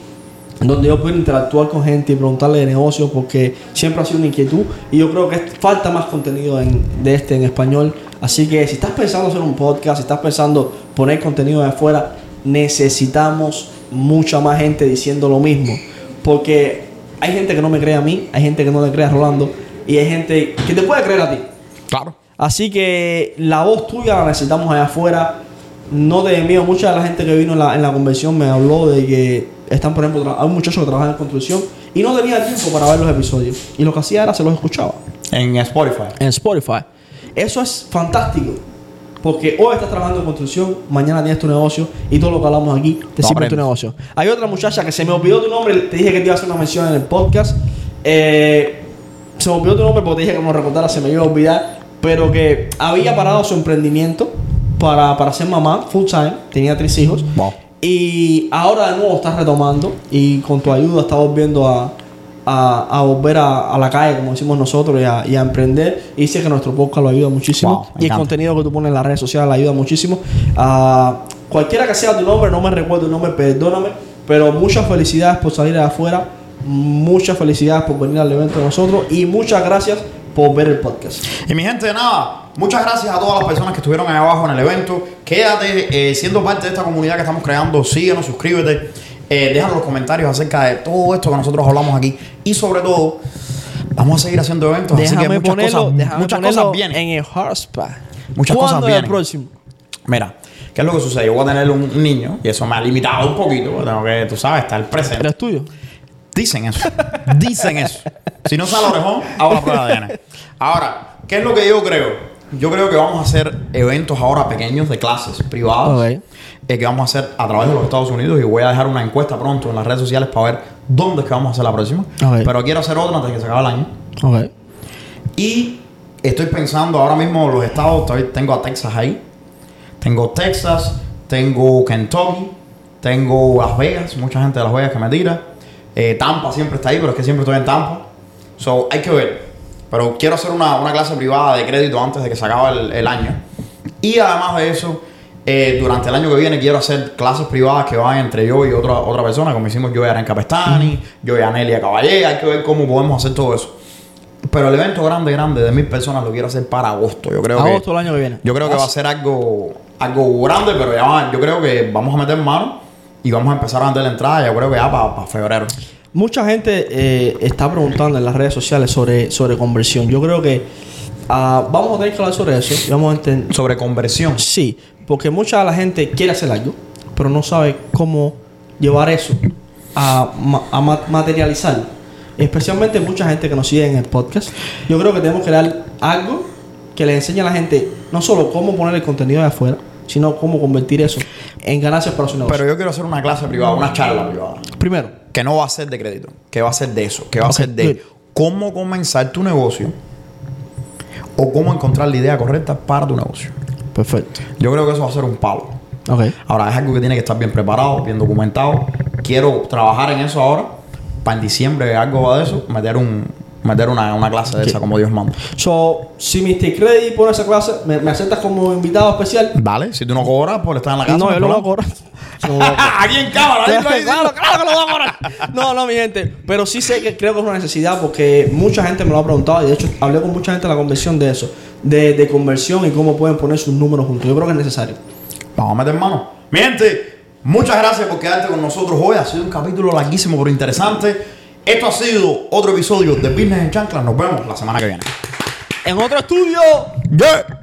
donde yo pudiera interactuar con gente y preguntarle de negocios porque siempre ha sido una inquietud y yo creo que falta más contenido en- de este en español. Así que si estás pensando hacer un podcast, si estás pensando poner contenido de afuera, necesitamos mucha más gente diciendo lo mismo. Porque hay gente que no me cree a mí, hay gente que no le cree a Rolando y hay gente que te puede creer a ti. Claro. Así que la voz tuya la necesitamos allá afuera. No te miedo. Mucha de la gente que vino en la, en la convención me habló de que están, por ejemplo, hay un muchacho que trabaja en construcción y no tenía tiempo para ver los episodios. Y lo que hacía era se los escuchaba En Spotify. en Spotify. Eso es fantástico. Porque hoy estás trabajando en construcción, mañana tienes tu negocio y todo lo que hablamos aquí te sirve en tu negocio. Hay otra muchacha que se me olvidó tu nombre, te dije que te iba a hacer una mención en el podcast. Eh, se me olvidó tu nombre porque te dije que me lo recordara, se me iba a olvidar. Pero que había parado su emprendimiento para, para ser mamá full time, tenía tres hijos. Wow. Y ahora de nuevo estás retomando y con tu ayuda estás volviendo a, a, a volver a, a la calle, como decimos nosotros, y a, y a emprender. Y dice que nuestro podcast lo ayuda muchísimo. Wow, y el encanta. contenido que tú pones en las redes sociales le ayuda muchísimo. Ah, cualquiera que sea tu nombre, no me recuerdo tu nombre, perdóname. Pero muchas felicidades por salir de afuera. Muchas felicidades por venir al evento de nosotros. Y muchas gracias por ver el podcast. Y mi gente, nada, muchas gracias a todas las personas que estuvieron ahí abajo en el evento. Quédate eh, siendo parte de esta comunidad que estamos creando. Síguenos, suscríbete. Eh, deja los comentarios acerca de todo esto que nosotros hablamos aquí. Y sobre todo, vamos a seguir haciendo eventos. así que Déjame muchas ponerlo, cosas, déjame muchas cosas vienen. en el Horsepack. Muchas cosas ¿Cuándo el vienen. próximo? Mira, ¿qué es lo que sucede? Yo voy a tener un niño y eso me ha limitado un poquito. porque Tengo que, tú sabes, estar presente. ¿Eres tuyo? Dicen eso. Dicen eso. Si no sale orejón, hago la prueba de ADN. Ahora, ¿qué es lo que yo creo? Yo creo que vamos a hacer eventos ahora pequeños de clases privadas. Ok. Eh, que vamos a hacer a través de los Estados Unidos y voy a dejar una encuesta pronto en las redes sociales para ver dónde es que vamos a hacer la próxima. Ok. Pero quiero hacer otra antes de que se acabe el año. Ok. Y estoy pensando ahora mismo los estados, tengo a Texas ahí, tengo Texas, tengo Kentucky, tengo Las Vegas, mucha gente de Las Vegas que me tira, Eh, Tampa siempre está ahí, pero es que siempre estoy en Tampa. So, hay que ver. Pero quiero hacer una, una clase privada de crédito antes de que se acabe el, el año. Y además de eso, eh, durante el año que viene quiero hacer clases privadas que van entre yo y otra, otra persona, como hicimos yo y Arenca Pestani, yo y Anelia Caballé. Hay que ver cómo podemos hacer todo eso. Pero el evento grande, grande de mil personas lo quiero hacer para agosto. Yo creo Agosto que, del año que viene. Yo creo que va a ser algo, algo grande, pero ya va- yo creo que vamos a meter mano y vamos a empezar a vender la entrada. Yo creo que ya para febrero. Mucha gente eh, está preguntando en las redes sociales sobre, sobre conversión. Yo creo que ah, vamos a tener que hablar sobre eso. vamos a. Sobre conversión. Sí, porque mucha de la gente quiere hacer algo, pero no sabe cómo llevar eso a, a ma- materializarlo. Especialmente mucha gente que nos sigue en el podcast. Yo creo que tenemos que dar algo que le enseñe a la gente no solo cómo poner el contenido de afuera, sino cómo convertir eso en ganancias para su negocio. Pero yo quiero hacer una clase privada, una charla privada. Primero, Que no va a ser de crédito, que va a ser de eso, que va a ser de cómo comenzar tu negocio o cómo encontrar la idea correcta para tu negocio. Perfecto. Yo creo que eso va a ser un palo. Ok. Ahora es algo que tiene que estar bien preparado, bien documentado. Quiero trabajar en eso ahora. Para en diciembre algo va de eso, meter un meter una, una clase de Sí. esa como Dios manda. So, si Mr. Credit pone esa clase, ¿me, me aceptas como invitado especial? Vale, si tú no cobras por estar en la casa. no, yo hay lo voy Aquí en cámara, ahí, claro, claro que lo voy a cobrar. No, no, mi gente. Pero sí sé que creo que es una necesidad porque mucha gente me lo ha preguntado. Y de hecho, hablé con mucha gente en la conversión de eso. De, de conversión y cómo pueden poner sus números juntos. Yo creo que es necesario. Vamos a meter mano. Mi gente, muchas gracias por quedarte con nosotros hoy. Ha sido un capítulo larguísimo pero interesante. Esto ha sido otro episodio de Business en Chancla. Nos vemos la semana que viene. En otro estudio. Yeah.